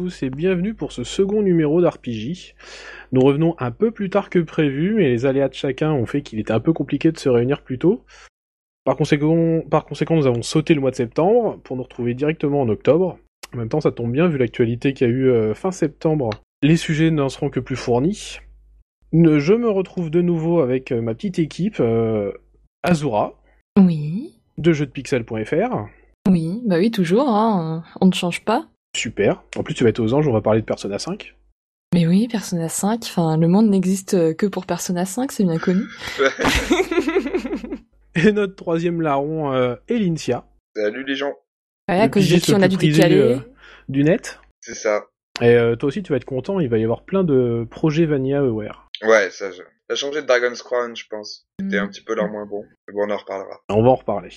Tous et bienvenue pour ce second numéro d'RPJ. Nous revenons un peu plus tard que prévu, mais les aléas de chacun ont fait qu'il était un peu compliqué de se réunir plus tôt. Par conséquent, par conséquent, nous avons sauté le mois de septembre pour nous retrouver directement en octobre. En même temps, ça tombe bien vu l'actualité qu'il y a eu euh, fin septembre. Les sujets n'en seront que plus fournis. Je me retrouve de nouveau avec euh, ma petite équipe, euh, Azura, Oui, de jeuxdepixel.fr. oui, bah oui, toujours, hein, on ne change pas. Super. En plus, tu vas être aux anges, on va parler de Persona 5. Mais oui, Persona 5, enfin, le monde n'existe que pour Persona 5, c'est bien connu. Et notre troisième larron, euh, Elincia, Salut les gens, Ouais, à cause de qui on a dû décaler. euh, du net. c'est ça. Et euh, toi aussi, tu vas être content, il va y avoir plein de projets Vanilla Aware. Ouais, ça, je... ça a changé de Dragon's Crown, je pense. C'était un Mm. petit peu leur moins bon. Mais bon, on en reparlera. On va en reparler.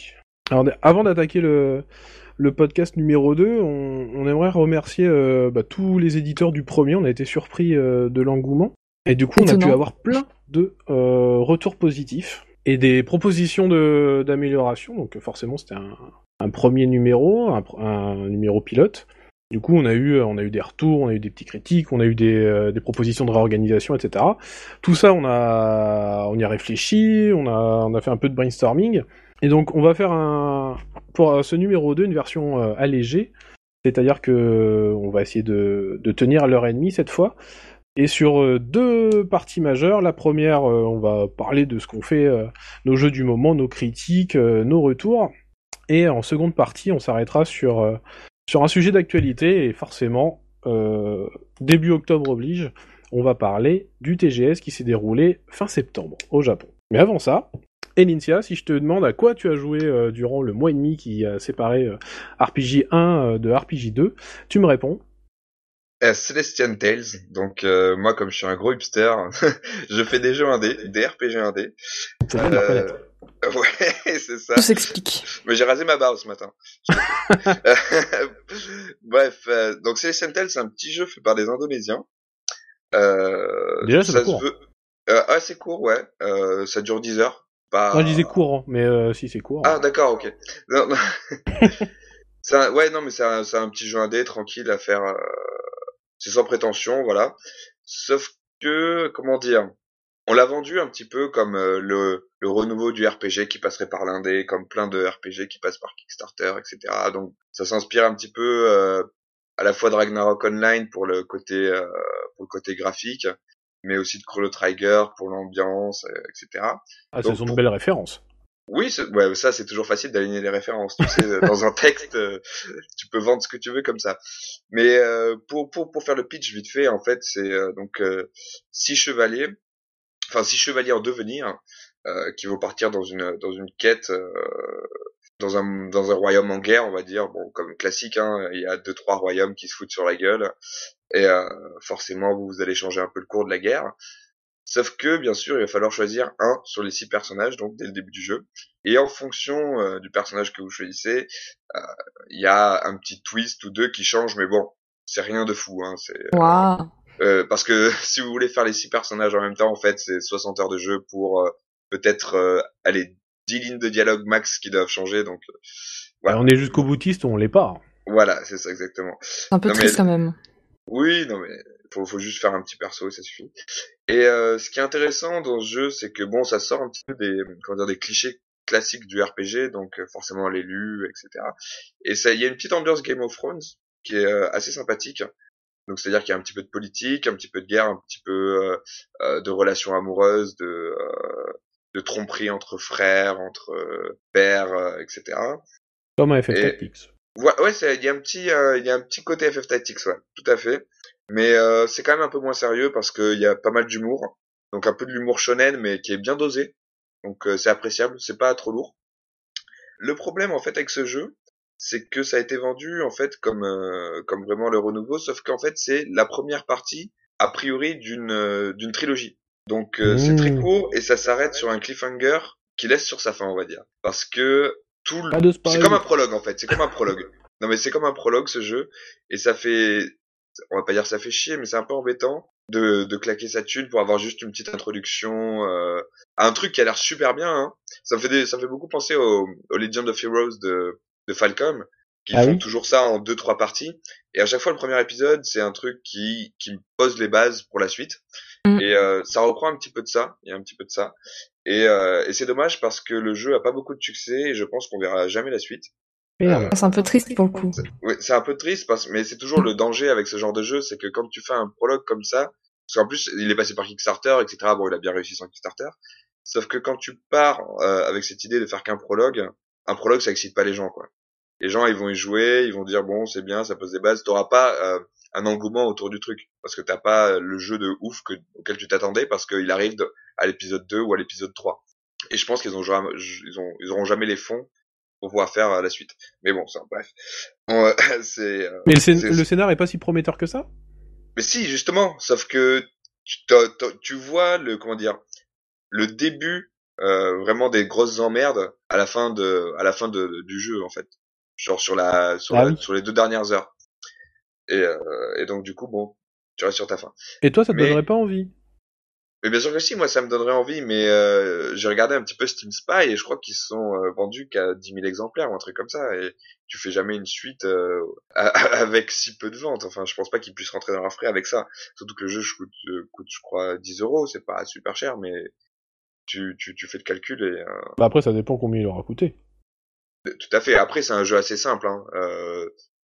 Alors, avant d'attaquer le, le podcast numéro 2, on, on aimerait remercier euh, bah, tous les éditeurs du premier. On a été surpris euh, de l'engouement. Et du coup, on a pu avoir plein de euh, retours positifs et des propositions de- d'amélioration. Donc, forcément, c'était un, un premier numéro, un, numéro pilote. Du coup, on a eu, on a eu des retours, on a eu des petits critiques, on a eu des, des propositions de réorganisation, etc. Tout ça, on a, on y a réfléchi, on a, on a fait un peu de brainstorming. Et donc, on va faire un, pour euh, ce numéro 2, une version euh, allégée. C'est-à-dire que on va essayer de, de tenir l'heure et demie cette fois. Et sur euh, deux parties majeures, la première, on va parler de ce qu'on fait, nos jeux du moment, nos critiques, nos retours. Et en seconde partie, on s'arrêtera sur, un sujet d'actualité. Et forcément, début octobre oblige, on va parler du TGS qui s'est déroulé fin septembre au Japon. Mais avant ça, Elincia, si je te demande à quoi tu as joué euh, durant le mois et demi qui a séparé euh, RPG 1 euh, de RPG 2, tu me réponds. Euh, Celestian Tales, donc euh, moi comme je suis un gros hipster, je fais des jeux indés, des RPG indés. C'est bien de le reconnaître. Ouais, c'est ça. Tout s'explique. Mais j'ai rasé ma barbe ce matin. Bref, euh, donc Celestian Tales, c'est un petit jeu fait par des Indonésiens. Euh, Déjà, c'est ça court. se veut... Euh, ah, c'est court, ouais. Euh, ça dure 10 heures. Pas... Moi, je disais courant, mais euh, si c'est court. Ah d'accord, ok. Non, non. un- ouais, non, mais c'est un, petit jeu indé tranquille à faire. euh, C'est sans prétention, voilà. Sauf que, comment dire, on l'a vendu un petit peu comme euh, le, le renouveau du RPG qui passerait par l'indé, comme plein de RPG qui passent par Kickstarter, etc. Donc ça s'inspire un petit peu euh, à la fois de Ragnarok Online pour le côté euh, pour le côté graphique, mais aussi de Chrono Trigger pour l'ambiance, euh, etc. ah, ce sont de pour- belles références. Oui, c'est- ouais, ça c'est toujours facile d'aligner les références. Tu sais, dans un texte, euh, tu peux vendre ce que tu veux comme ça. Mais euh, pour pour pour faire le pitch vite fait, en fait, c'est euh, donc euh, six chevaliers, enfin six chevaliers en devenir, euh, qui vont partir dans une dans une quête euh, dans un dans un royaume en guerre, on va dire. Bon, comme classique, hein, il y a deux trois royaumes qui se foutent sur la gueule, et euh, forcément vous, vous allez changer un peu le cours de la guerre. Sauf que, bien sûr, il va falloir choisir un sur les six personnages, donc dès le début du jeu. Et en fonction euh, du personnage que vous choisissez, euh, il y a un petit twist ou deux qui changent, mais bon, c'est rien de fou. Hein, c'est Waouh. euh, parce que si vous voulez faire les six personnages en même temps, en fait, c'est 60 heures de jeu pour euh, peut-être euh, aller 10 lignes de dialogue max qui doivent changer. Donc euh, Voilà. on est jusqu'au boutiste ou on l'est pas. voilà, c'est ça exactement. C'est un peu Non, mais- triste quand même. Oui, non mais faut, faut juste faire un petit perso, ça suffit. Et euh, ce qui est intéressant dans ce jeu, c'est que bon, ça sort un petit peu des, comment dire, des clichés classiques du RPG, donc euh, forcément l'élu, etc. Et ça, il y a une petite ambiance Game of Thrones qui est euh, assez sympathique. Donc c'est-à-dire qu'il y a un petit peu de politique, un petit peu de guerre, un petit peu euh, euh, de relations amoureuses, de euh, de tromperie entre frères, entre euh, pères, euh, etc. Comme un FF Et- Tactics. Ouais, il y a un petit, euh, il y a un petit côté FF Tactics, ouais, tout à fait. Mais euh, c'est quand même un peu moins sérieux parce qu'il y a pas mal d'humour, donc un peu de l'humour shonen, mais qui est bien dosé. Donc euh, c'est appréciable, c'est pas trop lourd. Le problème en fait avec ce jeu, c'est que ça a été vendu en fait comme euh, comme vraiment le renouveau, sauf qu'en fait c'est la première partie a priori d'une euh, d'une trilogie. Donc euh, c'est très Mmh. court et ça s'arrête sur un cliffhanger qui laisse sur sa fin, on va dire, parce que tout le c'est comme un prologue en fait, c'est comme un prologue. Non mais c'est comme un prologue ce jeu et ça fait on va pas dire ça fait chier mais c'est un peu embêtant de, de claquer sa thune pour avoir juste une petite introduction euh, à un truc qui a l'air super bien hein. Ça me fait des, ça me fait beaucoup penser au, au Legend of Heroes de de Falcom qui Ah font oui toujours ça en deux trois parties Et à chaque fois, le premier épisode, c'est un truc qui, qui me pose les bases pour la suite. Mm. Et euh, ça reprend un petit peu de ça. Il y a un petit peu de ça. Et, euh, et c'est dommage parce que le jeu a pas beaucoup de succès et je pense qu'on verra jamais la suite. Merde. C'est un peu triste pour le coup. Oui, c'est un peu triste, parce, mais c'est toujours le danger avec ce genre de jeu, c'est que quand tu fais un prologue comme ça, parce qu'en plus il est passé par Kickstarter, etc. Bon, il a bien réussi sans Kickstarter. Sauf que quand tu pars euh, avec cette idée de faire qu'un prologue, un prologue ça excite pas les gens, quoi. Les gens ils vont y jouer, ils vont dire bon c'est bien, ça pose des bases. T'auras pas euh, un engouement autour du truc parce que t'as pas le jeu de ouf que, auquel tu t'attendais parce qu'il arrive de- à l'épisode 2 ou à l'épisode 3. Et je pense qu'ils ont jamais, ils ont, ils auront jamais les fonds pour pouvoir faire euh, la suite. Mais bon, ça, bref. Bon, euh, c'est. euh, Mais le, scén- le scénar est pas si prometteur que ça? Mais si, justement. Sauf que tu, tu vois le comment dire le début euh, vraiment des grosses emmerdes à la fin de à la fin de, du jeu en fait. Genre sur la sur, Ah la- oui. sur les deux dernières heures. Et, euh, et donc du coup bon, tu restes sur ta fin. Et toi, ça te Mais- donnerait pas envie? Mais bien sûr que si, moi ça me donnerait envie, mais euh, j'ai regardé un petit peu Steam Spy et je crois qu'ils sont euh, vendus qu'à 10 000 exemplaires ou un truc comme ça. Et tu fais jamais une suite euh, avec si peu de ventes. Enfin, je pense pas qu'ils puissent rentrer dans leurs frais avec ça. Surtout que le jeu je coûte, coûte je crois, 10 euros. C'est pas super cher, mais tu, tu, tu fais le calcul et Bah après, ça dépend combien il aura coûté. tout à fait. Après, c'est un jeu assez simple. Hein.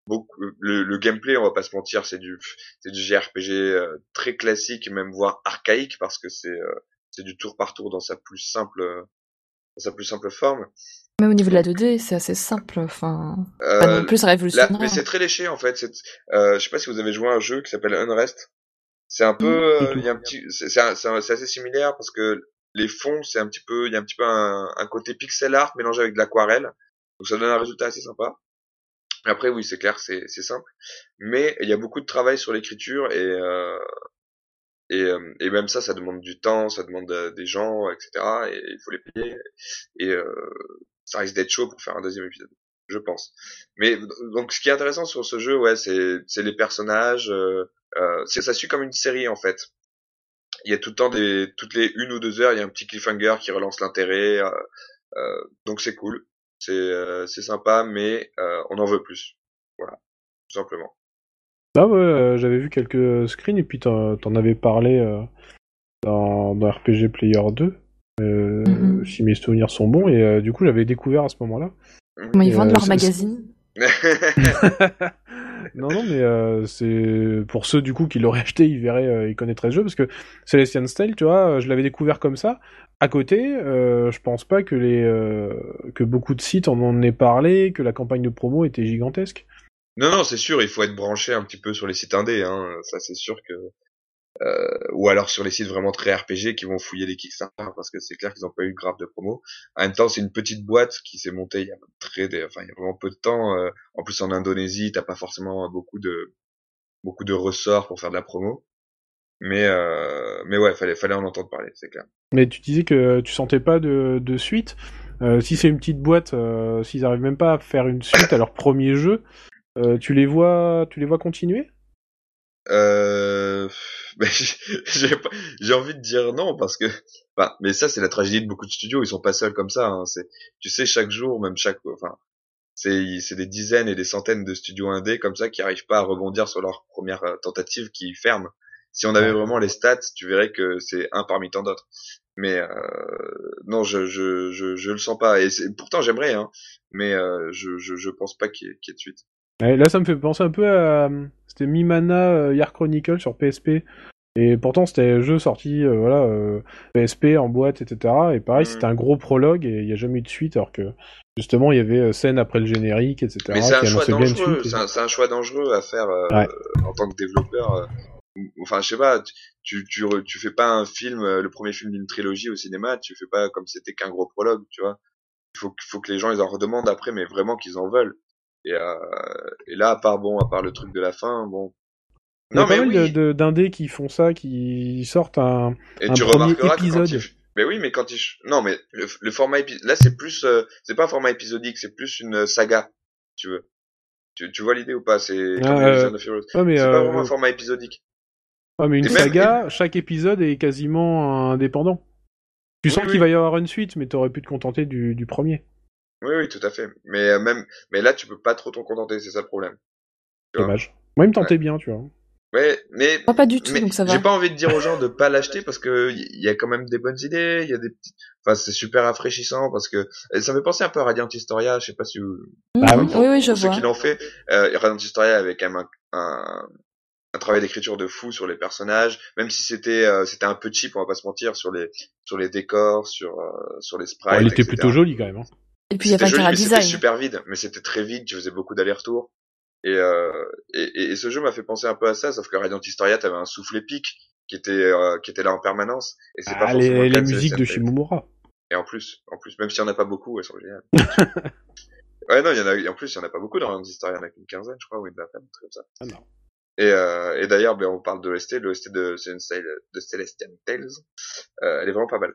Beaucoup, le, le gameplay, on va pas se mentir, c'est du, c'est du JRPG euh, très classique, même voire archaïque, parce que c'est, euh, c'est du tour par tour dans sa plus simple, euh, dans sa plus simple forme. Même au niveau de la 2D, c'est assez simple. Enfin, Euh, pas non plus révolutionnaire. mais c'est très léché en fait. C'est, euh, je sais pas si vous avez joué à un jeu qui s'appelle Unrest. C'est un peu, euh, il y a un petit, c'est, c'est assez similaire parce que les fonds, c'est un petit peu, il y a un petit peu un, un côté pixel art mélangé avec de l'aquarelle. Donc ça donne un résultat assez sympa. Après, oui, c'est clair, c'est, c'est simple. Mais il y a beaucoup de travail sur l'écriture et, euh, et, euh, et même ça, ça demande du temps, ça demande euh, des gens, etc. Et il faut les payer. Et euh, ça risque d'être chaud pour faire un deuxième épisode, je pense. Mais donc, ce qui est intéressant sur ce jeu, ouais, c'est, les personnages. Euh, euh, ça suit comme une série en fait. Il y a tout le temps des, toutes les une ou deux heures, il y a un petit cliffhanger qui relance l'intérêt. donc c'est cool, c'est, euh, c'est sympa, mais euh, on en veut plus. Voilà, tout simplement. Ah ouais, euh, j'avais vu quelques screens et puis t'en t'en avais parlé euh, dans, dans RPG Player 2. Euh, Mhm. Si mes souvenirs sont bons, et euh, du coup j'avais découvert à ce moment-là. Comment ils vendent euh, leur magazine non, non, mais euh, c'est pour ceux du coup qui l'auraient acheté, ils verraient, euh, ils connaîtraient le jeu parce que Celestian Style, tu vois, je l'avais découvert comme ça. À côté, euh, je pense pas que les que beaucoup de sites en en aient parlé, que la campagne de promo était gigantesque. Non, non, c'est sûr, il faut être branché un petit peu sur les sites indés, hein. Ça, c'est sûr que. Euh, ou alors sur les sites vraiment très RPG qui vont fouiller les Kickstarter parce que c'est clair qu'ils n'ont pas eu grave de promo. En même temps, c'est une petite boîte qui s'est montée il y a très, enfin, il y a vraiment peu de temps. euh, en plus, en Indonésie, t'as pas forcément beaucoup de beaucoup de ressorts pour faire de la promo. Mais euh, mais ouais, fallait fallait en entendre parler, c'est clair. Mais tu disais que tu sentais pas de, de suite. Euh, si c'est une petite boîte, euh, s'ils arrivent même pas à faire une suite à leur premier jeu, euh, tu les vois, tu les vois continuer? Euh, j'ai- envie de dire non parce que, enfin, mais ça c'est la tragédie de beaucoup de studios. Ils sont pas seuls comme ça. Hein. C'est, tu sais, chaque jour, même chaque, enfin, c'est c'est des dizaines et des centaines de studios indés comme ça qui arrivent pas à rebondir sur leur première euh, tentative qui ferme. Si on avait vraiment les stats, tu verrais que c'est un parmi tant d'autres. Mais euh, non, je, je je je le sens pas. Et pourtant j'aimerais, hein. Mais euh, je, je je pense pas qu'il y, qu'il y ait de suite. Ouais, Là, ça me fait penser un peu à. C'était Mimana euh, Yar Chronicle sur PSP. Et pourtant, c'était un jeu sorti, euh, voilà, euh, PSP en boîte, etc. Et pareil, Mhm. c'était un gros prologue et il n'y a jamais eu de suite, alors que justement, il y avait euh, scène après le générique, etc. Mais c'est un choix dangereux. et- C'est un, choix dangereux à faire euh, Ouais. en tant que développeur. euh, enfin, je sais pas. Tu tu tu fais pas un film, le premier film d'une trilogie au cinéma. Tu fais pas comme si c'était qu'un gros prologue, tu vois. Il faut faut que les gens ils en redemandent après, mais vraiment qu'ils en veulent. Et euh, et là, à part bon, à part le truc de la fin, bon. Il y a Non pas mais mal oui. d'indés qui font ça, qui sortent un. Et un tu premier quand épisode. il... Mais oui, mais quand il... Non, mais le, le format épi... Là, c'est plus... euh, c'est pas un format épisodique, c'est plus une saga, si tu veux. Tu, tu vois l'idée ou pas? C'est Ah, euh, mais, C'est euh, pas vraiment un format épisodique. ouais, mais une Et même- saga, chaque épisode est quasiment indépendant. Tu Oui, sens oui. qu'il va y avoir une suite, mais t'aurais pu te contenter du, du premier. Oui, oui, tout à fait. Mais euh, même, mais là, tu peux pas trop t'en contenter, c'est ça le problème. Tu. Dommage. Moi, il me tentait bien, tu vois. Ouais, mais Moi, pas du tout, mais donc ça va. j'ai pas envie de dire aux gens de pas l'acheter parce que il y a quand même des bonnes idées, il y a des petites enfin c'est super rafraîchissant parce que ça me fait penser un peu à Radiant Historia, je sais pas si vous Mhm. Ah oui. oui, oui, je pour ceux vois. qui l'ont fait, euh, Radiant Historia avait quand même un, un, un travail d'écriture de fou sur les personnages, même si c'était euh, c'était un peu cheap, on va pas se mentir, sur les sur les décors, sur euh, sur les sprites. Bon, elle était etc. plutôt jolie quand même. hein. Et puis il y a pas C'était de joli, mais design. C'était super vide, mais c'était très vide, tu faisais beaucoup d'allers-retours. Et, euh, et, et- et ce jeu m'a fait penser un peu à ça, sauf que Radiant Historia, t'avais un souffle épique qui était euh, qui était là en permanence. Et c'est pas Ah, forcément les, les de musiques de. Shimomura. Et en plus, en plus, même s'il y en a pas beaucoup, elles sont géniales. ouais, non, il y en a, en plus, il y en a pas beaucoup dans Radiant Historia, il y en a qu'une quinzaine, je crois, ou une vingtaine, un truc comme ça. Ah non. Et, euh, et d'ailleurs, ben, on parle de l'OST, l'OST de Celestial Tales, euh, elle est vraiment pas mal.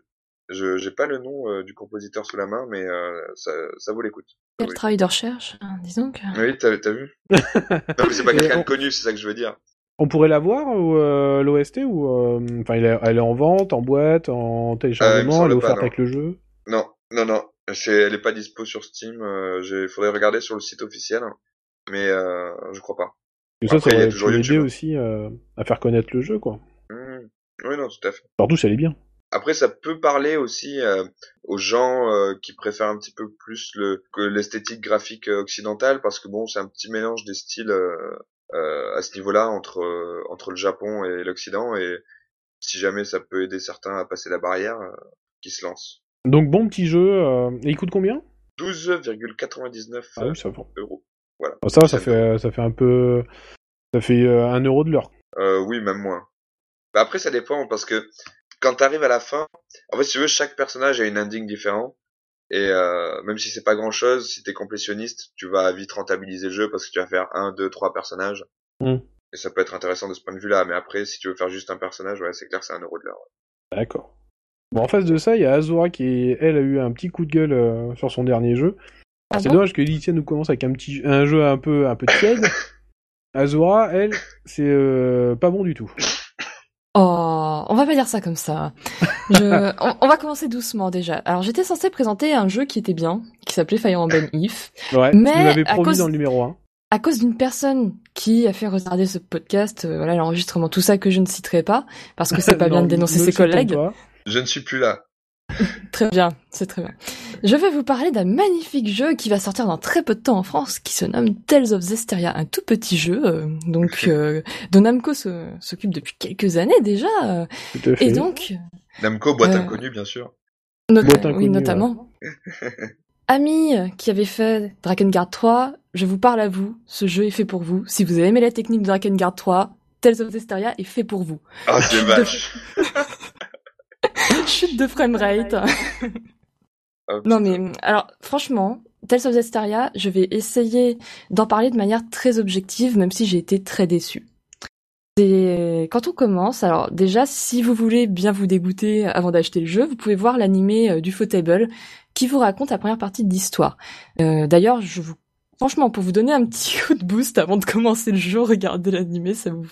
Je j'ai pas le nom euh, du compositeur sous la main, mais euh, ça, ça vaut l'écoute. Quel Oui. travail de recherche, hein, disons que... Oui, t'as t'as vu? Non, mais c'est pas quelqu'un on- de connu, c'est ça que je veux dire. On pourrait la voir, ou euh, l'OST, ou... euh, Enfin, elle, est- elle est en vente, en boîte, en Euh, il me téléchargement, semble elle est offerte non. avec le jeu? Non, non, non. C'est, elle est pas dispo sur Steam. Euh, j'ai, faudrait regarder sur le site officiel, mais euh, je crois pas. Et ça, Après, ça il y a aurait toujours aider YouTube. aussi euh, à faire connaître le jeu, quoi. Hmm. Oui, non, tout à fait. Surtout, si elle est bien. Après, ça peut parler aussi euh, aux gens euh, qui préfèrent un petit peu plus le que l'esthétique graphique euh, occidentale, parce que bon, c'est un petit mélange des styles euh, euh, à ce niveau-là entre euh, entre le Japon et l'Occident, et si jamais ça peut aider certains à passer la barrière, euh, qui se lancent. Donc, bon petit jeu. euh, Et il coûte combien? 12,99 Ah oui, ça va. euros. Voilà. Ah, Ça, ça fait, ça fait un peu... Ça fait un euro de l'heure. Euh, oui, même moins. Bah après, ça dépend parce que quand t'arrives à la fin, en fait, si tu veux, chaque personnage a une ending différent. Et euh, même si c'est pas grand chose, si t'es complétionniste, tu vas vite rentabiliser le jeu parce que tu vas faire un, deux, trois personnages. Mm. Et ça peut être intéressant de ce point de vue-là. Mais après, si tu veux faire juste un personnage, ouais, c'est clair, c'est un euro de l'heure. D'accord. Bon, en face de ça, il y a Azura qui, elle, a eu un petit coup de gueule euh, sur son dernier jeu. Ah c'est bon dommage que Lycia nous commence avec un petit un jeu un peu un peu tiède. Azura, elle, c'est euh, pas bon du tout. On va pas dire ça comme ça. Je... on, on va commencer doucement déjà. Alors j'étais censée présenter un jeu qui était bien, qui s'appelait Fire Emblem If. Ouais, Mais tu nous l'avais à promis cause- dans le numéro 1. À cause d'une personne qui a fait retarder ce podcast, euh, voilà l'enregistrement, tout ça que je ne citerai pas, parce que c'est pas bien de dénoncer ses collègues. pas. Je ne suis plus là. Très bien, c'est très bien. Je vais vous parler d'un magnifique jeu qui va sortir dans très peu de temps en France, qui se nomme Tales of Zestiria, un tout petit jeu, euh, donc euh, dont Namco s'occupe depuis quelques années déjà, euh, Tout à fait. et donc Namco, boîte Euh, inconnue, bien sûr. Not- Boîte oui, inconnue, notamment. Ami euh, qui avait fait Drakengard 3, je vous parle à vous, ce jeu est fait pour vous. Si vous avez aimé la technique de Drakengard 3, Tales of Zestiria est fait pour vous. Ah, t'es vache. Chute de framerate. Ah, non mais, alors franchement, Tales of Zestiria, je vais essayer d'en parler de manière très objective, même si j'ai été très déçue. C'est quand on commence. Alors déjà, si vous voulez bien vous dégoûter avant d'acheter le jeu, vous pouvez voir l'animé euh, du Table qui vous raconte la première partie de l'histoire. Euh, D'ailleurs, je vous franchement pour vous donner un petit coup de boost avant de commencer le jeu, regardez l'animé, ça vous.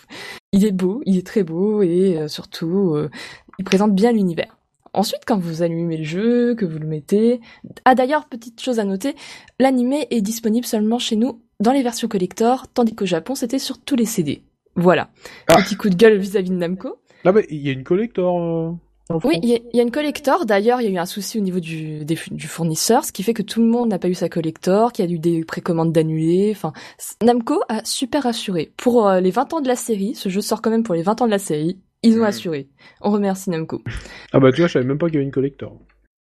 Il est beau, il est très beau et euh, surtout, euh, il présente bien l'univers. Ensuite, quand vous allumez le jeu, que vous le mettez. Ah d'ailleurs, petite chose à noter, l'animé est disponible seulement chez nous dans les versions collector, tandis qu'au Japon, c'était sur tous les CD. Voilà. Ah. Petit coup de gueule vis-à-vis de Namco. Là, bah, il y a une collector. Oui, il y, a- il y a une collector. D'ailleurs, il y a eu un souci au niveau du, des fu- du fournisseur, ce qui fait que tout le monde n'a pas eu sa collector, qu'il y a eu des précommandes d'annulés. Enfin, Namco a super assuré. Pour euh, les 20 ans de la série, ce jeu sort quand même pour les 20 ans de la série, ils ont Mhm. assuré. On remercie Namco. Ah bah tu vois, je savais même pas qu'il y avait une collector.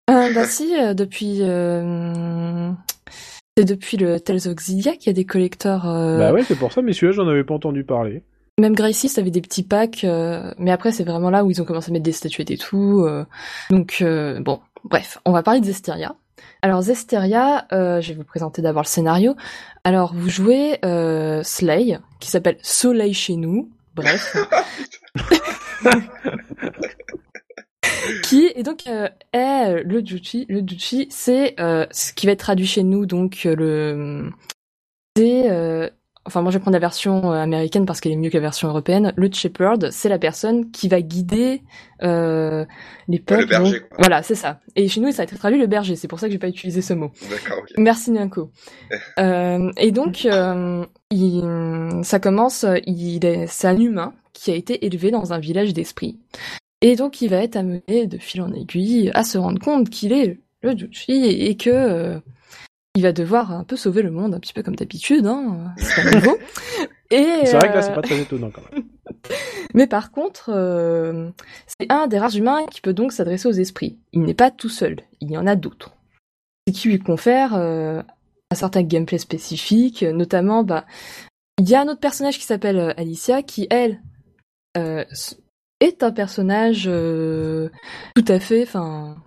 Euh, bah si, euh, depuis... euh, C'est depuis le Tales of Xillia qu'il y a des collectors... euh, Bah ouais, c'est pour ça, mais celui-là, j'en avais pas entendu parler. Même Gracie avait des petits packs, euh, mais après c'est vraiment là où ils ont commencé à mettre des statuettes et tout. euh. donc euh, bon, bref, on va parler de Zesteria. Alors Zesteria, euh, je vais vous présenter d'abord le scénario. Alors vous jouez Slay, qui s'appelle Soleil chez nous. Bref. qui et donc est le Juchi. Le c'est ce qui va être traduit chez nous donc le c'est enfin moi je vais prendre la version euh, américaine parce qu'elle est mieux que la version européenne. Le shepherd, c'est la personne qui va guider euh, les peuples. le berger, donc- Voilà, c'est ça. Et chez nous, ça a été traduit le berger. C'est pour ça que j'ai pas utilisé ce mot. D'accord, ok. Merci Nico. euh, et donc, euh, il- ça commence. Il est, c'est un humain qui a été élevé dans un village d'esprit. Et donc, il va être amené de fil en aiguille à se rendre compte qu'il est le Juchi et que euh, il va devoir un peu sauver le monde, un petit peu comme d'habitude. Hein, c'est pas nouveau. Et C'est vrai que là, euh, c'est pas très étonnant quand même. mais par contre, euh, c'est un des rares humains qui peut donc s'adresser aux esprits. Il n'est pas tout seul, il y en a d'autres. Ce qui lui confère euh, un certain gameplay spécifique, notamment, bah, il y a un autre personnage qui s'appelle Alicia, qui, elle, euh, est un personnage tout à fait, enfin,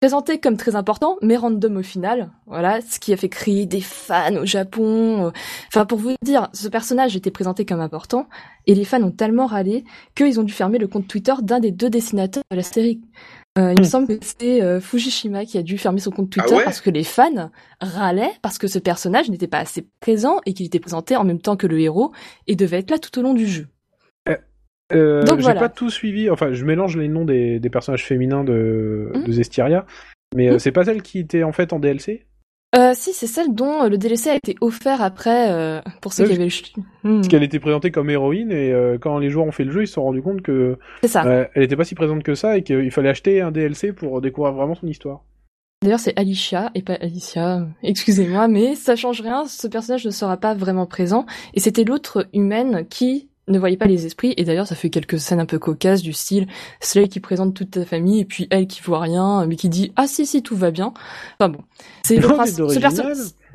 présenté comme très important, mais random au final. Voilà, ce qui a fait crier des fans au Japon. euh, Enfin, pour vous dire, ce personnage était présenté comme important, et les fans ont tellement râlé qu'ils ont dû fermer le compte Twitter d'un des deux dessinateurs de la série. Euh, il me Hmm. semble que c'est euh, Fujishima qui a dû fermer son compte Twitter Ah ouais parce que les fans râlaient parce que ce personnage n'était pas assez présent et qu'il était présenté en même temps que le héros et devait être là tout au long du jeu. Euh, j'ai voilà. pas tout suivi. Enfin, je mélange les noms des, des personnages féminins de, Mhm. de Zestiria. Mais euh, Mhm. c'est pas celle qui était en fait en DLC Euh, si, c'est celle dont euh, le DLC a été offert après euh, pour ceux Ouais, qui avaient le... Hmm, Parce qu'elle était présentée comme héroïne et euh, quand les joueurs ont fait le jeu, ils se sont rendus compte que c'est ça. elle était pas si présente que ça et qu'il fallait acheter un DLC pour découvrir vraiment son histoire. D'ailleurs, c'est Alicia et pas Alicia. Excusez-moi, mais ça change rien. Ce personnage ne sera pas vraiment présent. Et c'était l'autre humaine qui ne voyait pas les esprits. Et d'ailleurs, ça fait quelques scènes un peu cocasses du style Slay qui présente toute ta famille et puis elle qui voit rien, mais qui dit ah si si tout va bien. Enfin bon, c'est le principe.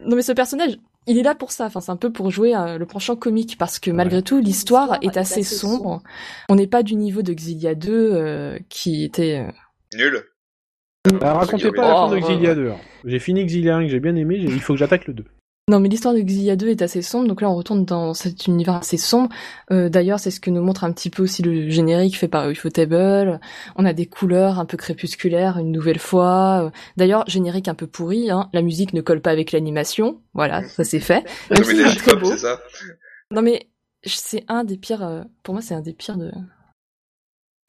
Non mais ce personnage. Il est là pour ça, enfin c'est un peu pour jouer euh, le penchant comique parce que malgré tout l'histoire est assez sombre. On n'est pas du niveau de Xilia 2 euh, qui était euh, Nul. Alors, racontez pas la Oh, fin de ouais, Exilia ouais. 2. hein. J'ai fini Exilia 1 que j'ai bien aimé, il faut que j'attaque le 2. Non, mais l'histoire de Xia 2 est assez sombre, donc là on retourne dans cet univers assez sombre. Euh, D'ailleurs, c'est ce que nous montre un petit peu aussi le générique fait par Ufotable. On a des couleurs un peu crépusculaires une nouvelle fois. Euh, D'ailleurs, générique un peu pourri, hein. la musique ne colle pas avec l'animation. Voilà, ça c'est fait. Même très beau. ça Non mais c'est un des pires, euh, pour moi c'est un des pires de...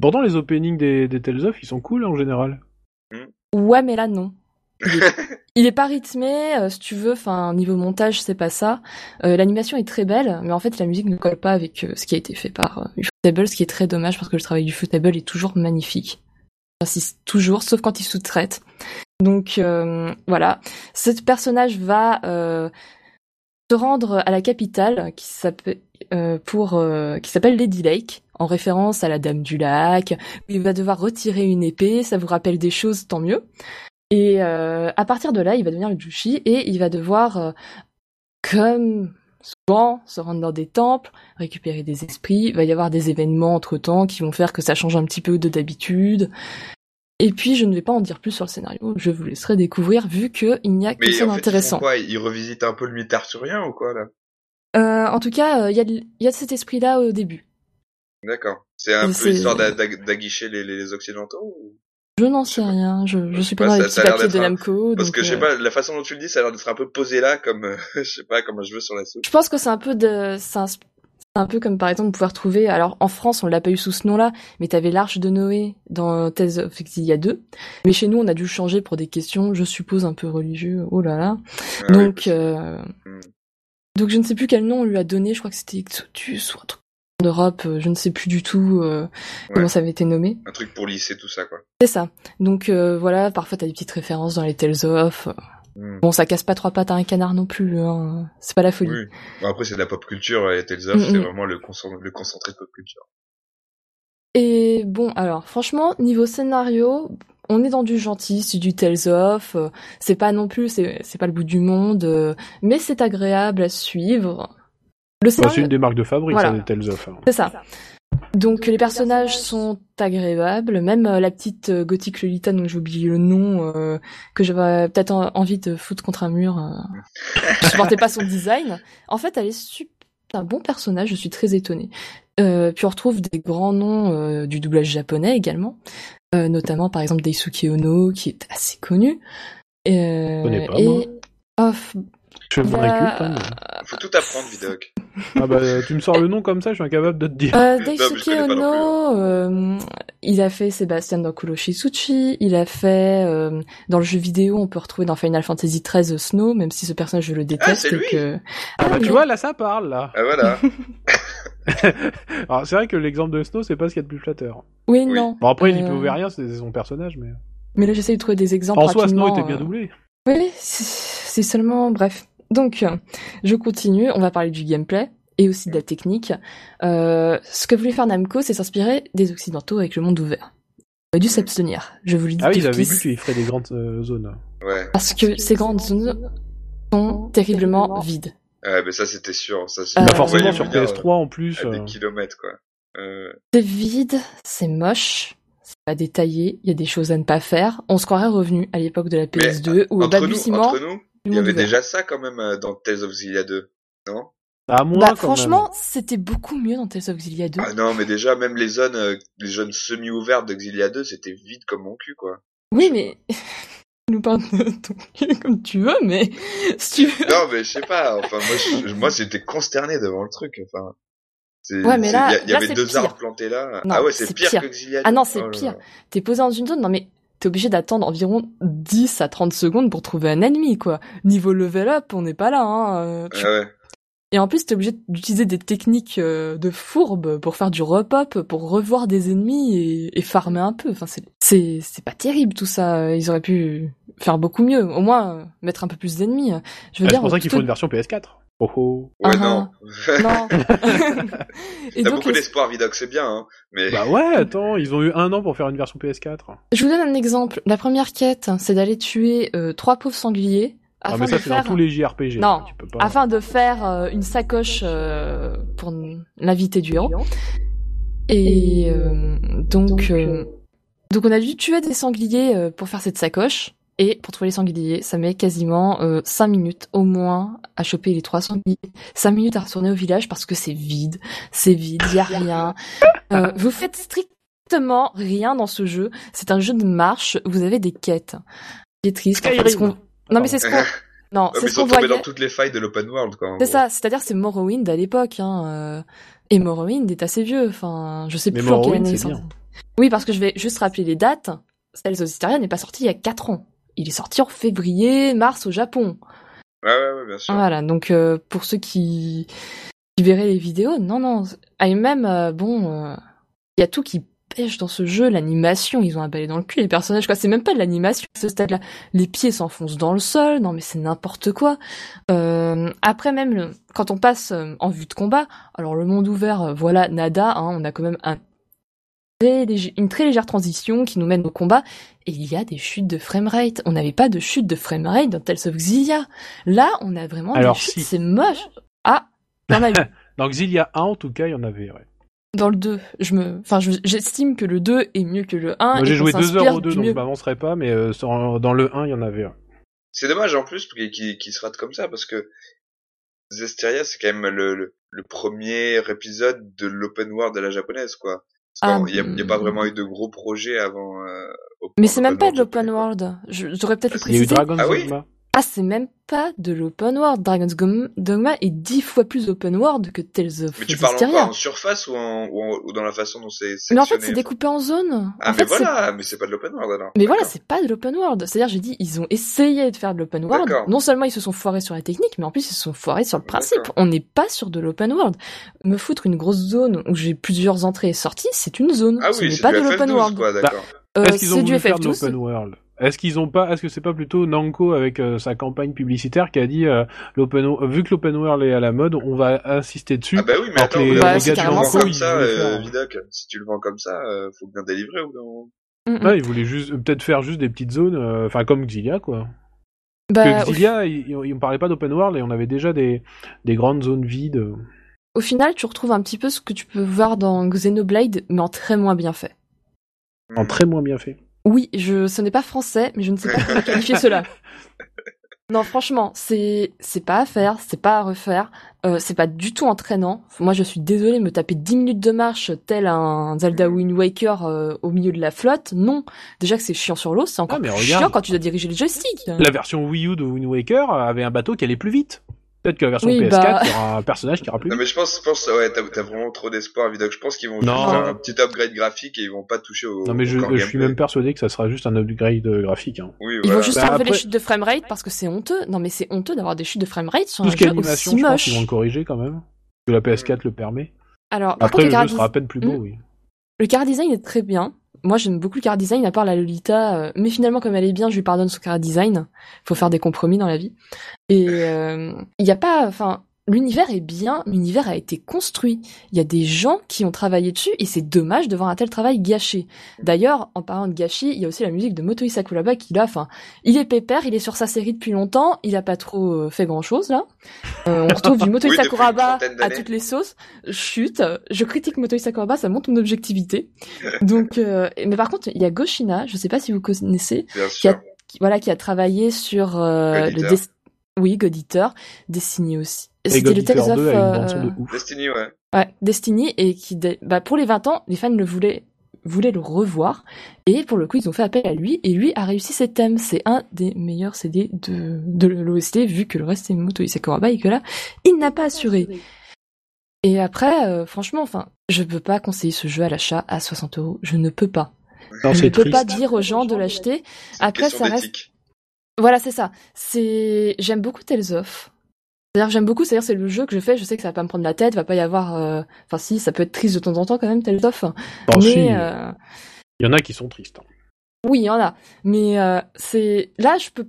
Pourtant, les openings des, des Tales of, ils sont cool en général. Ouais, mais là non. Il est, pas rythmé, euh, si tu veux. Enfin, niveau montage, c'est pas ça. Euh, L'animation est très belle, mais en fait, la musique ne colle pas avec euh, ce qui a été fait par Ufotable, ce qui est très dommage parce que le travail du Ufotable est toujours magnifique. J'insiste toujours, sauf quand il sous-traite. Donc voilà, ce personnage va se rendre à la capitale qui s'appelle Lady Lake en référence à la Dame du Lac. Il va devoir retirer une épée, ça vous rappelle des choses, tant mieux. Et euh, à partir de là, il va devenir le Jushi et il va devoir, euh, comme souvent, se rendre dans des temples, récupérer des esprits. Il va y avoir des événements entre temps qui vont faire que ça change un petit peu de d'habitude. Et puis, je ne vais pas en dire plus sur le scénario. Je vous laisserai découvrir vu que il n'y a que Mais ça d'intéressant. quoi? Ils revisitent un peu le mythe arthurien ou quoi, là? Euh, en tout cas, euh, il y, a y cet esprit-là au début. D'accord. C'est un peu d'a- d'aguicher les, les Occidentaux ou- Je n'en sais rien. Je, je suis pas dans les petits papiers de d'être un- Namco. Parce donc, que je sais euh, pas, la façon dont tu le dis, ça a l'air d'être un peu posé là, comme, euh, je sais pas, comme un cheveu sur la soupe. Je pense que c'est un peu de, c'est un, peu comme par exemple pouvoir trouver. Alors en France, on l'a pas eu sous ce nom-là, mais t'avais l'arche de Noé dans Tales of Exilia 2. Mais chez nous, on a dû le changer pour des questions, je suppose un peu religieux. Oh là là. Ah donc, euh, Hmm. donc je ne sais plus quel nom on lui a donné. Je crois que c'était Exodus ou un truc en Europe. euh, Je ne sais plus du tout euh, comment ça avait été nommé. Un truc pour lisser tout ça, quoi. C'est ça. Donc euh, voilà, parfois t'as des petites références dans les Tales of. Hmm. Bon, ça casse pas trois pattes à un canard non plus. Hein. C'est pas la folie. Oui. Bon, après, c'est de la pop culture, et Tales of, Mm, c'est mm. vraiment le, concent- le concentré de pop culture. Et bon, alors franchement, niveau scénario, on est dans du gentil, c'est du Tales of, euh, c'est pas non plus, c'est pas le bout du monde, euh, mais c'est agréable à suivre. Le Bah, c'est une des marques de fabrique, Voilà. ça, des Tales of. hein. c'est ça. Donc les personnages sont agréables, même euh, la petite euh, gothique Lolita dont j'ai oublié le nom, euh, que j'avais peut-être en- envie de foutre contre un mur. Euh, je supportais pas son design. En fait, elle est super, un bon personnage, je suis très étonnée. Euh, puis on retrouve des grands noms euh, du doublage japonais également, euh, notamment par exemple Daisuke Ono qui est assez connu. Euh, connais pas, et moi. oh, f- Je fais mon Il y a- réculte, hein, mais- Faut tout apprendre, Vidoc. Ah bah, tu me sors le nom comme ça, je suis incapable de te dire. Euh, Daisuke Ono, euh, il a fait Sébastien dans Kuroshitsuchi, il a fait euh, dans le jeu vidéo, on peut retrouver dans Final Fantasy XIII Snow, même si ce personnage je le déteste. c'est et lui que... Ah, bah, oui. tu vois, là, ça parle, là. Ah voilà. Alors, c'est vrai que l'exemple de Snow, c'est pas ce qu'il y a de plus flatteur. Oui, Oui. non. Bon, après, il n'y Euh, peut rien, c'est son personnage, mais... Mais là, j'essaie de trouver des exemples En soi, Snow était bien euh, doublé. Oui, c'est seulement... Bref. Donc, euh, je continue, on va parler du gameplay et aussi de la technique. Euh, ce que voulait faire Namco, c'est s'inspirer des Occidentaux avec le monde ouvert. On aurait dû s'abstenir, je vous le dis Ah oui, il avait d'office. dit qu'il ferait des grandes euh, zones. Ouais. Parce que ces grandes zones sont terriblement vides. Ouais, mais ça, c'était sûr. Ça, c'est- Euh, Bah, forcément, sur venir, PS3, en plus... À euh, des kilomètres, quoi. Euh, C'est vide, c'est moche, c'est pas détaillé, il y a des choses à ne pas faire. On se croirait revenu à l'époque de la PS2 ou au entre nous, balbutiement entre nous, du il y avait déjà ça quand même euh, dans Tales of Xillia 2, non? À moins, Bah quand franchement, c'était beaucoup mieux dans Tales of Xillia 2. Ah non, mais déjà, même les zones, euh, les zones semi-ouvertes de Xillia 2, c'était vide comme mon cul, quoi. oui, mais tu nous parles de ton cul comme tu veux, mais si tu veux. Non, mais je sais pas. Enfin, moi, je- moi, j'étais consterné devant le truc. Enfin, Ouais, mais là- il y, avait c'est deux pire. arbres plantés là. Non, ah ouais, c'est pire, pire. que Xillia 2. Ah non, c'est Oh pire. T'es posé dans une zone, non mais t'es obligé d'attendre environ 10 à 30 secondes pour trouver un ennemi, quoi. Niveau level up, on n'est pas là, hein. euh, tu- Ah ouais. Et en plus, t'es obligé d'utiliser des techniques euh, de fourbe pour faire du repop, pour revoir des ennemis et, et farmer un peu. Enfin, c'est c'est c'est pas terrible tout ça. Ils auraient pu faire beaucoup mieux. Au moins euh, mettre un peu plus d'ennemis. Je veux Ah, dire. c'est pour ça qu'il faut une version PS4. Oh oh. Ouais, Ah, non. Non. et T'as donc, beaucoup les- d'espoir, Vidoc, c'est bien, hein. Mais Bah ouais, attends, ils ont eu un an pour faire une version PS4. je vous donne un exemple. La première quête, c'est d'aller tuer euh, trois pauvres sangliers Ah afin mais ça de c'est faire dans tous les JRPG. Non. Tu peux pas... afin de faire euh, une sacoche euh, pour l'invité du héros. Et euh, donc, euh, donc on a dû tuer des sangliers euh, pour faire cette sacoche. Et pour trouver les sangliers, ça met quasiment euh, 5 minutes au moins à choper les trois sangliers. 5 minutes à retourner au village parce que c'est vide. C'est vide, il y a rien. Euh, vous faites strictement rien dans ce jeu. C'est un jeu de marche. Vous avez des quêtes. C'est triste. en fait, parce qu'on- Non mais c'est ce qu'on... Non, c'est ils ce sont qu'on tombés voyait. dans toutes les failles de l'open world, C'est gros. ça, c'est-à-dire c'est Morrowind à l'époque, hein. euh, Et Morrowind est assez vieux, enfin, je sais Mais plus en quelle année. Oui, parce que je vais juste rappeler les dates. Tales of Hysteria n'est pas sorti il y a 4 ans. Il est sorti en février, mars au Japon. Ouais, ouais, ouais, bien sûr. Voilà, donc euh, pour ceux qui, qui verraient les vidéos, non, non. Et même, euh, bon, euh, il y a tout qui pêche dans ce jeu, l'animation, ils ont un balai dans le cul, les personnages, quoi. C'est même pas de l'animation à ce stade-là. Les pieds s'enfoncent dans le sol, non mais c'est n'importe quoi. Euh, après même, le- quand on passe euh, en vue de combat, alors le monde ouvert, voilà, nada, hein, on a quand même un une très légère transition qui nous mène au combat, et il y a des chutes de framerate. On n'avait pas de chute de framerate dans Tales of Xillia. Là, on a vraiment Alors, des chutes, si. c'est moche. Ah, a eu. Dans Xillia 1, en tout cas, il y en avait. Ouais. Dans le 2, je me, enfin, je- j'estime que le 2 est mieux que le 1. Moi et j'ai joué deux s'inspire heures au 2, du donc mieux. je m'avancerai pas, mais euh, dans le 1, il y en avait. ouais. C'est dommage en plus qu'il se rate comme ça parce que Zestiria c'est quand même le, le, le premier épisode de l'open world à la japonaise quoi. Parce qu'il y a, il y a pas mm. vraiment eu de gros projets avant. Euh, Mais c'est même pas de l'open world. Je- J'aurais peut-être le Parce Il y a eu précisé. Dragon's Ah oui Dogma. Ah, c'est même pas de l'open world. Dragon's Dogma est dix fois plus open world que Tales of Mais tu parles en En surface ou, en, ou, en- ou dans la façon dont c'est Mais en fait, c'est découpé en zones. Ah en mais fait, voilà, mais c'est pas de l'open world alors. Mais voilà, c'est pas de l'open world. C'est-à-dire, j'ai dit, ils ont essayé de faire de l'open world. Non seulement ils se sont foirés sur la technique, mais en plus ils se sont foirés sur le principe. On n'est pas sur de l'open world. Me foutre une grosse zone où j'ai plusieurs entrées et sorties, c'est une zone. Ah Ce oui, n'est c'est pas de l'open FF12 world. quoi, d'accord. Euh, Est-ce qu'ils ont c'est du voulu faire de FF12. l'open world? Est-ce qu'ils ont pas Est-ce que c'est pas plutôt Namco avec euh, sa campagne publicitaire qui a dit euh, l'open vu que l'open world est à la mode, on va insister dessus. Ah bah oui, mais attends, les- les, Bah, gars, c'est tu le vends comme ça, euh. Si tu le vends comme ça, euh, faut bien délivrer ou non Mm, mm. Ouais, ils voulaient juste euh, peut-être faire juste des petites zones, euh, enfin comme Xillia quoi. Bah, Parce au que Xillia, ils, ils me parlaient pas d'open world et on avait déjà des des grandes zones vides. Au final, tu retrouves un petit peu ce que tu peux voir dans Xenoblade, mais en très moins bien fait. En très moins bien fait. Oui, je, ce n'est pas français, mais je ne sais pas comment qualifier cela. Non, franchement, c'est c'est pas à faire, c'est pas à refaire, euh, c'est pas du tout entraînant. Moi, je suis désolée, me taper 10 minutes de marche tel un Zelda Wind Waker euh, au milieu de la flotte, non. Déjà que c'est chiant sur l'eau, c'est encore Ah, mais plus regarde. chiant quand tu dois diriger les joysticks. La version Wii U de Wind Waker avait un bateau qui allait plus vite. Peut-être que la version Oui, PS4, bah- il y aura un personnage qui ira plus Non mais je pense, je pense ouais, t'as vraiment trop d'espoir, Vidoc. Je pense qu'ils vont Non. juste faire un petit upgrade graphique et ils vont pas toucher au. Non mais je, suis même persuadé que ça sera juste un upgrade graphique. hein. Oui, Ils voilà. vont juste Bah, enlever après- les chutes de framerate parce que c'est honteux. Non mais c'est honteux d'avoir des chutes de framerate sur Tout un ce jeu animation, aussi je pense moche. qu'ils vont le corriger quand même. Que la PS4 le permet. Alors, Après, contre, le jeu sera à peine plus beau, Hmm. oui. le car design est très bien. Moi, j'aime beaucoup le car design, à part la Lolita. euh, mais finalement, comme elle est bien, je lui pardonne son car design. Faut faire des compromis dans la vie. Et euh, il y a pas, enfin, l'univers est bien. L'univers a été construit. Il y a des gens qui ont travaillé dessus, et c'est dommage de voir un tel travail gâché. D'ailleurs, en parlant de gâchis, il y a aussi la musique de Motoi Sakuraba qui là, enfin, il est pépère, il est sur sa série depuis longtemps, il a pas trop euh, fait grand chose là. Euh, on retrouve du Motoi Oui, Sakuraba à toutes les sauces. Chut, je critique Motoi Sakuraba, ça montre mon objectivité. Donc, euh, mais par contre, il y a Goshina, je sais pas si vous connaissez, Bien qui a, qui- voilà, qui a travaillé sur euh, le Eater. Des- oui, God Eater, Destiny aussi. C'était le Tales of 2 a une euh, bande-son de ouf. Destiny, ouais. Ouais, Destiny et qui, bah, pour les 20 ans, les fans le voulaient, voulaient le revoir et pour le coup, ils ont fait appel à lui et lui a réussi ses thèmes. C'est un des meilleurs CD de, de l'OST vu que le reste est Moto Sakuraba et que là, il n'a pas assuré. Et après, euh, franchement, enfin, je peux pas conseiller ce jeu à l'achat à 60 euros. Je ne peux pas. Non, je c'est ne peux triste. pas dire aux gens de l'acheter. C'est Après, ça reste voilà, c'est ça. C'est j'aime beaucoup Tales of. C'est-à-dire j'aime beaucoup, c'est-à-dire c'est le jeu que je fais, je sais que ça va pas me prendre la tête, va pas y avoir euh, enfin si, ça peut être triste de temps en temps quand même Tales of. Bon, mais si, euh, Il y en a qui sont tristes. hein. oui, il y en a. Mais euh, c'est là je peux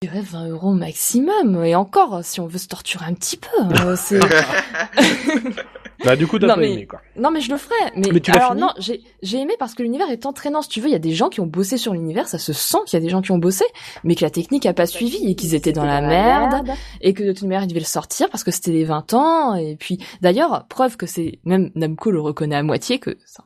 je dirais 20 euros maximum et encore si on veut se torturer un petit peu. euh, c'est Bah du coup, t'as Non, pas mais- aimé, quoi. Non mais je le ferai. Mais, Mais tu l'as alors fini non, j'ai j'ai aimé parce que l'univers est entraînant. Si tu veux, il y a des gens qui ont bossé sur l'univers, ça se sent qu'il y a des gens qui ont bossé, mais que la technique a pas suivi et qu'ils étaient dans la merde et que de toute manière ils devaient le sortir parce que c'était les 20 ans. Et puis d'ailleurs, preuve que c'est même Namco le reconnaît à moitié que ça.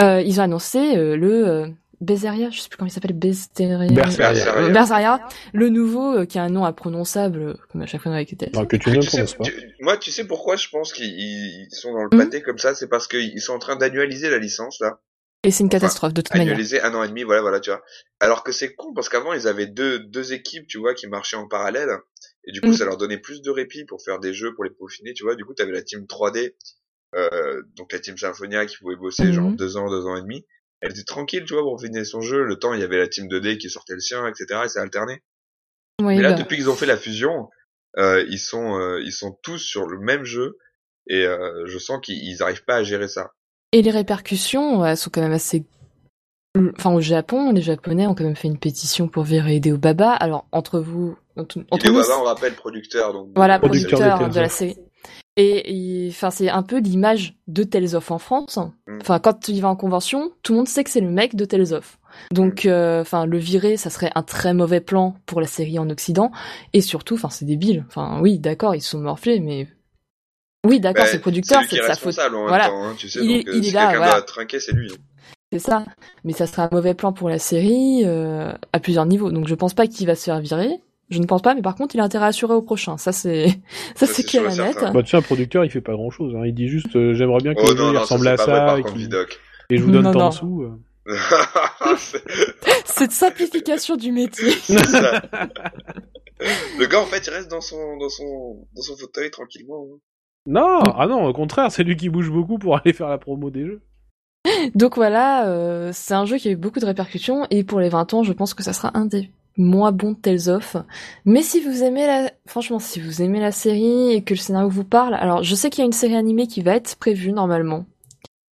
Euh, ils ont annoncé euh, le euh, Berseria, je sais plus comment il s'appelle, Berseria. Berseria. Berseria. Le nouveau euh, qui a un nom imprononçable euh, comme à chaque fois avec les. Non, que tu Mais ne tu sais, pas. tu- moi, tu sais pourquoi je pense qu'ils ils sont dans le Hmm. pâté comme ça C'est parce qu'ils sont en train d'annualiser la licence, là. Et c'est une catastrophe de toute manière. Annualiser un an et demi, voilà, voilà, tu vois. Alors que c'est con, parce qu'avant, ils avaient deux, deux équipes, tu vois, qui marchaient en parallèle. Et du coup, Mm. ça leur donnait plus de répit pour faire des jeux, pour les peaufiner, tu vois. Du coup, t'avais la team 3D, euh, donc la team Symphonia qui pouvait bosser genre deux ans, deux ans et demi. Elle était tranquille, tu vois, pour finir son jeu. Le temps, il y avait la team 2D qui sortait le sien, etc. Et ça alternait. Oui, Mais là, bah, depuis qu'ils ont fait la fusion, euh, ils sont, euh, ils sont tous sur le même jeu. Et euh, je sens qu'ils ils arrivent pas à gérer ça. Et les répercussions, elles sont quand même assez. Enfin, au Japon, les Japonais ont quand même fait une pétition pour virer Hideo Baba. Alors, entre vous, entre, entre Hideo nous, Baba, on rappelle, producteur. Donc, voilà, Producteur producteur, de de la série. Et, enfin, c'est un peu l'image de Tales of en France. Mm. Enfin, quand il va en convention, tout le monde sait que c'est le mec de Tales of. Donc, Mm. euh, enfin, le virer, ça serait un très mauvais plan pour la série en Occident. Et surtout, enfin, c'est débile. Enfin, oui, d'accord, ils se sont morflés, mais oui, d'accord, Bah, c'est le producteur, c'est est sa faute. Voilà. temps, hein, tu sais. Il est- donc, il euh, est si là, voilà. doit trinquer, c'est lui. C'est ça. Mais ça sera un mauvais plan pour la série euh, à plusieurs niveaux. Donc je pense pas qu'il va se faire virer. Je ne pense pas, mais par contre, il a intérêt à assurer au prochain. Ça, c'est, ça, Ça, c'est clair et et net. Bah, tu sais, un producteur, il fait pas grand chose. Hein. Il dit juste, euh, j'aimerais bien que Oh le jeu non, il non, ça ressemble à vrai ça et, contre, je vous donne Non, tant non. de sous. euh. C'est- Cette simplification du métier. ça. Le gars, en fait, il reste dans son, dans son, dans son fauteuil tranquillement. hein. Non, ah non, au contraire, c'est lui qui bouge beaucoup pour aller faire la promo des jeux. Donc voilà, euh, c'est un jeu qui a eu beaucoup de répercussions et pour les 20 ans, je pense que ça sera un des moins bons de Tales of. Mais si vous aimez la, franchement, si vous aimez la série et que le scénario vous parle, alors je sais qu'il y a une série animée qui va être prévue normalement.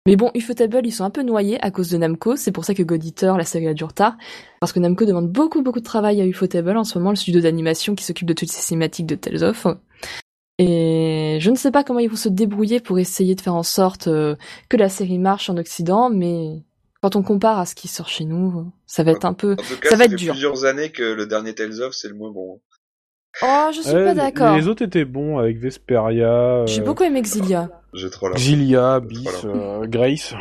Mais bon, Ufotable, ils sont un peu noyés à cause de Namco, c'est pour ça que God la série a du retard, parce que Namco demande beaucoup beaucoup de travail à Ufotable en ce moment, le studio d'animation qui s'occupe de toutes ces cinématiques de Tales of. Et je ne sais pas comment ils vont se débrouiller pour essayer de faire en sorte euh, que la série marche en Occident, mais quand on compare à ce qui sort chez nous, ça va être un peu... En tout cas, Ça ça, va être fait dur. plusieurs années que le dernier Tales of, c'est le moins bon. Oh, je suis Ouais, pas d'accord. Les autres étaient bons avec Vesperia, J'ai euh, beaucoup aimé Exilia. J'ai trop la Xilia, Bis, euh, Grace.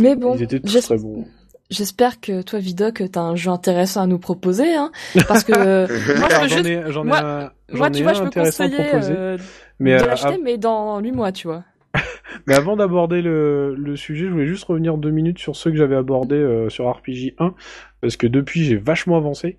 Mais bon, Ils étaient tous très bons. j'espère que toi, Vidoc, t'as un jeu intéressant à nous proposer, hein, parce que moi, Alors, je j'en ai, j'en ai moi- un, j'en moi, ai tu vois, un je peux intéressant à conseiller proposer. euh, mais, de euh, l'acheter, mais dans 8 mois, tu vois. mais avant d'aborder le, le sujet, je voulais juste revenir deux minutes sur ceux que j'avais abordés euh, sur RPG 1, parce que depuis j'ai vachement avancé.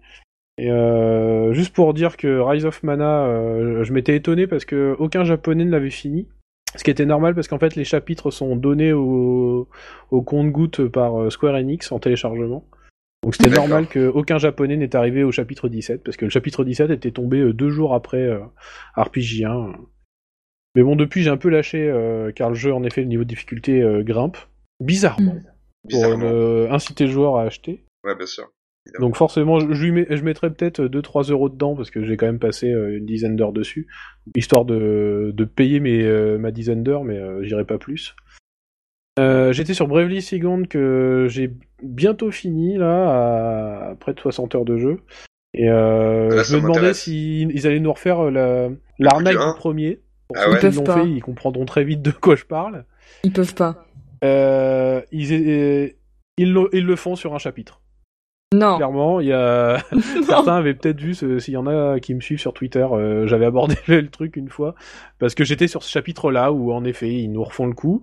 Et euh, juste pour dire que Rise of Mana, euh, je m'étais étonné parce que aucun japonais ne l'avait fini. Ce qui était normal parce qu'en fait les chapitres sont donnés au, au compte-goutte par Square Enix en téléchargement. Donc c'était normal qu'aucun japonais n'ait arrivé au chapitre 17 parce que le chapitre 17 était tombé deux jours après RPG 1. Mais bon, depuis j'ai un peu lâché euh, car le jeu en effet le niveau de difficulté euh, grimpe. Bizarrement. Mm. Pour Bizarrement. euh, inciter le joueur à acheter. Ouais, bien sûr. Donc forcément, je, lui mets- je mettrais peut-être 2-3 euros dedans parce que j'ai quand même passé euh, une dizaine d'heures dessus, histoire de, de payer mes, euh, ma dizaine d'heures, mais euh, j'irai pas plus. Euh, J'étais sur Bravely Second que j'ai bientôt fini là, à près de 60 heures de jeu. Et euh, Là, je me demandais s'ils ils allaient nous refaire la- l'arnaque du premier. Pour Ah ceux ouais. qui Ils peuvent l'ont pas. fait, ils comprendront très vite de quoi je parle. Ils peuvent pas. Euh, ils, euh, ils, le, ils le font sur un chapitre. Non. Clairement, il y a certains avaient peut-être vu, ce- s'il y en a qui me suivent sur Twitter, euh, j'avais abordé le truc une fois parce que j'étais sur ce chapitre-là où en effet ils nous refont le coup.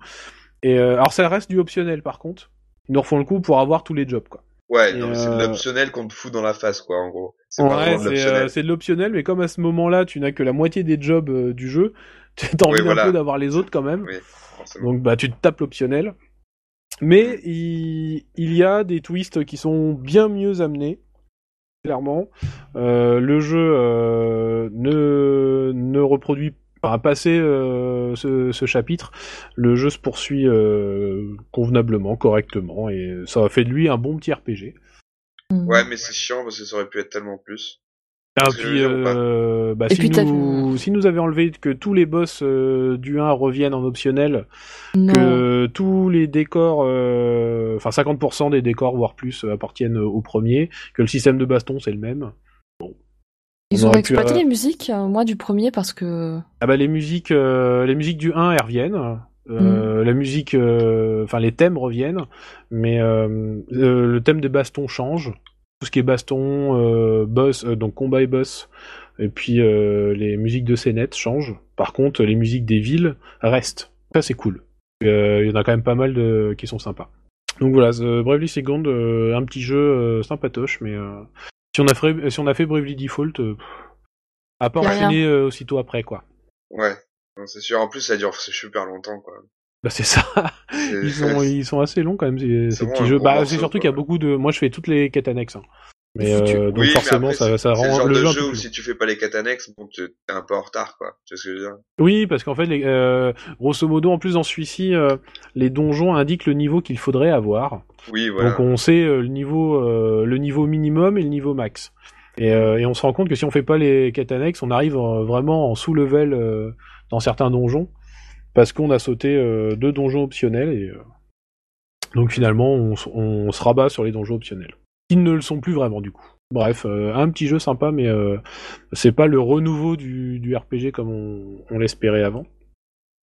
Et euh, alors ça reste du optionnel par contre. Ils nous refont le coup pour avoir tous les jobs quoi. Ouais, c'est de euh, l'optionnel qu'on te fout dans la face, quoi, en gros. C'est Ouais, vraiment de c'est l'optionnel. euh, c'est de l'optionnel, mais comme à ce moment-là tu n'as que la moitié des jobs euh, du jeu, tu as envie Oui, voilà. un peu d'avoir les autres quand même. Oui. Donc bah tu te tapes l'optionnel. Mais il, il y a des twists qui sont bien mieux amenés, clairement. Euh, le jeu euh, ne, ne reproduit pas, passé euh, ce, ce chapitre, le jeu se poursuit euh, convenablement, correctement, et ça a fait de lui un bon petit RPG. Mm. Ouais, mais c'est chiant parce que ça aurait pu être tellement plus. Ah, puis, euh, bah, Et si, puis nous, si nous avions enlevé que tous les boss euh, du 1 reviennent en optionnel, Non. que tous les décors, euh, enfin 50% des décors, voire plus, appartiennent au premier, que le système de baston c'est le même. Ils on ont pu, exploité euh, les musiques, euh, moi, du premier, parce que... Ah bah les musiques, euh, les musiques du 1 elles reviennent. Euh, La musique, euh, enfin les thèmes reviennent, mais euh, le thème des bastons change. Tout ce qui est baston, boss, donc combat et boss, et puis les musiques de scénette changent. Par contre, les musiques des villes restent. Ça c'est cool. Il y en a quand même pas mal de qui sont sympas. Donc voilà, The Bravely Second, un petit jeu sympatoche, mais si on a fait, si on a fait Bravely Default, euh, à pas enchaîner euh, aussitôt après quoi. Ouais. Non, c'est sûr. En plus, ça dure super longtemps, quoi. Bah c'est ça. C'est- Ils sont, ils sont assez longs quand même ces, ces petits jeux. Bah c'est surtout quoi. qu'il y a beaucoup de. Moi je fais toutes les quêtes annexes. hein. Mais euh, donc Oui, mais forcément après, ça, ça C'est le rend genre le de jeu où plus si tu fais pas les quêtes annexes, bon, t'es t'es un peu en retard, quoi. Tu vois ce que je veux dire? Oui parce qu'en fait les, euh, grosso modo en plus dans celui-ci euh, les donjons indiquent le niveau qu'il faudrait avoir. Oui, voilà. Donc on sait euh, le niveau euh, le niveau minimum et le niveau max. Et, euh, et on se rend compte que si on fait pas les quêtes annexes, on arrive euh, vraiment en sous-level euh, dans certains donjons parce qu'on a sauté euh, deux donjons optionnels et euh, donc finalement on, on se rabat sur les donjons optionnels. Qui ne le sont plus vraiment du coup. Bref, euh, un petit jeu sympa, mais euh, c'est pas le renouveau du, du RPG comme on, on l'espérait avant.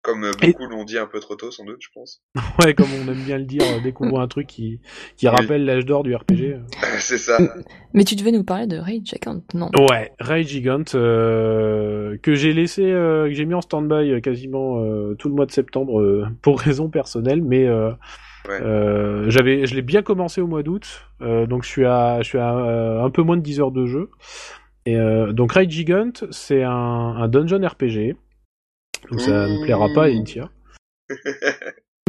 Comme euh, Et- beaucoup l'ont dit un peu trop tôt, sans doute, je pense. Ouais, comme on aime bien le dire, euh, dès qu'on voit un truc qui, qui Oui. rappelle l'âge d'or du RPG. euh. c'est ça. Mais tu devais nous parler de Rage Account, non? Ouais, Ray Gigant, euh, que j'ai laissé, euh, que j'ai mis en stand-by quasiment euh, tout le mois de septembre euh, pour raisons personnelles, mais euh, Ouais. euh, j'avais, je l'ai bien commencé au mois d'août, euh, donc je suis à, je suis à euh, un peu moins de 10 heures de jeu. Et euh, donc Ray Gigant, c'est un, un dungeon RPG, donc ça ne plaira pas à Intia.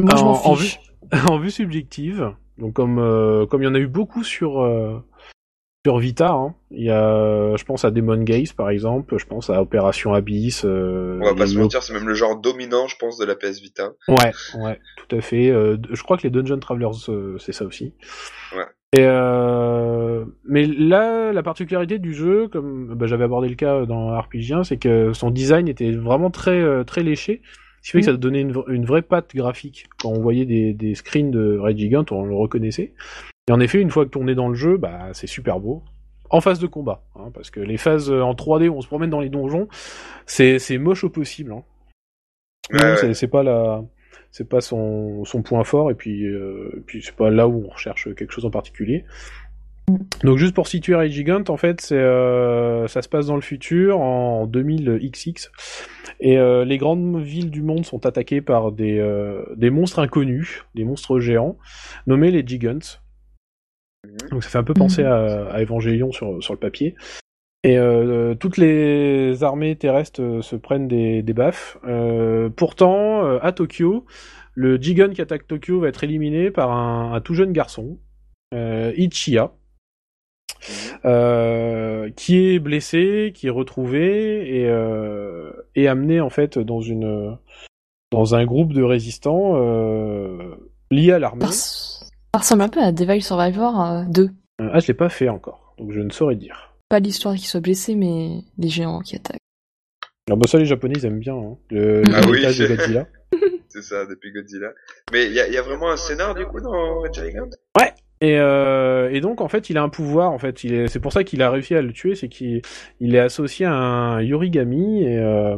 Moi, je en, m'en en fiche. vue, en vue subjective, donc comme euh, comme il y en a eu beaucoup sur euh, sur Vita, hein, il y a, je pense à Demon Gaze par exemple, je pense à Opération Abyss. euh, On va pas se mentir, c'est même le genre dominant, je pense, de la PS Vita. Ouais, ouais, tout à fait. Euh, je crois que les Dungeon Travelers, euh, c'est ça aussi. Ouais. Et euh, mais là, la particularité du jeu, comme bah, j'avais abordé le cas dans RPG 1, c'est que son design était vraiment très très léché. Ce qui fait que ça donnait une, une vraie patte graphique. Quand on voyait des, des screens de Red Gigant, on le reconnaissait. Et en effet, une fois que on est dans le jeu, bah c'est super beau. En phase de combat, hein, parce que les phases euh, en 3D où on se promène dans les donjons, c'est c'est moche au possible. Hein. Ouais. c'est- c'est pas la c'est pas son, son point fort et puis euh, puis c'est pas là où on recherche quelque chose en particulier. Donc juste pour situer Rage Gigant, en fait, c'est euh, ça se passe dans le futur en 2000XX et euh, les grandes villes du monde sont attaquées par des euh, des monstres inconnus, des monstres géants nommés les Gigants. Donc ça fait un peu penser à, à Evangelion sur sur le papier. Et euh, toutes les armées terrestres euh, se prennent des, des baffes. Euh, pourtant, euh, à Tokyo, le Jigun qui attaque Tokyo va être éliminé par un, un tout jeune garçon, euh, Ichiya, euh, qui est blessé, qui est retrouvé et, euh, et amené en fait dans une dans un groupe de résistants euh, lié à l'armée. Ça ressemble un peu à Devil Survivor euh, 2. Euh, ah, je l'ai pas fait encore, donc je ne saurais dire. Pas l'histoire qu'il soit blessé, mais des géants qui attaquent. Alors bah ça, les Japonais ils aiment bien hein, le Ah oui. de Godzilla. C'est ça, depuis Godzilla. Mais il y a, y a vraiment un scénar du coup dans Red Gigant Et, euh, et donc en fait il a un pouvoir en fait. C'est pour ça qu'il a réussi à le tuer c'est qu'il il est associé à un Yorigami et euh,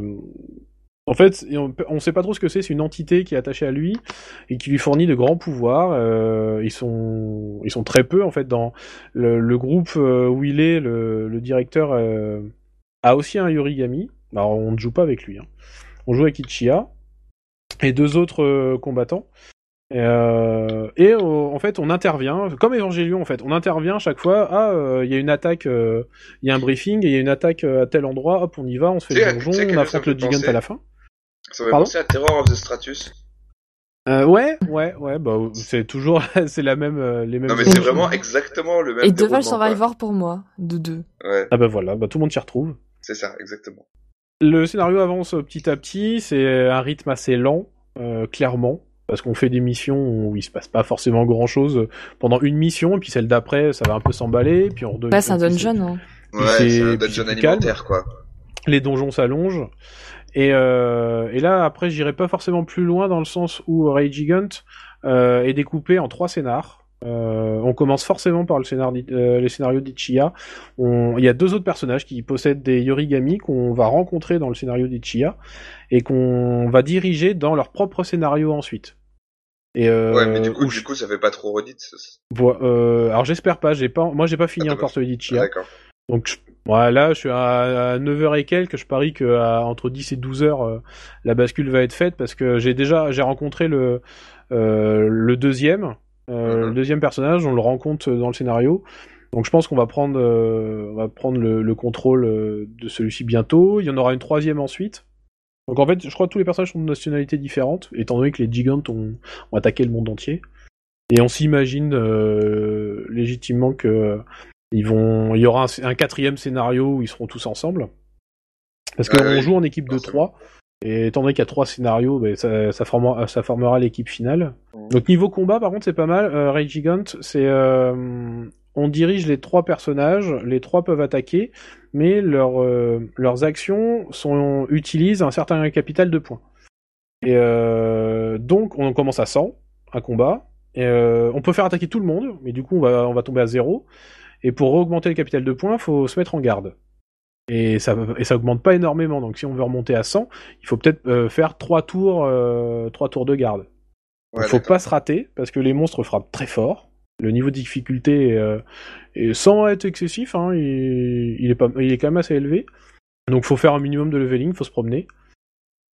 en fait on, on sait pas trop ce que c'est c'est une entité qui est attachée à lui et qui lui fournit de grands pouvoirs euh, ils sont ils sont très peu en fait dans le, le groupe euh, où il est le, le directeur euh, a aussi un Yorigami. Alors on ne joue pas avec lui hein. on joue avec Ichiya et deux autres euh, combattants et, euh, et euh, en fait, on intervient, comme Evangelion en fait, on intervient chaque fois. Ah, euh, il y a une attaque, euh, il y a un briefing, et il y a une attaque à tel endroit. Hop, on y va, on se fait le donjon, on affronte le me gigant penser à la fin. Ça Pardon? pensé à Terror of the Stratus. Euh, ouais, ouais, ouais. Bah, c'est toujours, c'est la même, les mêmes. Non mais choses. c'est vraiment exactement le même Et déroulement, Devil quoi. Survivor pour moi, de deux. Ouais, Ah bah voilà, bah tout le monde s'y retrouve. c'est ça, exactement. Le scénario avance petit à petit, c'est un rythme assez lent, euh, clairement, parce qu'on fait des missions où il se passe pas forcément grand chose pendant une mission, et puis celle d'après, ça va un peu s'emballer, puis on redevient. Ouais, c'est un dungeon, hein. Ouais, c'est- un dungeon alimentaire quoi. les donjons s'allongent. Et, euh, et là, après, j'irai pas forcément plus loin dans le sens où Rage Gigant euh, est découpé en trois scénars. Euh, on commence forcément par le scénar d'I- euh, les scénarios d'Ichiya. Il y a deux autres personnages qui possèdent des Yorigami qu'on va rencontrer dans le scénario d'Ichiya et qu'on va diriger dans leur propre scénario ensuite. Et euh, ouais, mais du coup, où du je coup, ça fait pas trop redite. ça- euh, alors j'espère pas. J'ai pas. Moi, j'ai pas fini Ah, encore celui Ah, d'Ichiya. D'accord. Donc je- voilà, je suis à, à 9h et quelques, je parie que à- entre 10 et 12 heures euh, la bascule va être faite parce que j'ai déjà j'ai rencontré le euh, le deuxième euh, Mhm. le deuxième personnage, on le rencontre dans le scénario. Donc je pense qu'on va prendre euh, on va prendre le, le contrôle euh, de celui-ci bientôt, il y en aura une troisième ensuite. Donc en fait, je crois que tous les personnages sont de nationalités différentes étant donné que les gigantes ont, ont attaqué le monde entier. Et on s'imagine légitimement que ils vont, il y aura un, un quatrième scénario où ils seront tous ensemble. Parce qu'on Ah oui, joue en équipe de trois. Et étant donné qu'il y a trois scénarios, ben, ça, ça formera, ça formera l'équipe finale. Donc niveau combat, par contre, c'est pas mal. Euh, Rage Gigant, c'est euh, on dirige les trois personnages, les trois peuvent attaquer, mais leurs euh, leurs actions sont utilisent un certain capital de points. Et euh, donc on commence à 100, un combat. Et, euh, on peut faire attaquer tout le monde, mais du coup on va on va tomber à zéro. Et pour augmenter le capital de points, faut se mettre en garde. Et ça et ça augmente pas énormément. Donc si on veut remonter à 100, il faut peut-être euh, faire trois tours euh, tours de garde. Ouais, Il faut d'accord. pas se rater parce que les monstres frappent très fort. Le niveau de difficulté est, euh, est- sans être excessif, hein, il, il est pas, il est quand même assez élevé. Donc faut faire un minimum de leveling, faut se promener.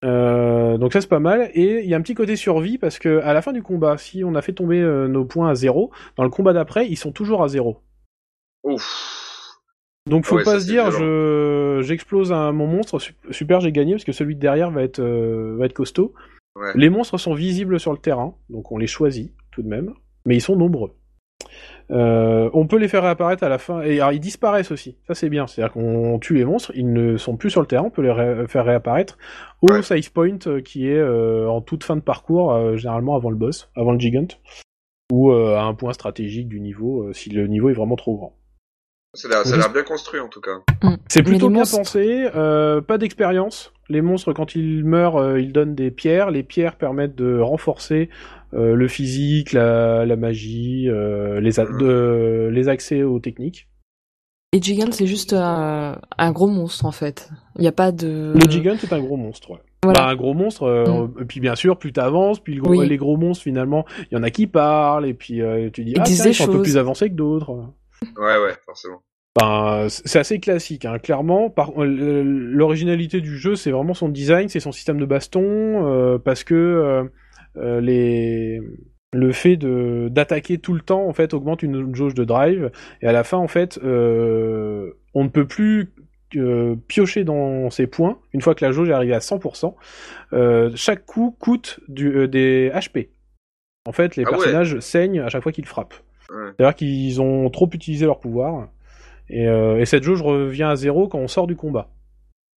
Euh, donc ça c'est pas mal. Et il y a un petit côté survie parce que à la fin du combat, si on a fait tomber euh, nos points à zéro, dans le combat d'après, ils sont toujours à zéro. Ouf. Donc faut Ouais, pas se dire je j'explose un mon monstre su- super j'ai gagné parce que celui de derrière va être euh, va être costaud. Ouais. Les monstres sont visibles sur le terrain donc on les choisit tout de même mais ils sont nombreux. Euh, on peut les faire réapparaître à la fin et alors ils disparaissent aussi ça c'est bien c'est à dire qu'on tue les monstres ils ne sont plus sur le terrain on peut les ré- faire réapparaître au Ouais. save point euh, qui est euh, en toute fin de parcours euh, généralement avant le boss avant le gigant ou euh, à un point stratégique du niveau euh, si le niveau est vraiment trop grand. Ça a l'air- bien construit en tout cas. C'est Mais plutôt bien monstres- pensé, euh, pas d'expérience. Les monstres, quand ils meurent, euh, ils donnent des pierres. Les pierres permettent de renforcer euh, le physique, la, la magie, euh, les, a- de- les accès aux techniques. Et Gigant, c'est juste un, un gros monstre, en fait. Il n'y a pas de... Le gigant est un gros monstre. ouais. Voilà. Bah, un gros monstre, euh, et puis bien sûr, plus t'avances, puis le gros- Oui. les gros monstres, finalement, il y en a qui parlent, et puis euh, tu dis, ah, tiens, ils sont un peu plus avancés que d'autres. Ouais, ouais, forcément. Enfin, c'est assez classique, hein, clairement. Par euh, l'originalité du jeu, c'est vraiment son design, c'est son système de baston, euh, parce que euh, les le fait de d'attaquer tout le temps en fait augmente une jauge de drive et à la fin en fait euh, on ne peut plus piocher dans ses points une fois que la jauge est arrivée à 100%. Euh, chaque coup coûte du, des HP. En fait, les Ah ouais. personnages saignent à chaque fois qu'ils frappent. Ouais. C'est-à-dire qu'ils ont trop utilisé leur pouvoir. Et, euh, et cette jauge revient à zéro quand on sort du combat.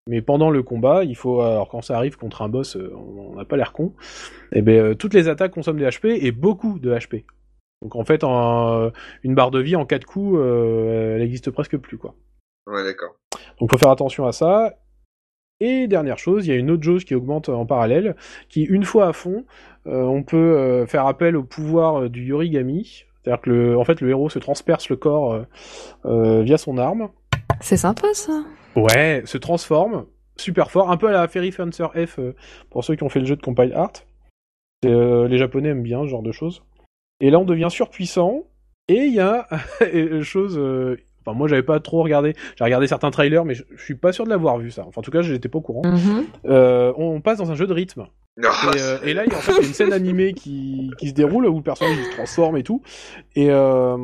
Mais pendant le combat, il faut, alors quand ça arrive contre un boss, euh, on n'a pas l'air con. Et ben euh, toutes les attaques consomment des HP et beaucoup de HP. Donc en fait, en, une barre de vie en 4 coups, euh, elle existe presque plus quoi. Ouais, d'accord. Donc faut faire attention à ça. Et dernière chose, il y a une autre jauge qui augmente en parallèle, qui une fois à fond, euh, on peut euh, faire appel au pouvoir du Yorigami. C'est-à-dire que le, en fait le héros se transperce le corps euh, euh, via son arme. C'est sympa ça. Ouais, se transforme, super fort, un peu à la Fairy Fencer F euh, pour ceux qui ont fait le jeu de Compile Art. Les Japonais aiment bien ce genre de choses. Et là, on devient surpuissant. Et il y a une chose. Enfin, moi, j'avais pas trop regardé. J'ai regardé certains trailers, mais je, je suis pas sûr de l'avoir vu ça. Enfin, en tout cas, j'étais pas au courant. Mhm. Euh, on passe dans un jeu de rythme. Et, euh, et là, il y a en fait une scène animée qui, qui se déroule où le personnage se transforme et tout. Et, euh,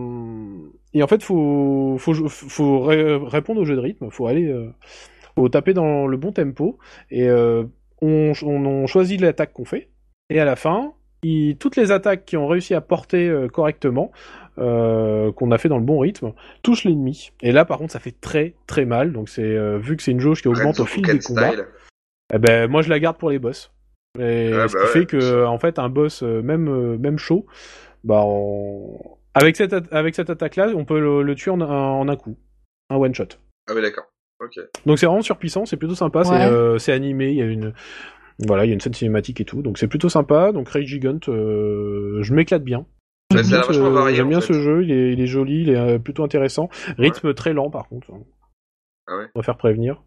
et en fait, faut, faut, faut ré- répondre au jeu de rythme. Faut aller, euh, faut taper dans le bon tempo. Et on, on, on choisit l'attaque qu'on fait. Et à la fin, il- toutes les attaques qui ont réussi à porter correctement, qu'on a fait dans le bon rythme, touchent l'ennemi. Et là, par contre, ça fait très très mal. Donc c'est vu que c'est une jauge qui augmente au fil des combats. Eh ben, moi, je la garde pour les boss. Et Ouais, ce bah qui ouais. fait que, en fait, un boss, euh, même, euh, même chaud, bah, on- avec cette, avec cette attaque-là, on peut le, le tuer en, un- en un coup. Un one shot. Ah oui, d'accord. Ok. Donc c'est vraiment surpuissant, c'est plutôt sympa, c'est, Ouais. euh, c'est animé, il y a une, voilà, il y a une scène cinématique et tout, donc c'est plutôt sympa. Donc Rage Gigant, euh, je m'éclate bien. Ouais, J'aime bien, ce, varié, j'aime en bien fait. ce jeu, il est, il est joli, il est plutôt intéressant. Rythme très lent par contre. Ah ouais. On va faire prévenir.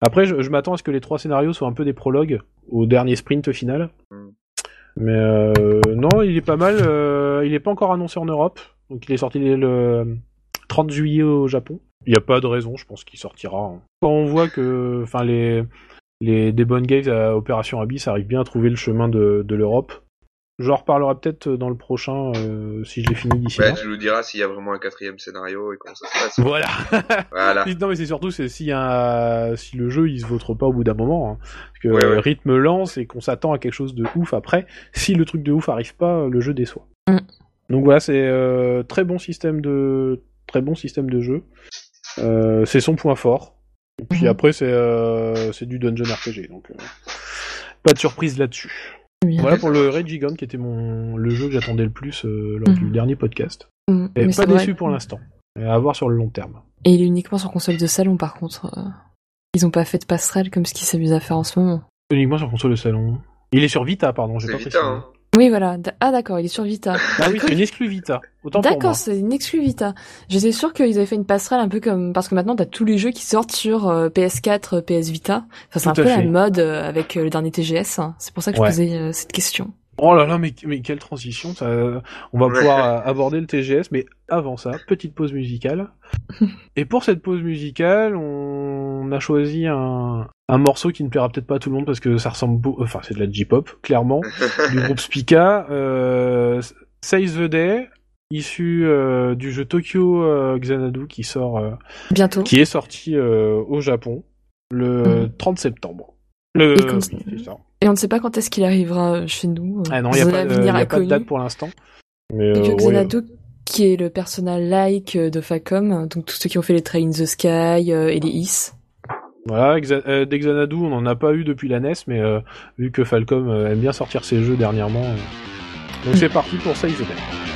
Après, je, m'attends à ce que les trois scénarios soient un peu des prologues au dernier sprint final. Mais euh, non, il est pas mal. euh, il est pas encore annoncé en Europe, donc il est sorti le 30 juillet au Japon. Il n'y a pas de raison, je pense qu'il sortira. hein. Quand on voit que, les les des games à Opération Abyss arrivent bien à trouver le chemin de l'Europe. J'en reparlerai peut-être dans le prochain euh, si je l'ai fini d'ici Bah, là. tu nous diras s'il y a vraiment un quatrième scénario et comment ça se passe. Voilà. Voilà. Non mais c'est surtout c'est si un si le jeu il se vautre pas au bout d'un moment hein. parce que Ouais, ouais. euh, rythme lance et qu'on s'attend à quelque chose de ouf après si le truc de ouf arrive pas le jeu déçoit. Mm. Donc voilà c'est euh, très bon système de très bon système de jeu. Euh, c'est son point fort. Et puis Mhm. après c'est euh, c'est du dungeon RPG donc euh, pas de surprise là-dessus. Bien. Voilà pour le. Red Gigant qui était mon le jeu que j'attendais le plus euh, lors du Mhm. dernier podcast. Mm. Et Mais pas déçu pour l'instant. Et À voir sur le long terme. Et il est uniquement sur console de salon par contre. euh, Ils ont pas fait de passerelle comme ce qu'ils s'amusent à faire en ce moment. Uniquement sur console de salon. Il est sur Vita, pardon, j'ai pas Vita, hein. Oui voilà. Ah d'accord, il est sur Vita. Ah oui, c'est une exclu Vita. Autant. D'accord, c'est une exclu Vita. J'étais sûre qu'ils avaient fait une passerelle un peu comme parce que maintenant t'as tous les jeux qui sortent sur euh, PS4, euh, PS Vita. Enfin c'est un peu la fait. mode euh, avec euh, le dernier TGS. hein. C'est pour ça que Ouais. je posais euh, cette question. Oh là là, mais, mais quelle transition. Ça... On va Ouais. pouvoir euh, aborder le TGS, mais avant ça, petite pause musicale. Et pour cette pause musicale, on a choisi un, un morceau qui ne plaira peut-être pas à tout le monde parce que ça ressemble beau... Enfin, c'est de la J-pop, clairement, du groupe Spica. Euh, Seize the Day, issu euh, du jeu Tokyo euh, Xanadu qui sort... euh, Bientôt. qui est sorti euh, au Japon le Mhm. 30 septembre. Le... Et comme- oui, c'est ça. Et on ne sait pas quand est-ce qu'il arrivera euh, chez nous. Ah non, il n'y a, pas avenir y a pas de date pour l'instant. Mais, Et euh, ouais, Xanadu, qui est le personnage like euh, de Facom, donc tous ceux qui ont fait les Train in the Sky euh, et les Is. Voilà, Exa- euh, des Xanadu, on n'en a pas eu depuis la NES, mais euh, vu que Falcom euh, aime bien sortir ses jeux dernièrement. euh, Donc Mm. c'est parti pour the Day.「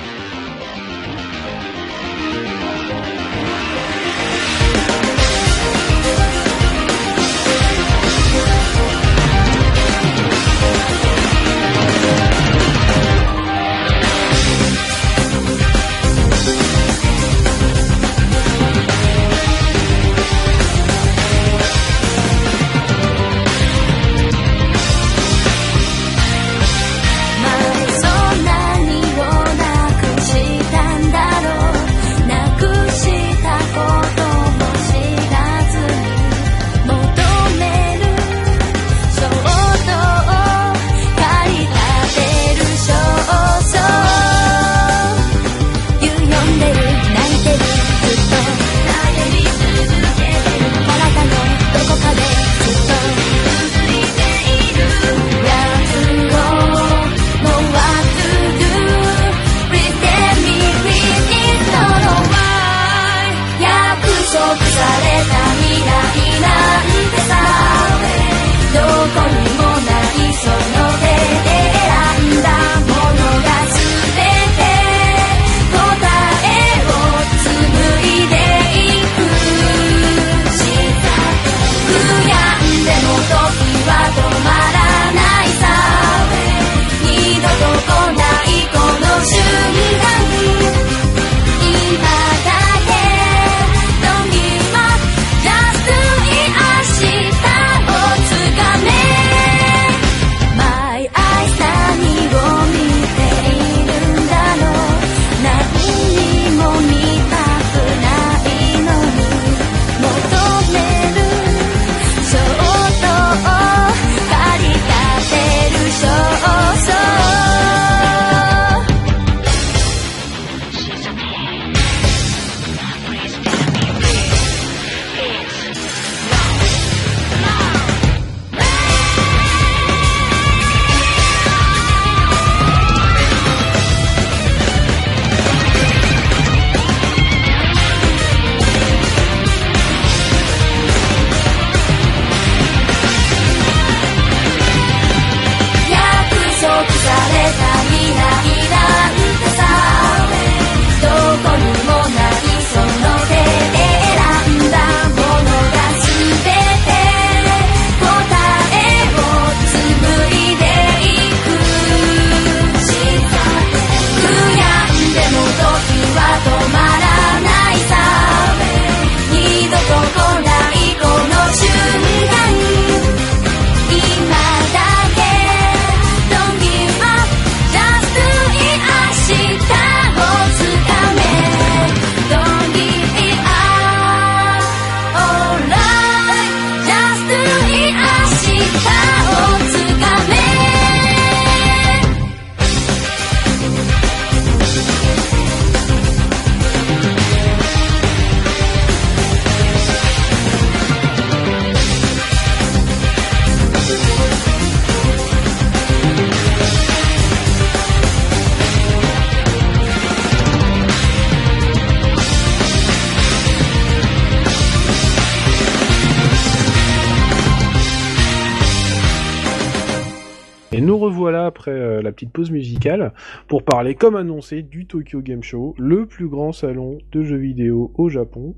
petite pause musicale pour parler, comme annoncé, du Tokyo Game Show, le plus grand salon de jeux vidéo au Japon.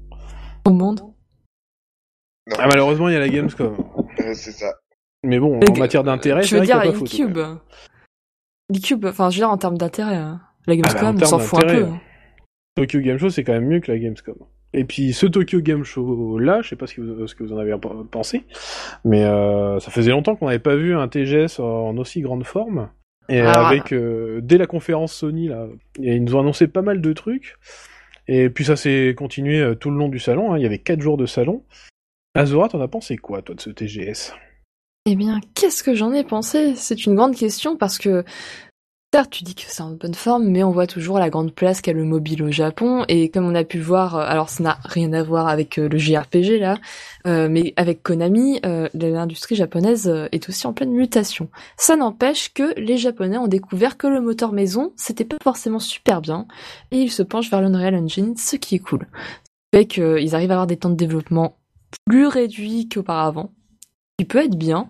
Au monde. Non, Ah, malheureusement, il y a la Gamescom. euh, c'est ça. Mais bon, Mais en matière d'intérêt, Tu c'est veux vrai qu'il y dire a pas photo. l'e-cube. L'e-cube, enfin, je veux dire en termes d'intérêt. hein. La Gamescom, Ah bah, en on s'en fout un peu. hein. Tokyo Game Show, c'est quand même mieux que la Gamescom. Et puis ce Tokyo Game Show là, je sais pas ce que vous, ce que vous en avez pensé, mais euh, ça faisait longtemps qu'on n'avait pas vu un TGS en aussi grande forme. Et Alors, avec euh, dès la conférence Sony là, et ils nous ont annoncé pas mal de trucs. Et puis ça s'est continué euh, tout le long du salon. hein. Il y avait quatre jours de salon. Azora, t'en as pensé quoi toi de ce TGS Eh bien, qu'est-ce que j'en ai pensé? C'est une grande question parce que, certes, tu dis que c'est en bonne forme, mais on voit toujours la grande place qu'a le mobile au Japon. Et comme on a pu le voir, euh, alors ça n'a rien à voir avec euh, le JRPG là, euh, mais avec Konami, l'industrie japonaise est aussi en pleine mutation. Ça n'empêche que les Japonais ont découvert que le moteur maison, c'était pas forcément super bien, et ils se penchent vers l'Unreal Engine, ce qui est cool. Fait qu'ils arrivent à avoir des temps de développement plus réduits qu'auparavant, qui peut être bien.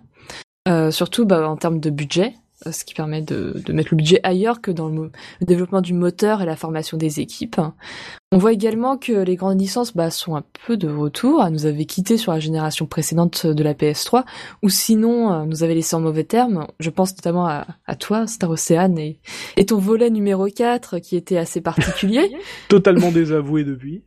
Surtout bah, en termes de budget, ce qui permet de, de mettre le budget ailleurs que dans le, développement du moteur et la formation des équipes. On voit également que les grandes licences bah, sont un peu de retour, elles nous avaient quitté sur la génération précédente de la PS3, ou sinon euh, nous avaient laissé en mauvais termes. Je pense notamment à, à toi, Star Ocean, et, et ton volet numéro 4 qui était assez particulier. Totalement désavoué depuis.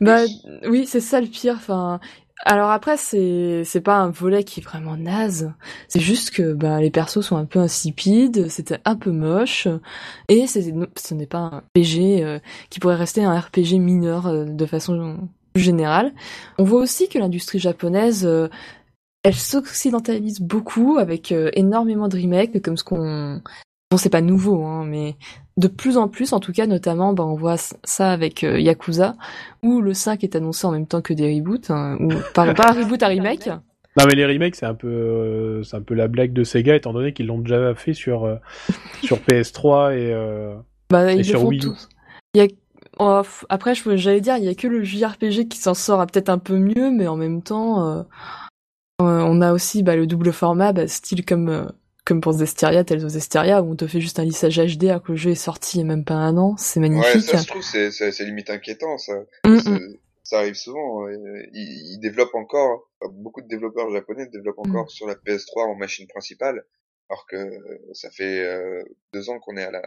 Bah oui, c'est ça le pire. Enfin, alors après c'est c'est pas un volet qui est vraiment naze. C'est juste que bah les persos sont un peu insipides, c'était un peu moche et c'est ce n'est pas un RPG euh, qui pourrait rester un RPG mineur euh, de façon plus générale. On voit aussi que l'industrie japonaise euh, elle s'occidentalise beaucoup avec euh, énormément de remakes comme ce qu'on bon c'est pas nouveau hein, mais de plus en plus en tout cas notamment bah, on voit ça avec euh, Yakuza où le 5 est annoncé en même temps que des reboots hein, ou pas, pas un reboot un remake. Non mais les remakes c'est un peu euh, c'est un peu la blague de Sega étant donné qu'ils l'ont déjà fait sur euh, sur PS3 et euh, bah Et ils le sur font Wii U. tous. Il y a oh, après je- j'allais dire il y a que le JRPG qui s'en sort peut-être un peu mieux mais en même temps on a aussi bah, le double format bah, style comme euh, comme pour Zestiria, Tales of Zestiria, où on te fait juste un lissage HD alors que le jeu est sorti il y a même pas un an, c'est ouais, magnifique. ça, je trouve, c'est, c'est, c'est limite inquiétant, ça. Mm, mm. Ça arrive souvent. euh, Ils, ils développent encore, beaucoup de développeurs japonais développent Mm. encore sur la PS3 en machine principale, alors que ça fait euh, deux ans qu'on est à la,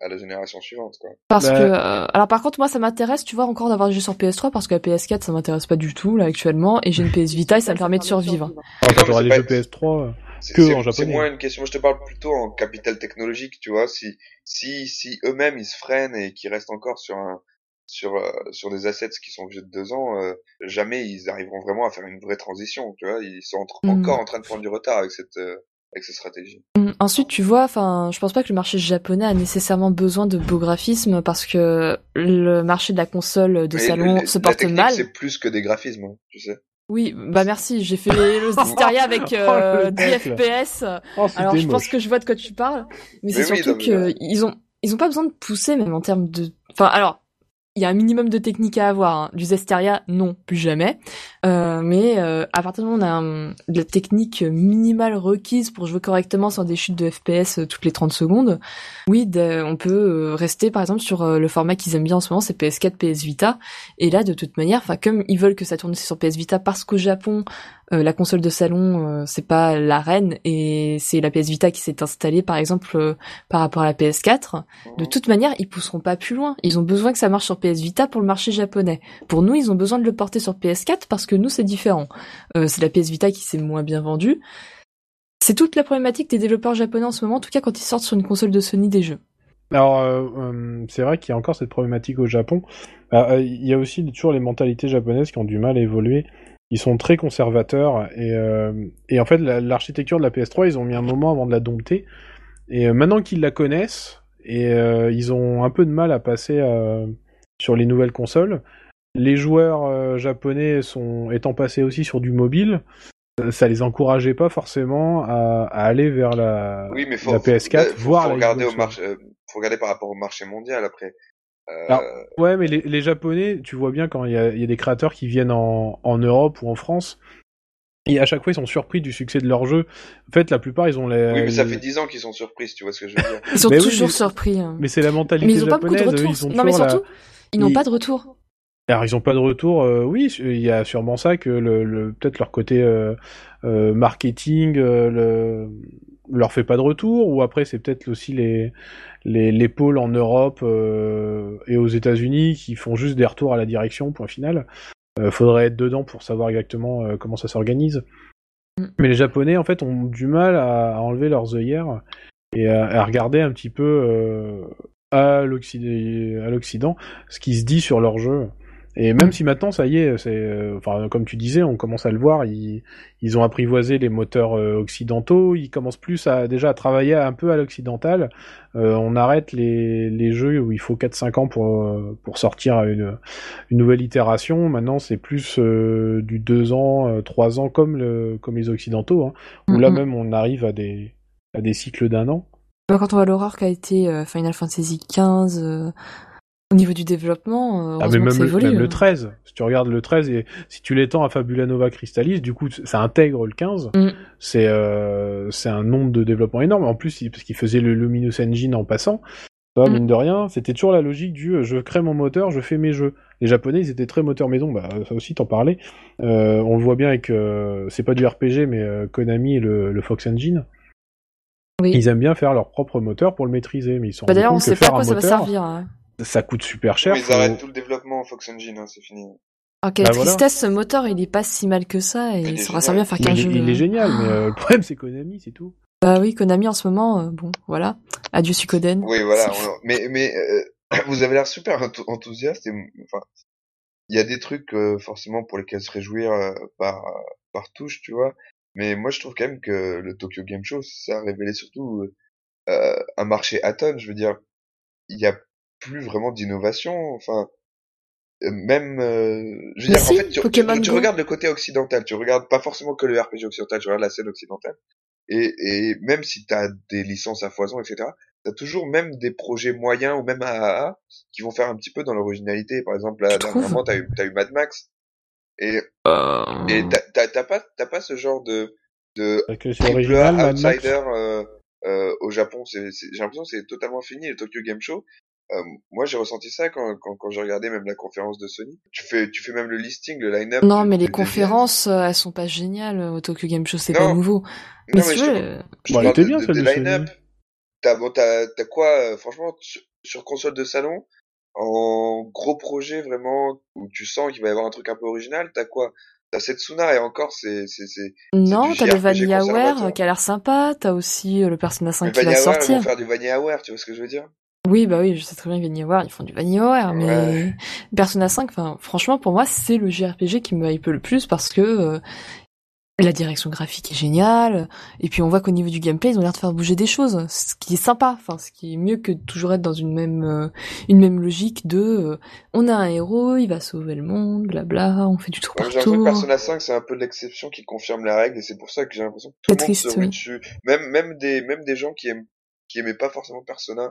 à, la génération suivante, quoi. Parce Bah- que, euh, alors par contre, moi, ça m'intéresse, tu vois, encore d'avoir des jeux sur PS3 parce que la PS4, ça m'intéresse pas du tout là actuellement, et j'ai une PS Vita et ça me permet de survivre. alors, Non, quand t'auras des jeux PS3 euh, C'est, Que c'est- moins une question. Moi, je te parle plutôt en capital technologique, tu vois. Si, si, si eux-mêmes ils se freinent et qu'ils restent encore sur un, sur, euh, sur des assets qui sont vieux de deux ans, euh, jamais ils arriveront vraiment à faire une vraie transition, tu vois. Ils sont Mm. encore en train de prendre du retard avec cette, euh, avec cette stratégie. Hum, Ensuite, tu vois, enfin, je pense pas que le marché japonais a nécessairement besoin de beaux graphismes parce que le marché de la console de Mais salon le- se la porte technique, mal. C'est plus que des graphismes, hein, tu sais. Oui, bah merci, j'ai fait le Zestiria avec euh, Oh, le 10 tacle. FPS. oh, Alors je pense que je vois de quoi tu parles, mais, Mais c'est oui, surtout non, mais que ils ont ils ont pas besoin de pousser même en termes de enfin alors il y a un minimum de technique à avoir. hein. Du Zestiria, non, plus jamais. Euh, mais euh, à partir du moment on a un- de la technique minimale requise pour jouer correctement sans des chutes de FPS euh, toutes les 30 secondes, oui, on peut euh, rester par exemple sur euh, le format qu'ils aiment bien en ce moment, c'est PS4, PS Vita. Et là, de toute manière, enfin comme ils veulent que ça tourne sur PS Vita parce qu'au Japon, euh, la console de salon, euh, c'est pas la reine et c'est la PS Vita qui s'est installée par exemple euh, par rapport à la PS4. De toute manière, ils pousseront pas plus loin. Ils ont besoin que ça marche sur PS Vita pour le marché japonais. Pour nous, ils ont besoin de le porter sur PS4 parce que nous, c'est différent. C'est la PS Vita qui s'est moins bien vendue. C'est toute la problématique des développeurs japonais en ce moment, en tout cas quand ils sortent sur une console de Sony des jeux. Alors, c'est vrai qu'il y a encore cette problématique au Japon. Euh, Il y a aussi toujours les mentalités japonaises qui ont du mal à évoluer. Ils sont très conservateurs et, euh, et en fait, la- l'architecture de la PS3, ils ont mis un moment avant de la dompter. Et euh, maintenant qu'ils la connaissent, et euh, ils ont un peu de mal à passer sur les nouvelles consoles. Les joueurs japonais sont étant passés aussi sur du mobile, ça- ça les encourageait pas forcément à, à aller vers la, Oui, mais faut, la PS4, faut, voire faut la regarder Xbox au marché, euh, faut regarder par rapport au marché mondial après. Euh, Alors, Ouais, mais les, les Japonais, tu vois bien quand il y a, il y a des créateurs qui viennent en, en Europe ou en France, Et à chaque fois, ils sont surpris du succès de leur jeu. En fait, la plupart, ils ont les. Oui, mais ça les- fait 10 ans qu'ils sont surpris, si tu vois ce que je veux dire. Ils sont Mais toujours surpris. hein. Mais c'est la mentalité Mais ils ont pas beaucoup de japonaise. retours. Ils ont Non, mais la- surtout, ils n'ont ils- pas de retour. Alors ils ont pas de retour, euh, oui, il y a sûrement ça que le, le- peut-être leur côté euh, euh, marketing euh, le, leur fait pas de retour, ou après c'est peut-être aussi les, les les pôles en Europe euh, et aux États-Unis qui font juste des retours à la direction, point final. Euh, faudrait être dedans pour savoir exactement euh, comment ça s'organise. Mm. Mais les Japonais en fait ont du mal à, à enlever leurs œillères et à, à regarder un petit peu à l'Occident, à l'Occident ce qui se dit sur leur jeu. Et même si maintenant, ça y est, c'est, euh, enfin, comme tu disais, on commence à le voir, ils, ils ont apprivoisé les moteurs euh, occidentaux, ils commencent plus à déjà à travailler un peu à l'occidental. Euh, on arrête les, les jeux où il faut 4-5 ans pour, pour sortir une, une nouvelle itération. Maintenant, c'est plus du 2 ans, euh, 3 ans comme, le, comme les occidentaux, hein, où là même on arrive à des, à des cycles d'un an. Bah, Quand on voit l'horreur qu'a été Final Fantasy XV au niveau du développement, euh, Ah mais même, le- évolue. même le hein. 13, si tu regardes le 13 et si tu l'étends à Fabula Nova Crystallis, du coup ça intègre le 15. Mm. C'est euh, c'est un nombre de développement énorme. En plus, parce qu'il faisait le Luminous Engine en passant, Mm. mine de rien, c'était toujours la logique du euh, je crée mon moteur, je fais mes jeux. Les Japonais, ils étaient très moteur maison, bah ça aussi t'en parlais. Euh, on le voit bien avec, euh, c'est pas du RPG, mais Konami et le, le Fox Engine. Oui. Ils aiment bien faire leur propre moteur pour le maîtriser, mais ils sont Bah, D'ailleurs, on sait pas à quoi ça va servir. hein. Ça coûte super cher. Mais ils faut- arrêtent tout le développement en Fox Engine, hein, c'est fini. Ah, quelle Bah, voilà. tristesse, ce moteur, il est pas si mal que ça et Il saura génial. servir à faire qu'un jeu. il est génial, mais euh, le problème c'est Konami, c'est tout. Bah oui, Konami en ce moment, euh, bon, voilà. Adieu Suikoden. Oui, voilà. on- Mais, mais euh, vous avez l'air super enth- enthousiaste. Et, enfin, il y a des trucs euh, forcément pour lesquels se réjouir euh, par par touche, tu vois. Mais moi, je trouve quand même que le Tokyo Game Show, ça a révélé surtout euh, un marché à tonnes. Je veux dire, il y a plus vraiment d'innovation. Enfin, euh, même, euh, je veux Mais dire, si, en fait, tu, tu- tu regardes le côté occidental. Tu regardes pas forcément que le RPG occidental. Tu regardes la scène occidentale. Et, et même si t'as des licences à foison, etc., t'as toujours même des projets moyens ou même AAA qui vont faire un petit peu dans l'originalité. Par exemple, là, Tu dernièrement, t'as eu, t'as eu Mad Max. Et, Euh, et t'as, pas, t'as pas ce genre de, de triple outsider euh, euh, au Japon. J'ai l'impression que c'est totalement fini le Tokyo Game Show. Euh, moi, j'ai ressenti ça quand, quand, quand j'ai regardé même la conférence de Sony. Tu fais, tu fais même le listing, le line-up. Non, mais les conférences, euh, elles sont pas géniales au Tokyo Game Show, c'est Non. pas nouveau. Non, Mais mais si je veux, euh, Je Bon, te elle était bien, de, celle de, de des Sony. line-up. T'as, bon, t'as, t'as quoi, franchement, sur, sur console de salon, en gros projet vraiment, où tu sens qu'il va y avoir un truc un peu original, t'as quoi? T'as Setsuna et encore, c'est, c'est, c'est, non, t'as le VanillaWare qui a l'air sympa, t'as aussi le Persona 5 mais qui va VanillaWare, ils sortir. vont faire du VanillaWare, tu vois ce que je veux dire? Oui, bah oui, je sais très bien que VanillaWare, ils font du VanillaWare, mais Ouais. Persona 5, enfin, franchement, pour moi, c'est le JRPG qui me hype le plus parce que euh, la direction graphique est géniale, et puis on voit qu'au niveau du gameplay, ils ont l'air de faire bouger des choses, ce qui est sympa, enfin, ce qui est mieux que de toujours être dans une même, euh, une même logique de, euh, on a un héros, il va sauver le monde, blabla, on fait du tour Ouais, par que tour. Persona 5, c'est un peu l'exception qui confirme la règle, et c'est pour ça que j'ai l'impression que tout le monde triste, se oui. dessus. Même, même des, même des gens qui aiment, qui aimaient pas forcément Persona,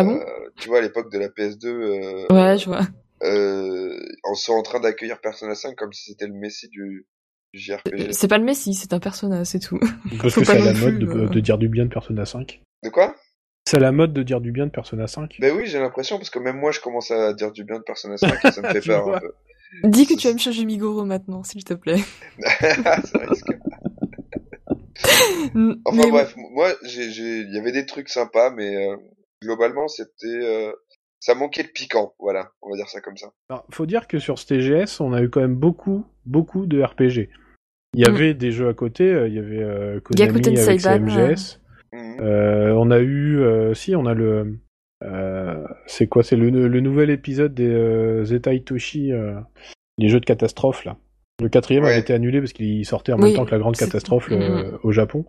Ah bon? Euh, tu vois, à l'époque de la PS2, euh, Ouais, je vois. euh, en sont en train d'accueillir Persona 5 comme si c'était le messie du, du JRPG. C'est pas le Messi, c'est un Persona, c'est tout. Parce que c'est à la mode de, euh. de dire du bien de Persona 5. De quoi? C'est à la mode de dire du bien de Persona 5. Ben oui, j'ai l'impression, parce que même moi, je commence à dire du bien de Persona 5 et ça me fait peur vois. un peu. Dis que tu aimes Shoji Migoro maintenant, s'il te plaît. ça risque. Enfin Mais- bref, moi, j'ai, j'ai, il y avait des trucs sympas, mais euh, globalement, c'était, euh, ça manquait de piquant, voilà, on va dire ça comme ça. Alors, faut dire que sur ce TGS, on a eu quand même beaucoup, beaucoup de RPG. Il y Mm. avait des jeux à côté, euh, il y avait euh, Konami avec Saiban, CMGS. Mhm. Euh, on a eu, euh, si, on a le, euh, c'est quoi, c'est le, le nouvel épisode des euh, Zeta Itoshi, euh, les jeux de catastrophe là. Le quatrième Ouais. avait été annulé parce qu'il sortait en Oui, même temps que la grande catastrophe Mhm. au Japon.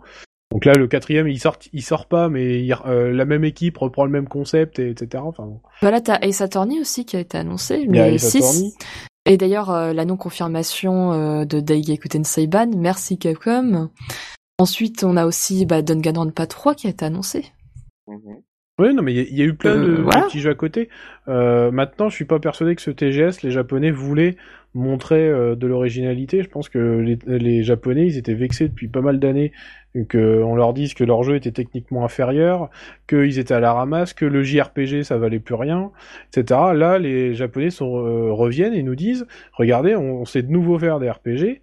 Donc là, le quatrième, il sort, il sort pas, mais il- euh, la même équipe reprend le même concept, et, etc. Enfin, bon. Voilà, t'as Ace Attorney aussi qui a été annoncé, il y a le Ace 6. Attorney. Et d'ailleurs, euh, la non-confirmation euh, de Daigakuten Saiban, merci Capcom. Ensuite, on a aussi bah, Danganronpa 3 qui a été annoncé. Mhm. Oui, non, mais il y, a- il y a eu plein Euh, de, de voilà. petits jeux à côté. Euh, maintenant, je suis pas persuadé que ce TGS, les Japonais voulaient montrait euh, de l'originalité. Je pense que les, les Japonais, ils étaient vexés depuis pas mal d'années qu'on leur dise que leur jeu était techniquement inférieur, qu'ils étaient à la ramasse, que le JRPG ça valait plus rien, etc. Là, les Japonais sont, euh, reviennent et nous disent, regardez, on, on sait de nouveau faire des RPG.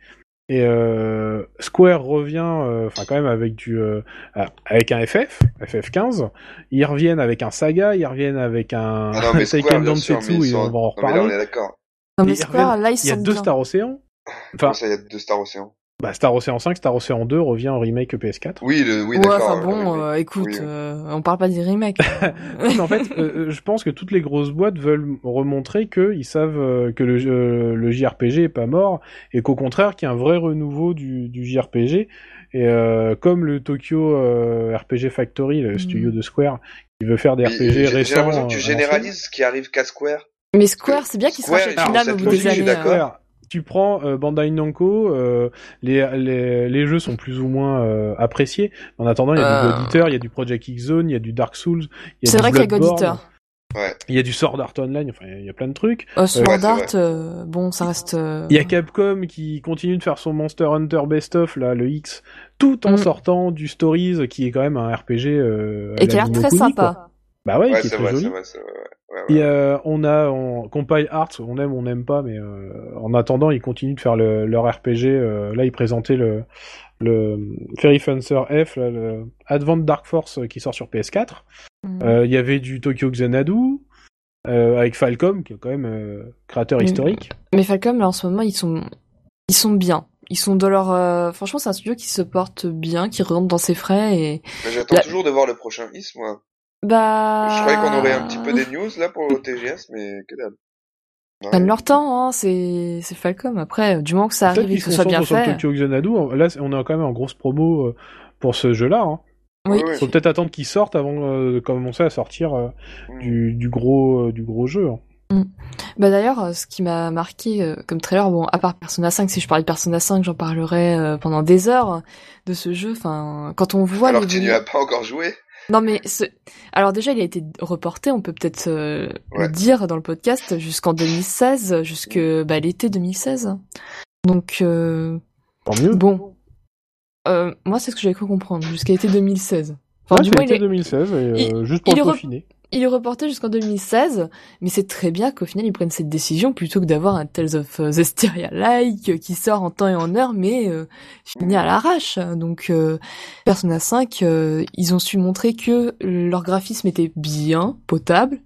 Et euh, Square revient, euh, enfin quand même avec du, euh, avec un FF, FF15. Ils reviennent avec un Saga, ils reviennent avec un Ah non, mais Square, ils et on sont- va en Non, mais là, reparler. on est d'accord. Non, mais là, ils Il y a deux bien. Star Ocean. Enfin, Comment ça, il y a deux Star Ocean bah, Star Ocean 5, Star Ocean 2 revient en remake PS4. Oui, le, oui, ouais, d'accord. enfin le bon, euh, écoute, Oui, euh, on parle pas des remakes. En fait, euh, euh, je pense que toutes les grosses boîtes veulent remontrer qu'ils savent euh, que le, euh, le JRPG est pas mort et qu'au contraire qu'il y a un vrai renouveau du, du JRPG. Et euh, comme le Tokyo euh, RPG Factory, le Mhm. studio de Square, qui veut faire des Mais, RPG J'ai récents. l'impression que tu généralises ce qui arrive qu'à Square? Mais Square, c'est bien qu'ils se rachètent une âme au bout des je suis années. d'accord. Square, tu prends euh, Bandai Namco, euh, les, les, les jeux sont plus ou moins euh, appréciés. En attendant, il y a Euh. du God Eater, il y a du Project X Zone, il y a du Dark Souls, il y a C'est du vrai qu'il y a God Bloodborne, Eater. Ouais. il y a du Sword Art Online, enfin il y a plein de trucs. Euh, Sword Ouais, Art, euh, bon, ça reste. euh, Il y a Capcom qui continue de faire son Monster Hunter Best of, là, le X, tout en Mm. sortant du Stories, qui est quand même un RPG euh, Et qui a la l'air très sympa. quoi. Bah ouais, Ouais, qui est c'est très vrai, joli. c'est vrai, c'est vrai. ouais. Ouais, ouais. Et euh, on a on, Compile Arts, on aime, on n'aime pas, mais euh, en attendant, ils continuent de faire le, leur RPG. euh, là, ils présentaient le, le Fairy Fencer F, là, le Advent Dark Force qui sort sur PS4. Mm. Euh, Il y avait du Tokyo Xanadu euh, avec Falcom, qui est quand même euh, créateur historique. Mais Falcom, là, en ce moment, ils sont, ils sont bien. Ils sont dans leur. euh, Franchement, c'est un studio qui se porte bien, qui rentre dans ses frais et. J'attends La- toujours de voir le prochain Is, moi. Bah. Je croyais qu'on aurait un petit peu des news, là, pour le TGS, mais que dalle. Ouais. Prennent leur temps, hein, c'est c'est Falcom. Après, du moment que ça arrive et que ce soit bien concentrent sur fait. Tokyo Xanadu. Là, on est quand même en grosse promo euh, pour ce jeu-là. Hein. Oui. Faut peut-être attendre qu'il sorte avant euh, de commencer à sortir euh, Mm. du, du gros euh, du gros jeu. hein. Bah d'ailleurs, ce qui m'a marqué euh, comme trailer, bon, à part Persona 5, si je parlais de Persona 5, j'en parlerai euh, pendant des heures de ce jeu. Enfin, quand on voit Alors les que tu n'y as pas encore joué. Non mais ce... alors déjà il a été reporté, on peut peut-être euh, Ouais. le dire dans le podcast jusqu'en 2016, jusque bah, l'été 2016. Donc euh, Tant mieux. bon, euh, moi c'est ce que j'avais cru comprendre jusqu'à l'été 2016. Enfin Ouais, du moins il l'été est, 2016, et, euh, il- juste pour il le re-. Il est reporté jusqu'en 2016, mais c'est très bien qu'au final ils prennent cette décision plutôt que d'avoir un Tales of euh, Zestiria-like qui sort en temps et en heure, mais euh, fini à l'arrache. Donc euh, Persona 5, euh, ils ont su montrer que leur graphisme était bien, potable,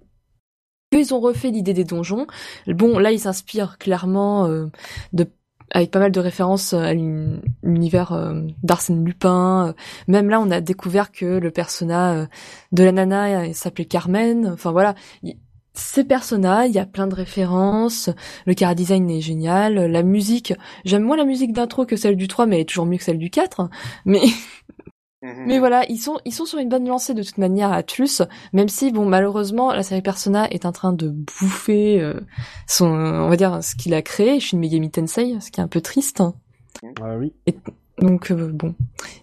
qu'ils ont refait l'idée des donjons. Bon, là ils s'inspirent clairement euh, de avec pas mal de références à l'uni- l'univers euh, d'Arsène Lupin. Euh, Même là, on a découvert que le persona euh, de la nana euh, s'appelait Carmen. Enfin voilà, Il- ces personnages, il y a plein de références. Le chara design est génial. La musique, j'aime moins la musique d'intro que celle du 3, mais elle est toujours mieux que celle du 4. Mais Mhm. mais voilà, ils sont ils sont sur une bonne lancée de toute manière à Atlus, même si bon malheureusement la série Persona est en train de bouffer euh, son on va dire ce qu'il a créé, Shin Megami Tensei, ce qui est un peu triste. Ah oui. Donc euh, bon,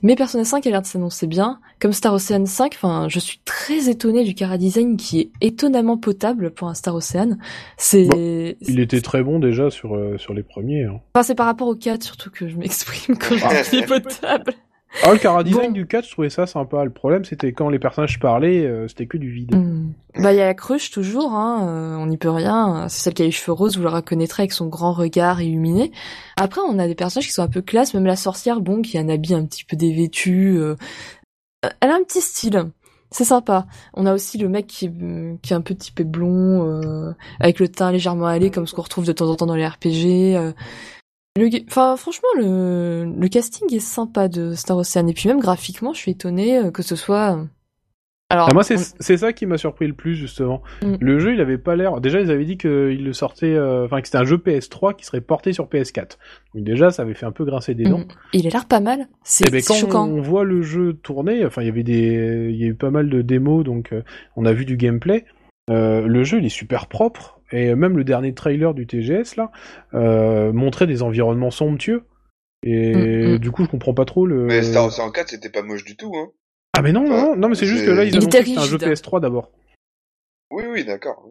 mais Persona 5 a l'air de s'annoncer bien, comme Star Ocean 5. Enfin, je suis très étonnée du chara design qui est étonnamment potable pour un Star Ocean. C'est Il était très bon déjà sur euh, sur les premiers. Hein. enfin c'est par rapport au 4 surtout que je m'exprime quand je dis qu'il est potable. Ah, le chara design Bon. du 4, je trouvais ça sympa. Le problème, c'était quand les personnages parlaient, euh, c'était que du vide. Hmm. Bah il y a la cruche toujours, hein, euh, on n'y peut rien. C'est celle qui a les cheveux roses, vous la reconnaîtrez avec son grand regard illuminé. Après on a des personnages qui sont un peu classe, même la sorcière, bon, qui a un habit un petit peu dévêtu. euh, Elle a un petit style. C'est sympa. On a aussi le mec qui est, euh, qui est un peu typé blond, euh, avec le teint légèrement allé, comme ce qu'on retrouve de temps en temps dans les RPG. Euh. Le, enfin, franchement, le, le casting est sympa de Star Ocean. Et puis même graphiquement, je suis étonnée euh, que ce soit... Alors, Ah, moi, c'est on- ça qui m'a surpris le plus, justement. Mm. Le jeu, il avait pas l'air. Déjà, ils avaient dit qu'il le sortait. euh, Enfin, que c'était un jeu PS3 qui serait porté sur PS4. Donc, déjà, ça avait fait un peu grincer des dents. Mm. Il a l'air pas mal. C'est Eh ben, c'est quand choquant. on voit le jeu tourner, enfin, il y avait des, il y a eu pas mal de démos, donc euh, on a vu du gameplay. Euh, le jeu, il est super propre, et même le dernier trailer du TGS là euh, montrait des environnements somptueux. Et Mm, mm. du coup, je comprends pas trop le. Mais Star Ocean 4, c'était pas moche du tout, hein. Ah mais non, non, non, non, mais c'est juste que là, ils que c'était un jeu rigide. PS3 d'abord. Oui, oui, d'accord.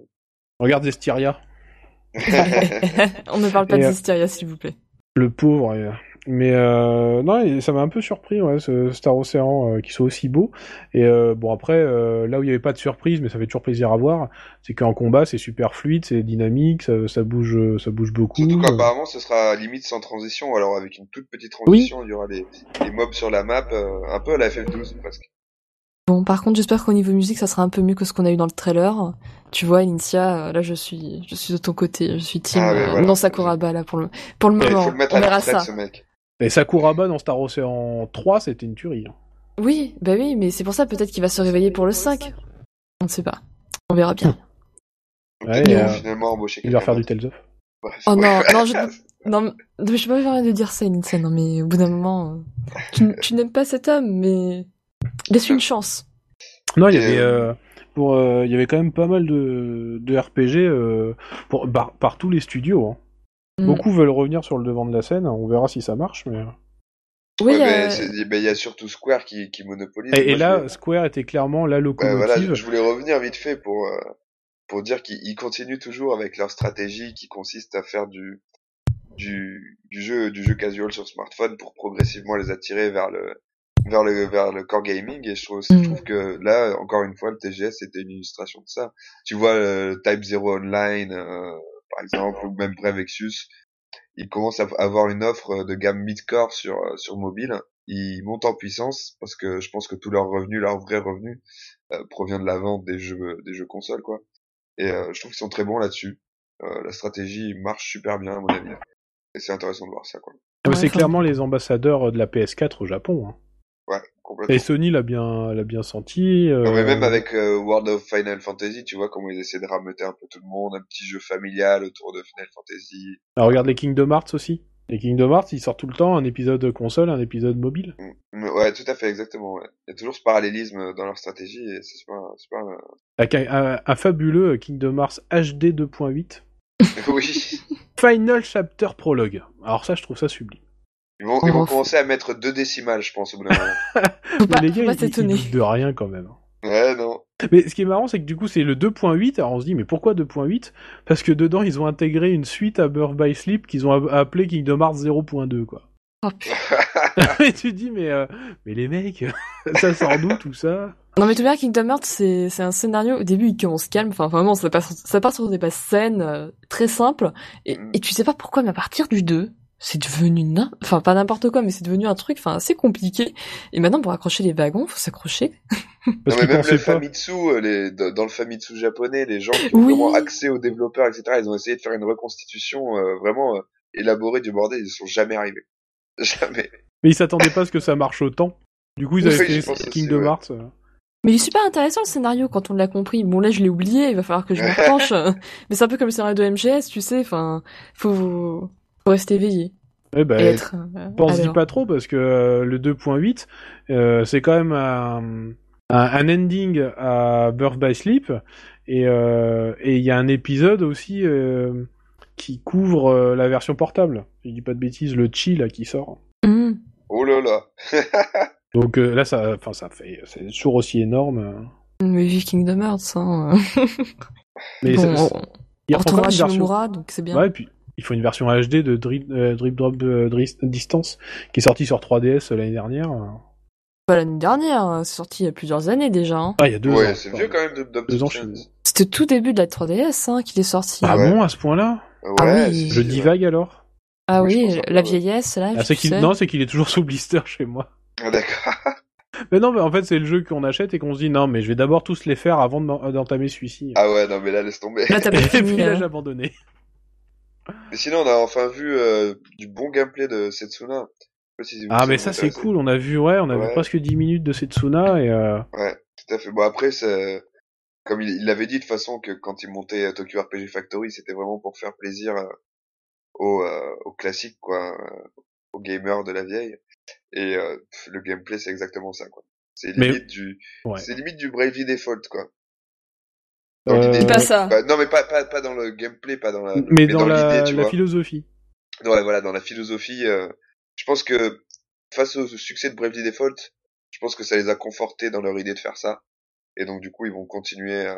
Regarde Zestiria. On ne parle pas Et, de euh, Hysteria, s'il vous plaît. Le pauvre. et- Mais euh, non, et ça m'a un peu surpris, ouais, ce Star Ocean euh, qui soit aussi beau. Et euh, bon après, euh, là où il n'y avait pas de surprise, mais ça fait toujours plaisir à voir, c'est qu'en combat c'est super fluide, c'est dynamique, ça, ça bouge, ça bouge beaucoup. Surtout qu'apparemment ce sera limite sans transition, alors avec une toute petite transition, il y aura les mobs sur la map, euh, un peu à la FF12 presque. Bon, par contre, j'espère qu'au niveau musique, ça sera un peu mieux que ce qu'on a eu dans le trailer. Tu vois, Initia, là, je suis, je suis de ton côté. Je suis team Ah, voilà. dans Sakuraba, là, pour le, pour le Il moment. faut le mettre On à la verra ça. ce mec. Et Sakuraba dans Star Ocean 3, c'était une tuerie. hein. Oui, bah oui, mais c'est pour ça peut-être qu'il va se réveiller pour le 5. On ne sait pas. On verra bien. Ouais, et, qu'ils euh, finalement embaucher Il va faire du. Tales of. Oh non, non, je, non, mais- mais je peux pas faire de dire ça, Initia, non, mais au bout d'un moment, euh, tu, tu n'aimes pas cet homme, mais laisse-lui une chance. Non, il y avait, euh, euh, pour, euh, il y avait quand même pas mal de, de RPG euh, pour, par, par tous les studios. hein. Mm. Beaucoup veulent revenir sur le devant de la scène. On verra si ça marche. Mais... Oui, Ouais, mais euh, il y a surtout Square qui, qui monopolise. Et, et Moi, je là, voulais- Square était clairement la Ouais, locomotive. voilà, je voulais revenir vite fait pour euh, pour dire qu'ils ils continuent toujours avec leur stratégie qui consiste à faire du du du jeu du jeu casual sur smartphone pour progressivement les attirer vers le vers le vers le core gaming et je trouve, je Mm. trouve que là encore une fois le TGS c'était une illustration de ça. Tu vois le Type Zero Online euh, par exemple ou même Brevexus, ils commencent à avoir une offre de gamme mid-core sur euh, sur mobile. Ils montent en puissance parce que je pense que tous leurs revenus, leurs vrais revenus euh, provient de la vente des jeux des jeux consoles quoi. Et euh, je trouve qu'ils sont très bons là-dessus. Euh, la stratégie marche super bien à mon avis. Et c'est intéressant de voir ça quoi. Ah, Ouais, c'est clairement les ambassadeurs de la PS4 au Japon. hein. Et Sony l'a bien, l'a bien senti. euh, Non, mais même avec euh, World of Final Fantasy, tu vois comment ils essaient de rameuter un peu tout le monde, un petit jeu familial autour de Final Fantasy. Ah, regarde les Kingdom Hearts aussi. Les Kingdom Hearts, ils sortent tout le temps un épisode console, un épisode mobile. Mm, Ouais, tout à fait, exactement. Ouais. Il y a toujours ce parallélisme dans leur stratégie et c'est super, super. euh, un, un- un fabuleux Kingdom Hearts HD 2.8. oui. Final Chapter Prologue. Alors ça, je trouve ça sublime. Ils vont, ils vont commencer à mettre deux décimales, je pense, au bout d'un moment. faut pas, mais les faut gars, pas ils, ils s'étonner. doutent de rien quand même. Ouais, non. Mais ce qui est marrant, c'est que du coup, c'est le 2.8. Alors on se dit, mais pourquoi 2.8 Parce que dedans, ils ont intégré une suite à Birth by Sleep qu'ils ont appelé Kingdom Hearts 0.2, quoi. Oh, putain. Et tu te dis, mais, euh, mais les mecs, ça sort d'où tout ça? Non mais tout bien, Kingdom Hearts, c'est c'est un scénario, au début, il commence calme, enfin vraiment, ça part, ça part sur des bases saines, euh, très simples, et, Mm. et tu sais pas pourquoi, mais à partir du 2, c'est devenu enfin pas n'importe quoi, mais c'est devenu un truc, enfin assez compliqué, et maintenant pour accrocher les wagons, faut s'accrocher. Parce non, mais même le. Famitsu, euh, les, dans le Famitsu japonais, les gens qui ont Oui. vraiment accès aux développeurs, etc., ils ont essayé de faire une reconstitution euh, vraiment euh, élaborée du bordel, ils y sont jamais arrivés. Jamais. Mais ils s'attendaient pas à ce que ça marche autant. Du coup, ils Oui, avaient je fait Kingdom ouais. Hearts. euh. Mais il est super intéressant le scénario quand on l'a compris. Bon là je l'ai oublié, il va falloir que je me repenche. mais c'est un peu comme le scénario de MGS, tu sais, enfin, faut, faut rester éveillé bah, et être. euh, pense y pas trop parce que euh, le 2.8 euh, c'est quand même un, un, un ending à Birth by Sleep et euh, et il y a un épisode aussi euh, qui couvre euh, la version portable. Je dis pas de bêtises, le chi là qui sort. Hmm. Oh là là. Donc euh, là ça enfin ça fait c'est toujours aussi énorme. Mais vive Kingdom Hearts, hein. Mais bon, ça- on, il on retrouvera version donc c'est bien. Ouais, et puis il faut une version HD de Drip, euh, Drip Drop euh, Distance qui est sortie sur 3DS l'année dernière. Pas l'année dernière, hein, c'est sorti il y a plusieurs années déjà. hein. Ah, il y a deux ans. ouais, c'est vieux quand même Substance. je suis- C'était tout début de la 3DS hein, qu'il est sorti. Ah Ouais. bon, à ce point-là Ouais, Ah oui. Je divague alors Ah Oui, la vieillesse, là. ah. Non, c'est qu'il est toujours sous blister chez moi. Ah, d'accord. Mais non, mais en fait, c'est le jeu qu'on achète et qu'on se dit non, mais je vais d'abord tous les faire avant d'entamer celui-ci. Ah ouais, non mais là laisse tomber. Là, t'as pas et puis là. j'ai abandonné. Mais sinon, on a enfin vu euh, du bon gameplay de Setsuna. Si Ah, mais ça, c'est cool. On a vu, ouais, on a vu presque 10 minutes de Setsuna et euh, Ouais, tout à fait. Bon après, c'est comme il l'avait dit de toute façon que quand il montait Tokyo RPG Factory, c'était vraiment pour faire plaisir euh, aux, euh, aux classiques, quoi, euh, aux gamers de la vieille. Et euh, le gameplay, c'est exactement ça, quoi. C'est Mais- limite du, ouais. c'est limite du Bravely Default, quoi. Dans Euh, l'idée. Pas ça. Bah, non, mais pas, pas, pas dans le gameplay, pas dans la, mais dans, la, tu la vois. philosophie. Ouais, voilà, dans la philosophie, euh, je pense que face au succès de Bravely Default, je pense que ça les a confortés dans leur idée de faire ça. Et donc du coup, ils vont continuer à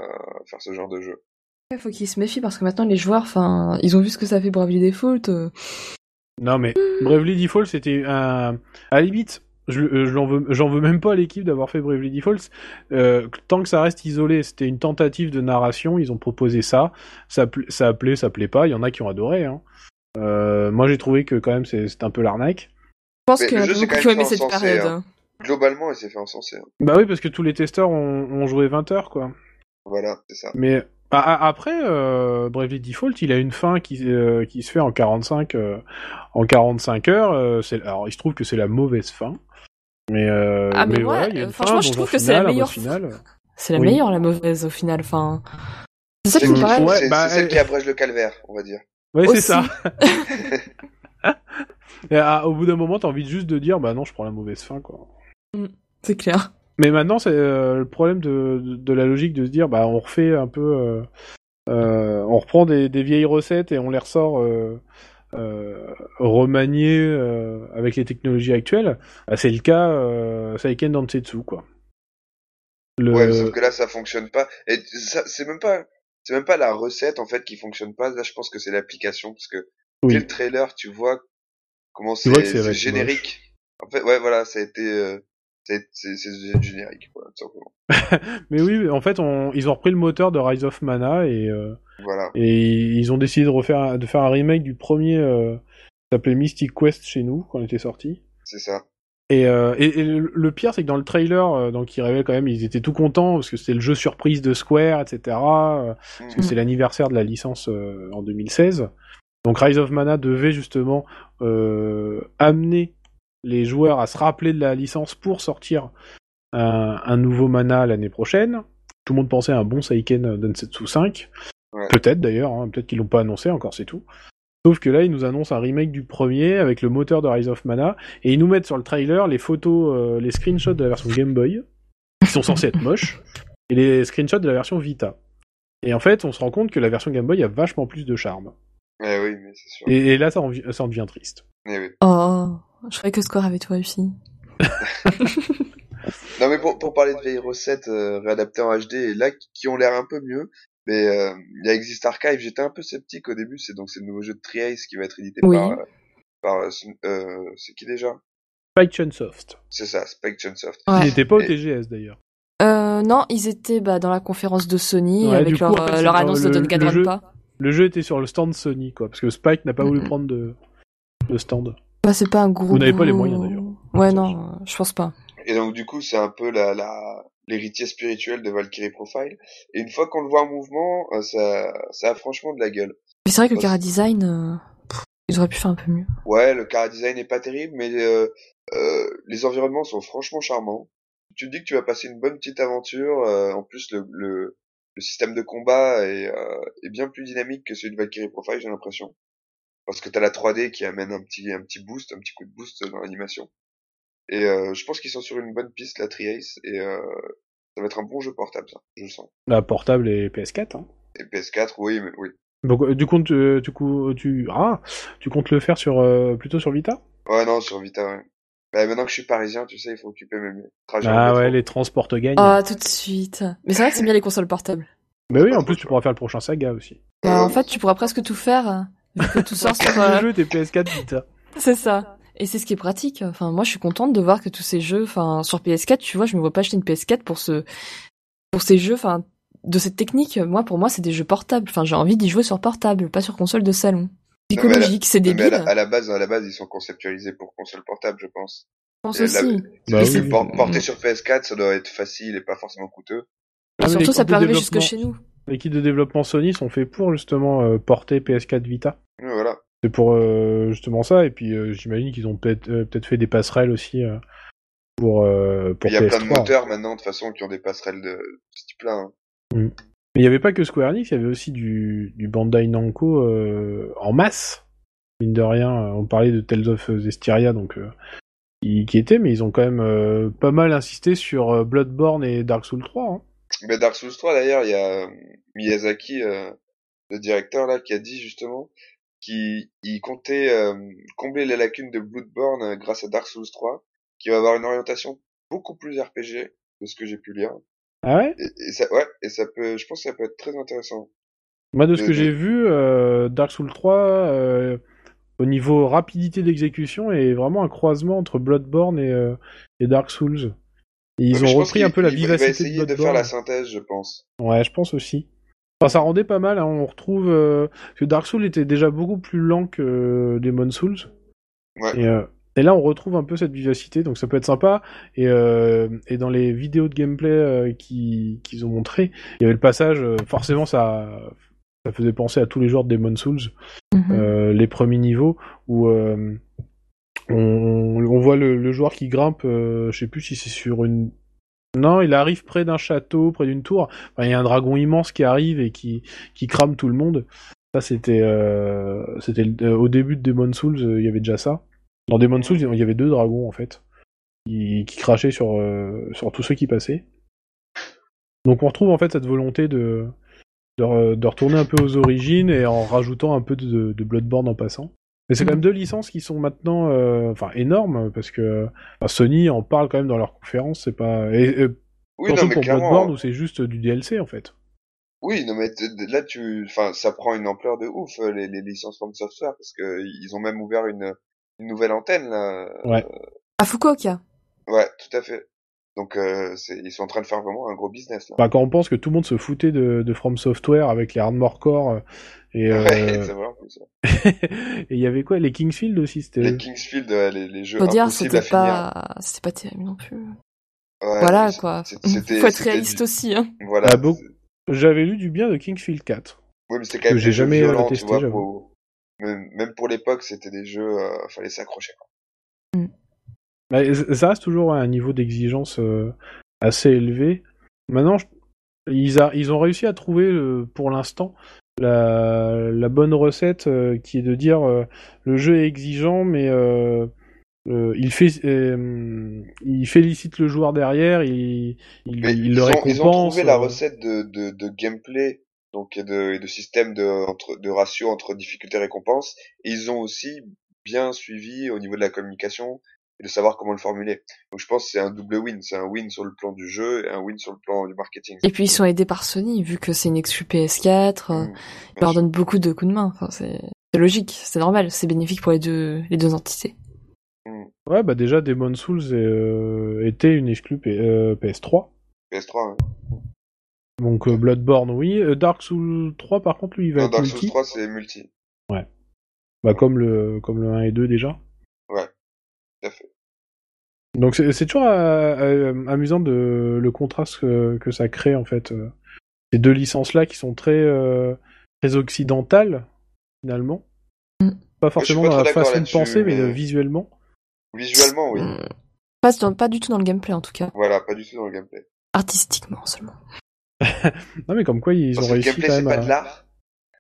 faire ce genre de jeu. Il faut qu'ils se méfient parce que maintenant les joueurs, enfin, ils ont vu ce que ça fait Bravely Default. euh. Non mais Bravely Default c'était un à la limite je, euh, je l'en veux j'en veux même pas à l'équipe d'avoir fait Bravely Default Euh, tant que ça reste isolé c'était une tentative de narration ils ont proposé ça ça ça plaît ça plaît pas il y en a qui ont adoré hein. Euh, moi j'ai trouvé que quand même c'est un peu l'arnaque Je pense qu'il y a beaucoup qui ont aimé cette période. hein. Globalement, il s'est fait encenser. hein. bah oui parce que tous les testeurs ont, ont joué 20 heures quoi Voilà, c'est ça. mais a- a- après euh, Bravely Default il a une fin qui euh, qui se fait en 45 euh, en 45 heures euh, alors il se trouve que c'est la mauvaise fin mais euh, Ah, mais a euh, une franchement, fin, je trouve que c'est la boss meilleure final. C'est la Oui. meilleure, la mauvaise, au final. Enfin, c'est ça qui me Mm. paraît. Ouais, c'est- bah, c'est celle euh, qui abrège le calvaire, on va dire. Ouais, c'est ça. Et, ah, au bout d'un moment, t'as envie juste de dire, bah non, je prends la mauvaise fin, quoi. C'est clair. Mais maintenant, c'est euh, le problème de, de, de la logique de se dire, bah on refait un peu, euh, euh, on reprend des, des vieilles recettes et on les ressort euh, remaniées euh, avec les technologies actuelles. Bah, c'est le cas euh, Saiken Densetsu, quoi. Le... Ouais, sauf que là, ça fonctionne pas. Et ça, c'est même pas, c'est même pas la recette, en fait, qui fonctionne pas. Là, je pense que c'est l'application, parce que Oui. dès le trailer, tu vois comment c'est générique. En fait, ouais, voilà, ça a été, euh, c'est générique, voilà, tout simplement. Mais oui, en fait, on, ils ont repris le moteur de Rise of Mana et euh, Voilà. Et ils ont décidé de refaire, de faire un remake du premier, euh, qui s'appelait Mystic Quest chez nous quand il était sorti. C'est ça. Et, euh, et, et le pire, c'est que dans le trailer, euh, donc ils révèlent quand même, ils étaient tout contents parce que c'était le jeu surprise de Square, etc. euh, parce que Mhm. c'est l'anniversaire de la licence euh, en 2016. Donc Rise of Mana devait justement euh, amener les joueurs à se rappeler de la licence pour sortir un, un nouveau Mana l'année prochaine. Tout le monde pensait à un bon Seiken Densetsu 5. Ouais. Peut-être d'ailleurs, hein, peut-être qu'ils l'ont pas annoncé encore, c'est tout. Sauf que là, ils nous annoncent un remake du premier avec le moteur de Rise of Mana et ils nous mettent sur le trailer les photos, euh, les screenshots de la version Game Boy qui sont censés être moches et les screenshots de la version Vita. Et en fait, on se rend compte que la version Game Boy a vachement plus de charme. Eh oui, mais c'est sûr. Et, et là, ça en, ça en devient triste. Eh oui. Oh, je croyais que Square avait tout réussi. Non, mais pour, pour parler de vieilles recettes euh, réadaptées en HD, et là, qui, ont l'air un peu mieux, mais euh, il y a Exist Archive, j'étais un peu sceptique au début, c'est donc c'est le nouveau jeu de Triace qui va être édité Oui. par, euh, par euh, euh, c'est qui déjà? Spike Chunsoft. C'est ça, Spike Chunsoft. Il Ouais. n'était pas au Et- TGS d'ailleurs. Euh, non, ils étaient bah, dans la conférence de Sony Ouais, avec coup, leur, en fait, c'est leur dans annonce de le- le Danganronpa. Le jeu était sur le stand Sony, quoi, parce que Spike n'a pas voulu prendre de, de stand. Bah, c'est pas un gros. Vous n'avez pas les moyens, d'ailleurs. Ouais, non, euh, je pense pas. Et donc du coup, c'est un peu la la l'héritier spirituel de Valkyrie Profile. Et une fois qu'on le voit en mouvement, euh, ça ça a franchement de la gueule. Mais c'est vrai que le Cara Design, euh, ils auraient pu faire un peu mieux. Ouais, le car design est pas terrible, mais euh, euh, les environnements sont franchement charmants. Tu te dis que tu vas passer une bonne petite aventure. euh, en plus, le, le, le système de combat est, euh, est bien plus dynamique que celui de Valkyrie Profile, j'ai l'impression. Parce que t'as la 3D qui amène un petit, un petit boost, un petit coup de boost dans l'animation. Et euh, je pense qu'ils sont sur une bonne piste, la Triace, et euh, ça va être un bon jeu portable, ça, je le sens. La portable et PS4. Hein. Et PS4, oui, mais oui. Donc, euh, du coup, tu, du coup, tu, ah, tu comptes le faire sur, euh, plutôt sur Vita? Ouais, non, sur Vita, ouais. Bah, maintenant que je suis parisien, tu sais, il faut occuper mes trajets Ah ouais, les transports te gagnent. Ah, tout de suite. Mais c'est vrai que c'est bien les consoles portables. Mais oui, en plus, tu pourras faire le prochain saga aussi. Bah, en fait, tu pourras presque tout faire, vu que tout sort sur... Le euh, jeu, t'es PS4 Vita. C'est ça. Et c'est ce qui est pratique. Enfin, moi, je suis contente de voir que tous ces jeux, enfin, sur PS4, tu vois, je me vois pas acheter une PS4 pour ce, pour ces jeux, enfin, de cette technique. Moi, pour moi, c'est des jeux portables. Enfin, j'ai envie d'y jouer sur portable, pas sur console de salon. Mais c'est Mais à débile. la, à la base, à la base, ils sont conceptualisés pour console portable, je pense. Je pense Et la- aussi. C'est Bah oui, porter sur PS4, ça doit être facile et pas forcément coûteux. Et mais surtout, ça peut arriver jusque chez nous. L'équipe de développement Sony sont faits pour justement euh, porter PS4 Vita. Voilà. C'est pour euh, justement ça, et puis euh, j'imagine qu'ils ont peut-être peut-être fait des passerelles aussi pour, pour Il y a PS3. plein de moteurs maintenant, de toute façon, qui ont des passerelles de ce type-là. hein. Mais il n'y avait pas que Square Enix, il y avait aussi du, du Bandai Namco en masse. Mine de rien, on parlait de Tales of Zestiria, donc qui, qui était, mais ils ont quand même pas mal insisté sur Bloodborne et Dark Souls 3. Hein. Mais Dark Souls 3, d'ailleurs, il y a euh, Miyazaki, euh, le directeur, là, qui a dit justement qu'il il comptait euh, combler les lacunes de Bloodborne grâce à Dark Souls 3, qui va avoir une orientation beaucoup plus RPG, de ce que j'ai pu lire. Ah ouais? Et, et ça, ouais, et ça peut, je pense que ça peut être très intéressant. Moi, de ce de- que de- j'ai vu, euh, Dark Souls 3, euh, au niveau rapidité d'exécution, est vraiment un croisement entre Bloodborne et, euh, et Dark Souls. Et ils Ouais, je ont repris un peu la vivacité Il va essayer de de, faire la synthèse, je pense. Ouais, je pense aussi. Enfin, ça rendait pas mal. Hein. On retrouve euh, parce que Dark Souls était déjà beaucoup plus lent que Demon Souls. Ouais. Et, euh, et là, on retrouve un peu cette vivacité, donc ça peut être sympa. Et, euh, et dans les vidéos de gameplay euh, qui- qu'ils ont montré, il y avait le passage. euh, forcément, ça, ça faisait penser à tous les joueurs de Demon Souls, Mhm. euh, les premiers niveaux où euh, on, voit le, joueur qui grimpe. euh, je sais plus si c'est sur une. Non, il arrive près d'un château, près d'une tour. Il y a un dragon immense qui arrive et qui, crame tout le monde. Ça, c'était euh, euh, au début de Demon Souls, il y avait déjà ça. Dans Demon Souls, il y avait deux dragons en fait, qui, crachaient sur, tous ceux qui passaient. Donc on retrouve en fait cette volonté de retourner un peu aux origines et en rajoutant un peu de, de Bloodborne en passant. Mais c'est quand Mhm. même deux licences qui sont maintenant euh, enfin énormes parce que enfin, Sony en parle quand même dans leurs conférences, c'est pas et, et Oui, surtout non, mais pour. Bloodborne où c'est juste du DLC en fait. Oui, non, mais là, tu, enfin, ça prend une ampleur de ouf, euh, les, les licences From Software, parce que ils ont même ouvert une, une nouvelle antenne, là. Ouais. À Fukuoka. Ouais, tout à fait. Donc, euh, ils sont en train de faire vraiment un gros business, là. Enfin, quand on pense que tout le monde se foutait de, de From Software avec les Armored Core euh, et euh, Ouais, il y avait quoi? Les Kingsfield aussi c'était Les Kingsfield, les, les jeux Faut dire, impossibles c'était à finir. pas, c'était pas terrible non plus. Ouais, voilà quoi. Faut être réaliste du- aussi. Hein. Voilà. Ah, bon. j'avais lu du bien de Kingsfield 4. Oui, mais c'était quand que même j'ai des jeux jamais, violents, testé, vois, j'avoue. pour... Même, pour l'époque, c'était des jeux, euh, fallait s'accrocher. quoi. C- ça reste toujours à un niveau d'exigence euh, assez élevé. Maintenant, ils, a- ils ont réussi à trouver euh, pour l'instant la, la bonne recette euh, qui est de dire euh, le jeu est exigeant, mais euh, euh, il, fait, euh, il félicite le joueur derrière, il, il, ils, le ont, récompense. ils ont trouvé la recette de, de, de gameplay donc et de, et de système de, entre, de ratio entre difficulté et récompense. Et ils ont aussi bien suivi au niveau de la communication et de savoir comment le formuler. Donc je pense que c'est un double win. C'est un win sur le plan du jeu et un win sur le plan du marketing. Et puis ils sont aidés par Sony, vu que c'est une exclu PS4, euh, Mmh, ils leur donnent beaucoup de coups de main. Enfin, c'est logique, c'est normal, c'est bénéfique pour les deux, les deux entités. mmh. Ouais, bah déjà, Demon Souls euh, était une exclue P- euh, PS3. PS3. hein. Donc euh, Bloodborne, oui. Euh, Dark Souls 3, par contre, lui, il va Non, être Dark multi. Souls 3, c'est multi. Bah, comme le, comme le 1 et 2 déjà. Donc c'est toujours euh, euh, amusant de le contraste que, que ça crée en fait. euh, ces deux licences là qui sont très euh, très occidentales finalement. Mm. Pas forcément pas dans la façon de penser, mais, mais- visuellement. Visuellement, oui. Mm. Pas, dans- pas du tout dans le gameplay en tout cas, Voilà, pas du tout dans le gameplay. artistiquement seulement. Non mais comme quoi ils Parce ont réussi gameplay, quand c'est même pas à. de l'art.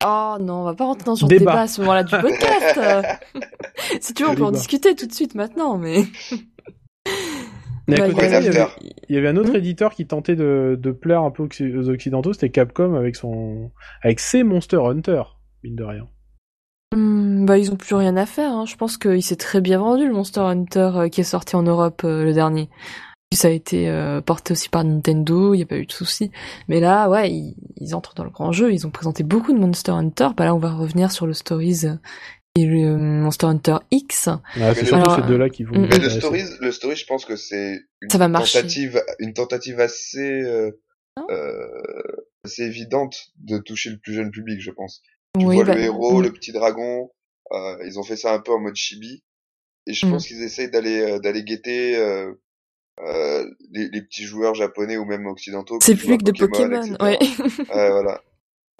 Oh non, on va pas rentrer dans ce Débat. débat à ce moment-là du podcast. si tu veux, on peut en discuter tout de suite maintenant, mais. Mais à Ouais, côté de il y avait, after. il y avait un autre Hmm. éditeur qui tentait de, de plaire un peu aux aux occidentaux, c'était Capcom avec son avec ses Monster Hunter, mine de rien. Hmm, bah, ils ont plus rien à faire. Hein. Je pense qu'il s'est très bien vendu le Monster Hunter euh, qui est sorti en Europe euh, le dernier. Puis ça a été euh, porté aussi par Nintendo, il y a pas eu de souci. Mais là, ouais, ils, ils entrent dans le grand jeu. Ils ont présenté beaucoup de Monster Hunter. Bah là, on va revenir sur le Stories et le euh, Monster Hunter X. Ah, c'est Mais surtout ces deux-là qui vont. nous Mais le stories, le story, je pense que c'est une Ça va marcher. tentative, une tentative assez, euh, euh, assez évidente de toucher le plus jeune public, je pense. Tu Oui, vois bah, le héros, hmm. le petit dragon, euh, ils ont fait ça un peu en mode chibi. Et je Mm. pense qu'ils essayent d'aller, euh, d'aller guetter, euh, euh, les, les petits joueurs japonais ou même occidentaux. C'est plus que de Pokémon, etc. ouais. Euh, voilà.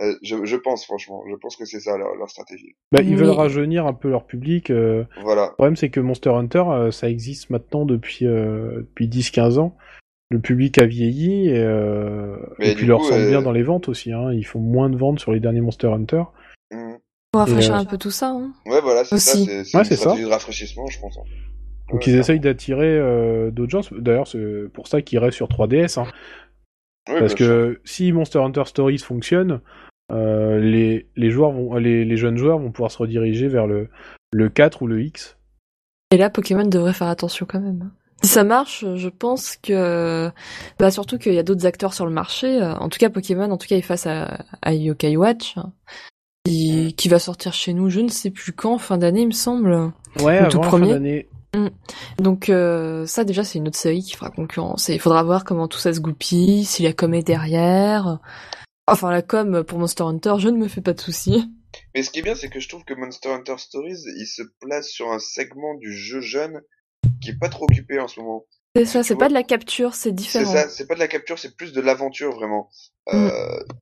Euh, je, je pense, franchement. Je pense que c'est ça leur, leur stratégie. Bah, ils veulent Oui. rajeunir un peu leur public. euh, Voilà. Le problème, c'est que Monster Hunter, euh, ça existe maintenant depuis, euh, depuis 10-15 ans. Le public a vieilli et, euh, et puis leur euh, bien dans les ventes aussi. Hein. Ils font moins de ventes sur les derniers Monster Hunter. Mhm. Pour rafraîchir euh, un peu tout ça. Hein. Ouais, voilà, c'est ça. Aussi. C'est c'est Ouais, une c'est ça. stratégie de rafraîchissement, je pense. hein. Donc Ouais, ils essayent d'attirer euh, d'autres gens. D'ailleurs, c'est pour ça qu'ils restent sur 3DS. Hein. Oui, Parce sûr. que si Monster Hunter Stories fonctionne, euh, les, les, joueurs vont, les, les jeunes joueurs vont pouvoir se rediriger vers le, le 4 ou le X. Et là, Pokémon devrait faire attention quand même. Si ça marche, je pense que, bah surtout qu'il y a d'autres acteurs sur le marché. En tout cas, Pokémon, en tout cas, est face à, à Yokai Watch, qui, qui va sortir chez nous, je ne sais plus quand, fin d'année, il me semble. Ouais, Ou avant tout la fin premier. d'année. Donc euh, ça déjà c'est une autre série qui fera concurrence et il faudra voir comment tout ça se goupille, si la com est derrière. Enfin la com pour Monster Hunter, je ne me fais pas de soucis. Mais ce qui est bien, c'est que je trouve que Monster Hunter Stories, il se place sur un segment du jeu jeune qui est pas trop occupé en ce moment. C'est ça, c'est pas de la capture, c'est C'est différent. ça, c'est pas de la capture, c'est plus de l'aventure vraiment. Euh,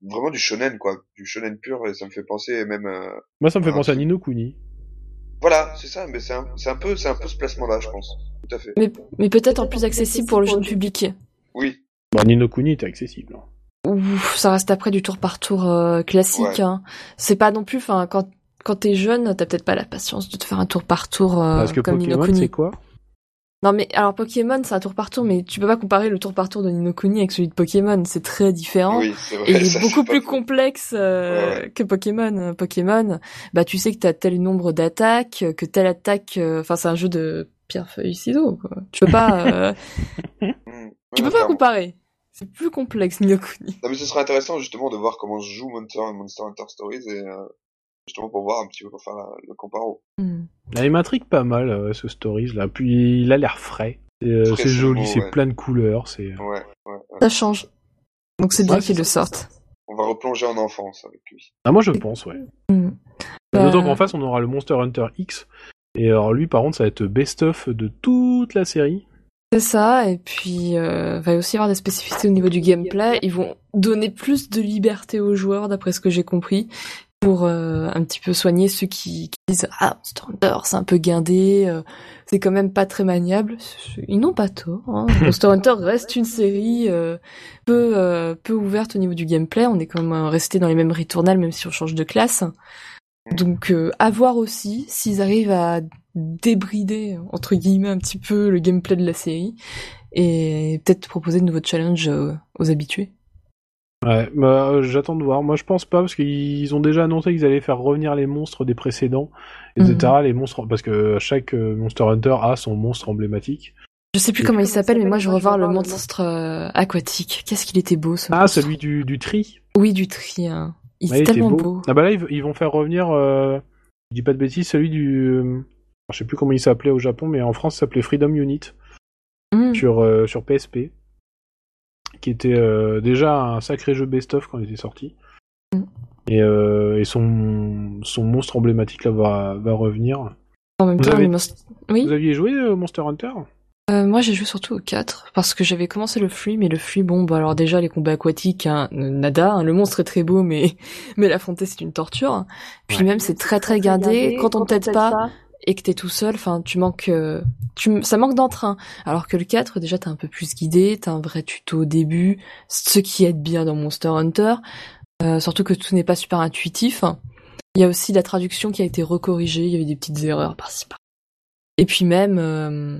Vraiment du shonen quoi, du shonen pur et ça me fait penser même. euh, Moi, ça me fait penser à c'est- Nino Kuni. Voilà, c'est ça, mais c'est un, c'est un peu, c'est un peu ce placement-là, je pense. Tout à fait. Mais, mais peut-être en plus accessible pour le jeune public. Oui, Bon, Nino Kuni était accessible. hein. Ouf, ça reste après du tour par tour euh, classique. Ouais. Hein. C'est pas non plus, enfin quand quand t'es jeune, t'as peut-être pas la patience de te faire un tour par tour euh, Parce que comme Pokémon, Kuni. c'est quoi? Non mais alors Pokémon c'est un tour par tour, mais tu peux pas comparer le tour par tour de Ni no Kuni avec celui de Pokémon, c'est très différent. oui, c'est vrai. Et il est ça, beaucoup plus complexe euh, Ouais, que Pokémon. Pokémon, bah tu sais que t'as tel nombre d'attaques, que telle attaque, euh, enfin c'est un jeu de pierre feuille ciseaux. Quoi. Tu peux pas, tu peux pas comparer. C'est plus complexe Ni no Kuni. Non, mais ce serait intéressant justement de voir comment se joue Monster, Monster Hunter Stories et euh, justement pour voir un petit peu pour faire la- le comparo. Hmm. Ah, Il m'intrigue pas mal, euh, ce Stories là. Puis il a l'air frais. C'est euh, c'est joli, c'est ouais. plein de couleurs. C'est. Ouais, ouais. ouais. Ça change. Donc c'est bien c'est le ça. sortent. On va replonger en enfance avec lui. Ah, moi je pense, ouais. Hmm. D'autant qu'en face, on aura le Monster Hunter X. Et alors lui, par contre, ça va être best-of de toute la série. C'est ça, et puis euh, va aussi y avoir des spécificités au niveau du gameplay. Ils vont donner plus de liberté aux joueurs, d'après ce que j'ai compris, pour euh, un petit peu soigner ceux qui, qui disent ah Monster Hunter c'est un peu guindé, euh, c'est quand même pas très maniable. Ils n'ont pas tort. Hein. Monster Hunter reste une série euh, peu euh, peu ouverte au niveau du gameplay. On est quand même euh, resté dans les mêmes ritournelles, même si on change de classe. Donc euh, à voir aussi s'ils arrivent à débrider entre guillemets un petit peu le gameplay de la série et peut-être proposer de nouveaux challenges euh, aux habitués. Ouais, bah, j'attends de voir. Moi, je pense pas parce qu'ils ont déjà annoncé qu'ils allaient faire revenir les monstres des précédents, etc. Les monstres, parce que chaque euh, Monster Hunter a son monstre emblématique. Je sais plus Et comment il s'appelle, mais moi je revois le monstre euh, aquatique. Qu'est-ce qu'il était beau ce Ah, monstre. celui du, du tri. Oui, du tri. hein. Il Ouais, est il tellement beau. beau. Ah bah là, ils, ils vont faire revenir, euh, je dis pas de bêtises, celui du... je sais plus comment il s'appelait au Japon, mais en France, ça s'appelait Freedom Unit Mm. sur, euh, sur PSP, qui était euh, déjà un sacré jeu best-of quand il était sorti. Mm. Et, euh, et son, son monstre emblématique là va, va revenir. En même Vous temps, avez- Oui. Vous aviez joué euh, Monster Hunter? Moi, j'ai joué surtout au 4 parce que j'avais commencé le free, mais le free, bon, bah alors déjà les combats aquatiques, hein, nada. hein, le monstre est très beau, mais mais l'affronter c'est une torture. Puis Ouais. même c'est très très gardé. Quand on t'aide pas et que t'es tout seul, enfin tu manques, euh, tu ça manque d'entrain. Alors que le 4 déjà t'es un peu plus guidé, t'as un vrai tuto au début, ce qui aide bien dans Monster Hunter. Euh, surtout que tout n'est pas super intuitif. Il y a aussi la traduction qui a été recorrigée, il y avait des petites erreurs par-ci par Et puis même, euh,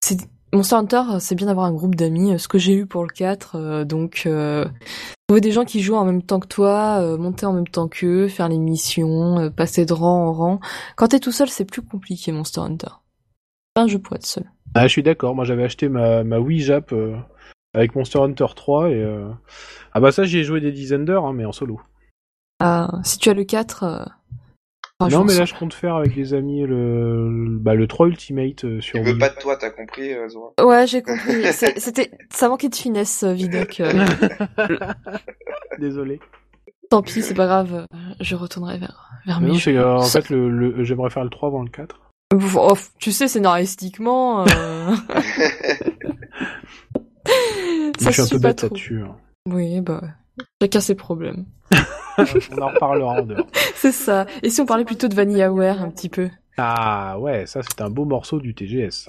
c'est Monster Hunter, c'est bien d'avoir un groupe d'amis, euh, ce que j'ai eu pour le 4, euh, donc euh, trouver des gens qui jouent en même temps que toi, euh, monter en même temps qu'eux, faire les missions, passer de rang en rang. Quand t'es tout seul, c'est plus compliqué Monster Hunter. C'est un jeu pour être seul. Ah, je suis d'accord. Moi, j'avais acheté ma, ma Wii Jap avec Monster Hunter 3 et ah bah ça, j'y ai joué des dizaines d'heures, hein, mais en solo. Ah, si tu as le 4, non, mais là, je compte faire avec des amis le, bah, le 3 Ultimate euh, sur Tu veux Wii. pas de toi, t'as compris, euh, Zora Ouais, j'ai compris. C'était, ça manquait de finesse, euh, Vidoc. euh. Désolé. Tant pis, c'est pas grave. Je retournerai vers, vers Mais mes non, jeux. c'est en Ça- fait le, le- j'aimerais faire le 3 avant le 4. Oh, tu sais, scénaristiquement, euh, Je ça suis un peu bête là-dessus. hein. Oui, bah, chacun ses problèmes. On en reparlera en dehors. C'est ça. Et si on parlait plutôt de VanillaWare un petit peu? Ah ouais, ça c'est un beau morceau du TGS.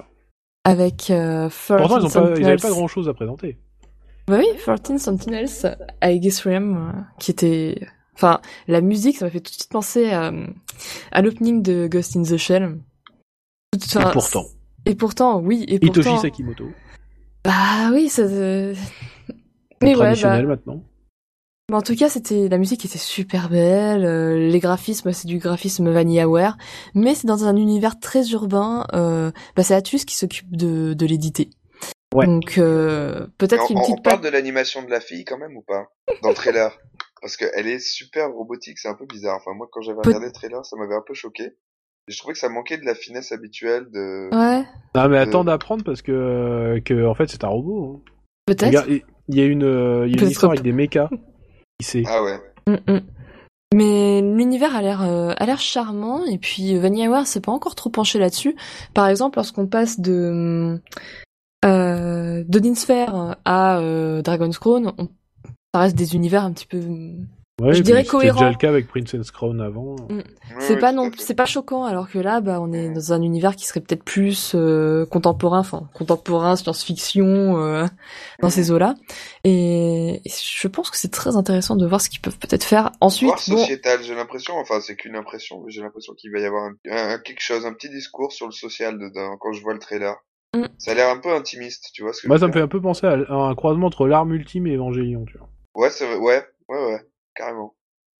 avec euh, 13 Pourtant, ils ont pas, pas grand chose à présenter. Bah oui, 13 Sentinels à Aegis-Realm, euh, qui était... Enfin, la musique, ça m'a fait tout de suite penser à, à l'opening de Ghost in the Shell. Enfin, Et pourtant, Et pourtant, oui, et Hitoshi pourtant... Sakimoto, Bah oui, ça... Mais ouais, bah... maintenant. Mais en tout cas, c'était la musique était super belle, euh, les graphismes, c'est du graphisme VanillaWare, mais c'est dans un univers très urbain. Euh, bah, c'est Atus qui s'occupe de, de l'éditer. Ouais. Donc euh, peut-être on, qu'une on petite parle de l'animation de la fille quand même ou pas? Dans le trailer Parce qu'elle est super robotique, c'est un peu bizarre. Enfin, moi, quand j'avais regardé le trailer, ça m'avait un peu choqué. Je trouvais que ça manquait de la finesse habituelle de... Ouais, Non, mais attends d'apprendre parce que, que en fait, c'est un robot. hein. peut-être. Il y a une, euh, il y a une histoire avec des mechas. Ah ouais. Mm, mm. Mais l'univers a l'air euh, a l'air charmant et puis VanillaWare s'est pas encore trop penché là-dessus. Par exemple, lorsqu'on passe de euh, d'Odin Sphere à euh, Dragon's Crown, on- ça reste des univers un petit peu. Ouais, je dirais C'était cohérent. déjà le cas avec Princess Crown avant. Mm. Ouais, C'est ouais, pas non, c'est pas choquant alors que là, bah, on est dans un univers qui serait peut-être plus euh, contemporain, enfin contemporain, science-fiction, euh, dans Mhm. ces eaux-là. Et, et je pense que c'est très intéressant de voir ce qu'ils peuvent peut-être faire ensuite. Voire bon, sociétal, j'ai l'impression, enfin c'est qu'une impression, mais j'ai l'impression qu'il va y avoir un, un- quelque chose, un petit discours sur le social dedans quand je vois le trailer. Mm. Ça a l'air un peu intimiste, tu vois ce que Moi, ça me fait un peu penser à, à un croisement entre l'arme ultime et Evangelion, tu vois. Ouais, c'est ouais, ouais, ouais, carrément.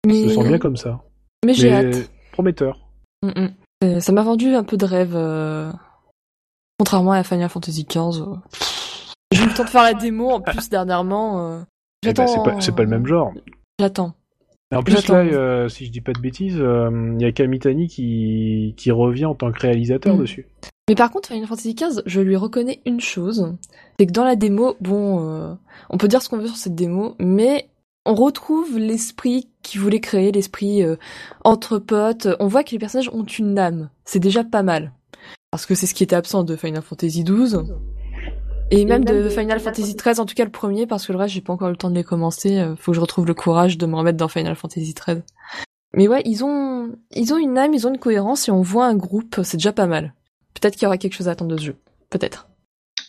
Je mais, me sens bien comme ça. mais j'ai hâte. prometteur. Mm, mm. Euh, Ça m'a vendu un peu de rêve, euh, contrairement à Final Fantasy XV. euh, J'ai eu le temps de faire la démo en plus dernièrement. euh, Eh ben, J'attends. c'est pas, le même genre. J'attends. Et en plus, là, euh, si je dis pas de bêtises, euh, il y a Kamitani qui, qui revient en tant que réalisateur Mm. dessus. Mais par contre, Final Fantasy XV, je lui reconnais une chose, c'est que dans la démo, bon, euh, on peut dire ce qu'on veut sur cette démo, mais on retrouve l'esprit qui voulait créer, l'esprit euh, entre potes. On voit que les personnages ont une âme. C'est déjà pas mal. Parce que c'est ce qui était absent de Final Fantasy XII. Et même de Final Fantasy XIII, en tout cas le premier, parce que le reste, j'ai pas encore eu le temps de les commencer. euh, Faut que je retrouve le courage de me remettre dans Final Fantasy XIII. Mais ouais, ils ont, ils ont une âme, ils ont une cohérence, et on voit un groupe, c'est déjà pas mal. Peut-être qu'il y aura quelque chose à attendre de ce jeu. Peut-être.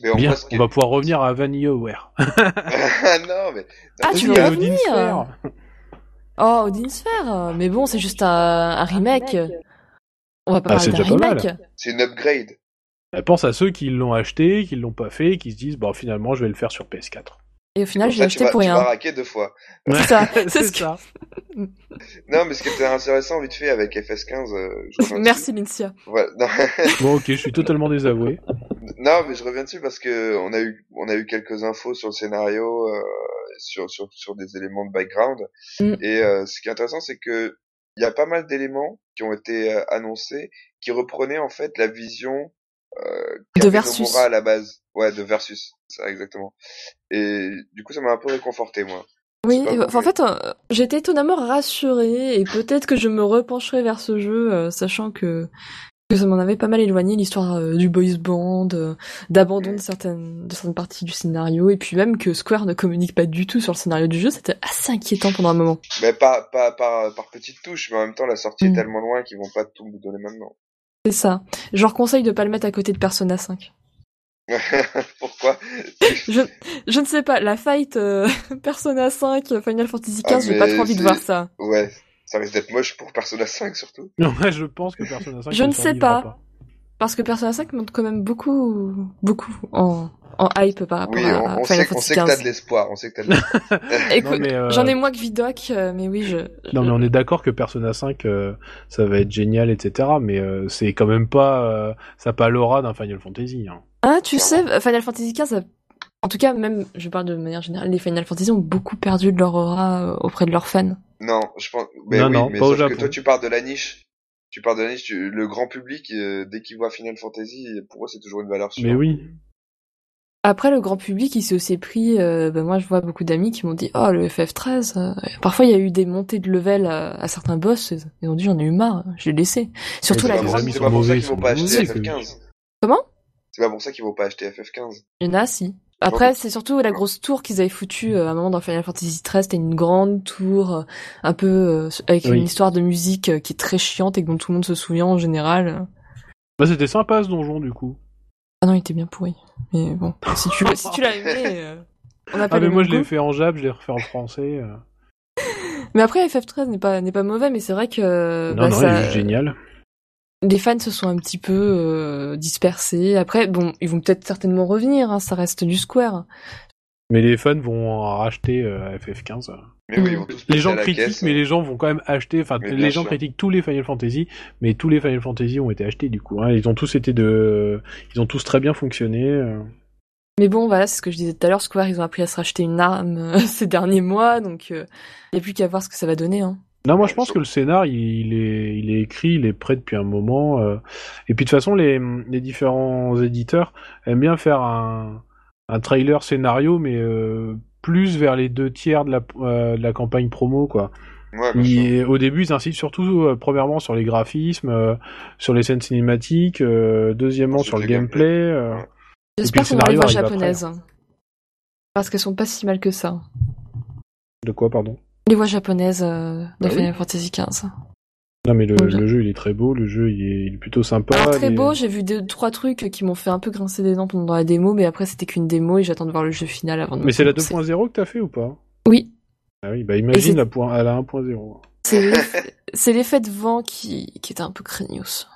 Mais Bien, on va pouvoir revenir à VanillaWare. Ah non, mais... Ah, tu veux à revenir Odin Sphere. Oh, Odin Sphere Mais bon, c'est juste un, un remake. On va pas Ah, parler c'est d'un remake. C'est une upgrade. Elle pense à ceux qui l'ont acheté, qui l'ont pas fait, qui se disent, bon, finalement, je vais le faire sur PS4. Et au final, tu acheté vas- pour Tu vas rien. raquer deux fois. C'est ça, c'est c'est ce que- ça. Non, mais ce qui était intéressant vite fait avec FS15, euh, je Merci. Ouais, non. Bon, ok, je suis totalement désavoué. Non, mais je reviens dessus parce que on a eu on a eu quelques infos sur le scénario, euh, sur sur sur des éléments de background. Mm. Et euh, ce qui est intéressant, c'est que il y a pas mal d'éléments qui ont été euh, annoncés qui reprenaient en fait la vision De Versus. Nomura à la base. Ouais, de Versus, ça exactement. Et du coup, ça m'a un peu réconforté moi. Oui, enfin, en fait, euh, j'étais étonnamment rassurée et peut-être que je me repencherai vers ce jeu, euh, sachant que, que ça m'en avait pas mal éloigné l'histoire euh, du boys band, d'abandon de certaines, de certaines parties du scénario, et puis même que Square ne communique pas du tout sur le scénario du jeu, c'était assez inquiétant pendant un moment. Mais pas pas par par petites touches, mais en même temps, la sortie Mm. est tellement loin qu'ils vont pas tout nous donner maintenant. C'est ça. Je leur conseille de pas le mettre à côté de Persona 5. Pourquoi Je, je ne sais pas, la fight euh, Persona 5, Final Fantasy Ah, 15, j'ai pas trop envie de voir ça. Ouais, ça risque d'être moche pour Persona 5 surtout. Non, je pense que Persona 5 Je ne sais survivra pas. Parce que Persona 5 monte quand même beaucoup, beaucoup en, en hype par rapport Oui, à, on, à on Final sait, on Fantasy sait que t'as 15. de l'espoir, on sait que t'as de l'espoir. Écoute, euh, j'en ai moins que Vidoc, euh, mais oui, je... Non, mais on est d'accord que Persona 5, euh, ça va être génial, etc. Mais euh, c'est quand même pas, euh, ça pas l'aura d'un Final Fantasy. Hein. Ah, tu sais. Final Fantasy 15, a- en tout cas, même, je parle de manière générale, les Final Fantasy ont beaucoup perdu de leur aura auprès de leurs fans. Non, je pense. Mais Non, oui, non, mais pas au sauf que Japon. toi, tu parles de la niche. Tu parles de la niche. tu- Le grand public, euh, dès qu'il voit Final Fantasy, pour eux, c'est toujours une valeur sûre. Mais oui. Après, le grand public, il s'est aussi pris, euh, ben moi, je vois beaucoup d'amis qui m'ont dit, oh, le FF13, euh, parfois, il y a eu des montées de level à, à certains boss, ils ont dit, j'en ai eu marre, je l'ai laissé. Surtout la amis c'est pas pour ça qu'ils vont pas acheter mauvais, FF15. Comment? C'est pas pour ça qu'ils vont pas acheter FF15. Il y en a, si. Après, c'est surtout la grosse tour qu'ils avaient foutue euh, à un moment dans Final Fantasy XIII. C'était une grande tour, euh, un peu euh, avec Oui. une histoire de musique euh, qui est très chiante et dont tout le monde se souvient en général. Bah, c'était sympa ce donjon du coup. Ah non, il était bien pourri. Mais bon, si tu, si tu l'as aimé, euh, on n'a pas Ah, mais les moi je l'ai fait en jab, je l'ai refait en français. euh. Mais après, FF13 n'est pas n'est pas mauvais, mais c'est vrai que non, bah, non, ça- il est juste génial. les fans se sont un petit peu euh, dispersés. Après, bon, ils vont peut-être certainement revenir. Hein, ça reste du Square. Mais les fans vont racheter euh, FF15. Mais oui, Mm. ils vont tous Les gens critiquent, caisse. mais les gens vont quand même acheter. Enfin, les gens sûr. critiquent tous les Final Fantasy, mais tous les Final Fantasy ont été achetés du coup. hein. Ils ont tous été de, ils ont tous très bien fonctionné. euh. Mais bon, voilà, c'est ce que je disais tout à l'heure. Square, ils ont appris à se racheter une arme euh, ces derniers mois, donc il n'y a plus qu'à voir ce que ça va donner. Hein. Non, moi je pense que le scénar, il, est, il est écrit, il est prêt depuis un moment. euh. Et puis de toute façon, les, les différents éditeurs aiment bien faire un, un trailer scénario, mais euh, plus vers les deux tiers de la, euh, de la campagne promo, quoi. Ouais, au début, ils insistent surtout, euh, premièrement, sur les graphismes, euh, sur les scènes cinématiques, euh, deuxièmement, Sur le gameplay. euh. J'espère qu'on aura les voix japonaises. Parce qu'elles sont pas si mal que ça. De quoi, pardon? Les voix japonaises euh, de Bah oui. Final Fantasy XV. Non, mais le, jeu, il est très beau, le jeu, il est, il est plutôt sympa. Très beau, j'ai vu deux, trois trucs qui m'ont fait un peu grincer des dents pendant la démo, mais après c'était qu'une démo et j'attends de voir le jeu final avant de Mais c'est la prononcer. 2.0 que t'as fait ou pas? Oui, Ah oui, bah imagine la, point, à la 1.0. c'est l'eff- c'est l'effet de vent qui, qui était un peu craignos.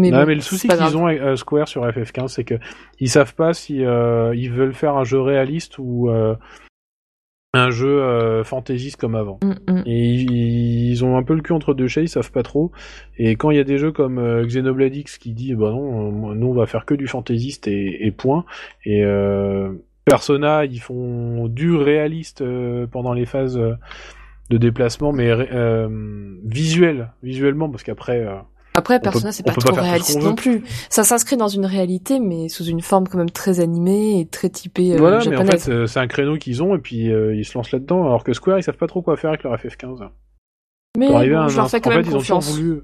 Mais, Non, bon, mais le souci qu'ils ont avec euh, Square sur FF15, c'est que ils savent pas si euh, ils veulent faire un jeu réaliste ou euh, un jeu euh, fantaisiste comme avant. Mm, mm. Et ils, ont un peu le cul entre deux chaises, ils savent pas trop. Et quand il y a des jeux comme euh, Xenoblade X qui dit bah non, euh, nous on va faire que du fantaisiste et, et point. Et euh, Persona, ils font du réaliste euh, pendant les phases de déplacement, mais euh, visuel, visuellement, parce qu'après. Après, Persona, c'est pas trop réaliste non plus. Ça s'inscrit dans une réalité, mais sous une forme quand même très animée et très typée euh, Voilà, mais en fait, euh, c'est un créneau qu'ils ont et puis euh, ils se lancent là-dedans, alors que Square, ils savent pas trop quoi faire avec leur FF15. Mais bon, un je leur fais quand en même fait, ils ont toujours confiance. voulu,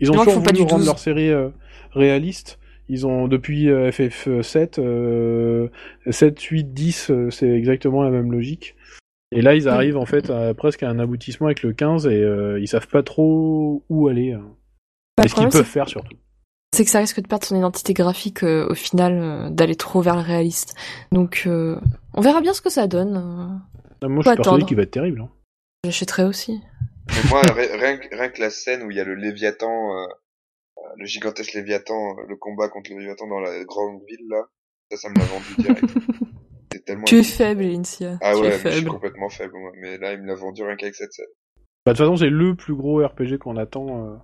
ils ont toujours pas du rendre 12. leur série euh, réaliste. Ils ont depuis euh, FF7, euh, 7, 8, 10, euh, c'est exactement la même logique. Et là, ils arrivent en fait à, presque à un aboutissement avec le 15 et ils savent pas trop où aller. hein. Bah, ce peuvent c'est- faire surtout. c'est que ça risque de perdre son identité graphique euh, au final, euh, d'aller trop vers le réaliste. Donc, euh, on verra bien ce que ça donne. euh. Ah, Moi, je suis persuadé qu'il va être terrible. hein. J'achèterai aussi. Mais moi, ri- rien, que- rien que la scène où il y a le Léviathan, le gigantesque Léviathan, le combat contre le Léviathan dans la grande ville, là, ça, ça me l'a vendu direct. Tellement... Tu es faible, Alicia. Ah tu ouais, es mais je suis complètement faible. Mais là, il me l'a vendu rien qu'avec cette scène. Bah, de toute façon, c'est le plus gros RPG qu'on attend euh,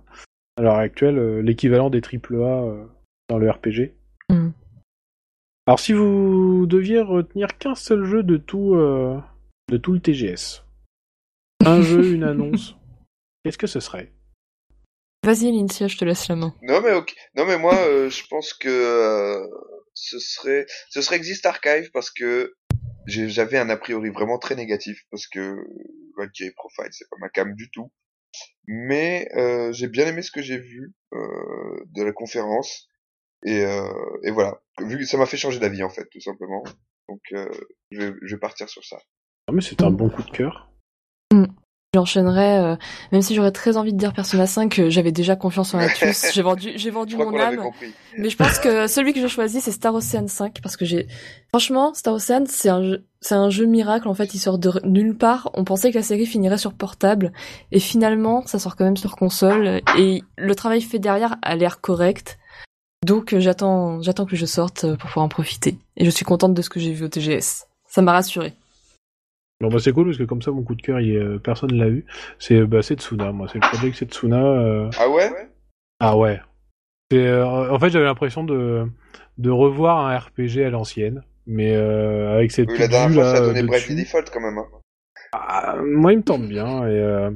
à l'heure actuelle, euh, l'équivalent des AAA euh, dans le RPG. Mm. Alors, si vous deviez retenir qu'un seul jeu de tout, euh, de tout le TGS, un jeu, une annonce, qu'est-ce que ce serait? Vas-y, Alicia, je te laisse la main. Non mais ok. Non mais moi, euh, je pense que euh, ce serait, ce serait Exist Archive parce que j'avais un a priori vraiment très négatif parce que Jay Profile c'est pas ma cam du tout. Mais euh, j'ai bien aimé ce que j'ai vu euh, de la conférence et, euh, et voilà. Vu que ça m'a fait changer d'avis en fait tout simplement. Donc je, vais, je vais partir sur ça. Ah, mais c'est un bon coup de cœur. J'enchaînerai, euh, même si j'aurais très envie de dire Persona 5, euh, j'avais déjà confiance en Atlus. J'ai vendu, j'ai Je vendu crois mon âme. Mais je pense que celui que je choisis, c'est Star Ocean 5, parce que j'ai, franchement, Star Ocean, c'est un jeu, c'est un jeu miracle, en fait, il sort de nulle part. On pensait que la série finirait sur portable, et finalement, ça sort quand même sur console, et le travail fait derrière a l'air correct. Donc, euh, j'attends, j'attends que jeu sorte pour pouvoir en profiter. Et je suis contente de ce que j'ai vu au TGS. Ça m'a rassuré. Bon, bah, c'est cool parce que comme ça, mon coup de cœur, il est, euh, personne l'a eu. C'est bah, Setsuna, moi. C'est le projet Setsuna. euh, Ah ouais? Ah ouais. C'est, euh, en fait, j'avais l'impression de, de revoir un RPG à l'ancienne, mais euh, avec cette Oui, la dernière vue, fois là, ça donnait dessus. Bravely Default quand même. Hein. Ah, moi, il me tente bien. Et euh, je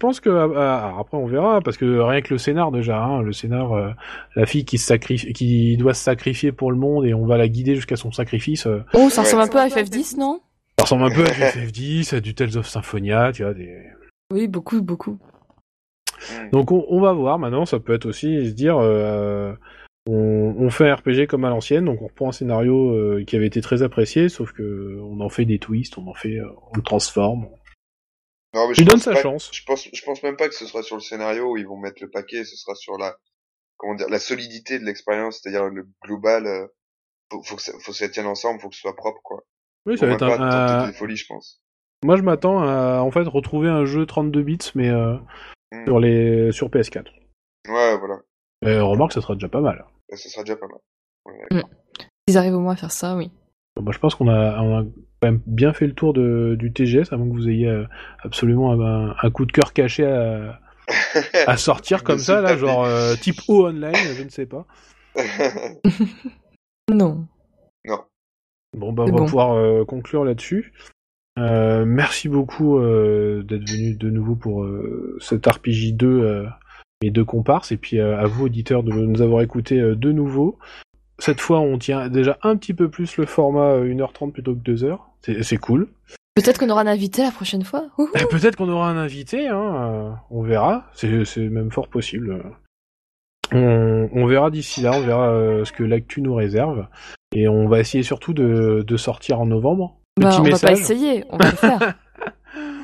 pense que ah, alors après, on verra parce que rien que le scénar déjà, hein, le scénar, euh, la fille qui se sacrifie, qui doit se sacrifier pour le monde et on va la guider jusqu'à son sacrifice. euh, Oh, ça Ouais. ressemble un peu à FF10, non? Ça ressemble un peu à du FF10, à du Tales of Symphonia, tu vois. Des... Oui, beaucoup, beaucoup. Hmm. Donc on, on va voir maintenant, ça peut être aussi se dire euh, on, on fait un RPG comme à l'ancienne, donc on reprend un scénario euh, qui avait été très apprécié, sauf que on en fait des twists, on en fait, euh, on le transforme. Non, mais Tu je donnes pense sa pas- chance. Je pense, je pense même pas que ce sera sur le scénario où ils vont mettre le paquet, ce sera sur la, comment dire, la solidité de l'expérience, c'est-à-dire le global. euh, faut, faut que ça, faut que ça tienne ensemble, faut que ce soit propre, quoi. Oui, ça va va être pas un, des folies, je pense. Moi je m'attends à en fait retrouver un jeu 32 bits, mais euh, Hmm. sur les sur PS4. Ouais, voilà. Et remarque, ça sera déjà pas mal. Ce sera déjà pas mal. Ils arrivent au moins à faire ça, oui. Moi je pense qu'on a, on a quand même bien fait le tour de, du TGS, avant que vous ayez euh, absolument un, un coup de cœur caché à, à sortir comme ça, là, genre euh, type O online, je ne sais pas. Non. non. Bon, bah, on va bon. pouvoir euh, conclure là-dessus. Euh, merci beaucoup euh, d'être venu de nouveau pour cet RPG 2, euh, mes deux comparses, et puis à vous, auditeurs, de nous avoir écoutés de nouveau. Cette fois, on tient déjà un petit peu plus le format euh, 1h30 plutôt que 2h. C'est cool. Peut-être qu'on aura un invité la prochaine fois. Eh, Peut-être qu'on aura un invité, hein, on verra. C'est même fort possible. On, on verra d'ici là, on verra euh, ce que l'actu nous réserve. Et on va essayer surtout de, de sortir en novembre. Bah, on va pas essayer, on va le faire.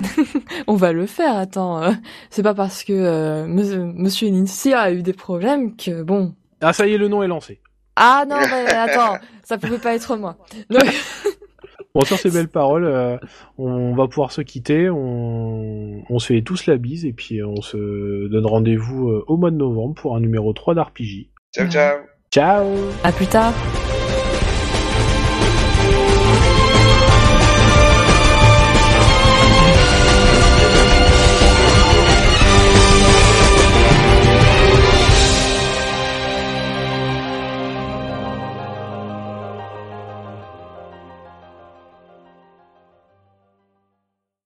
on va le faire, attends. euh, c'est pas parce que euh, monsieur, Lindsay a eu des problèmes que bon. Ah, ça y est, le nom est lancé. Ah non, mais attends, ça pouvait pas être moi. Donc, Bon, sur ces belles paroles, euh, on va pouvoir se quitter. On, on se fait tous la bise et puis on se donne rendez-vous euh, au mois de novembre pour un numéro 3 d'RPJ. Ciao, ciao. Ciao à plus tard.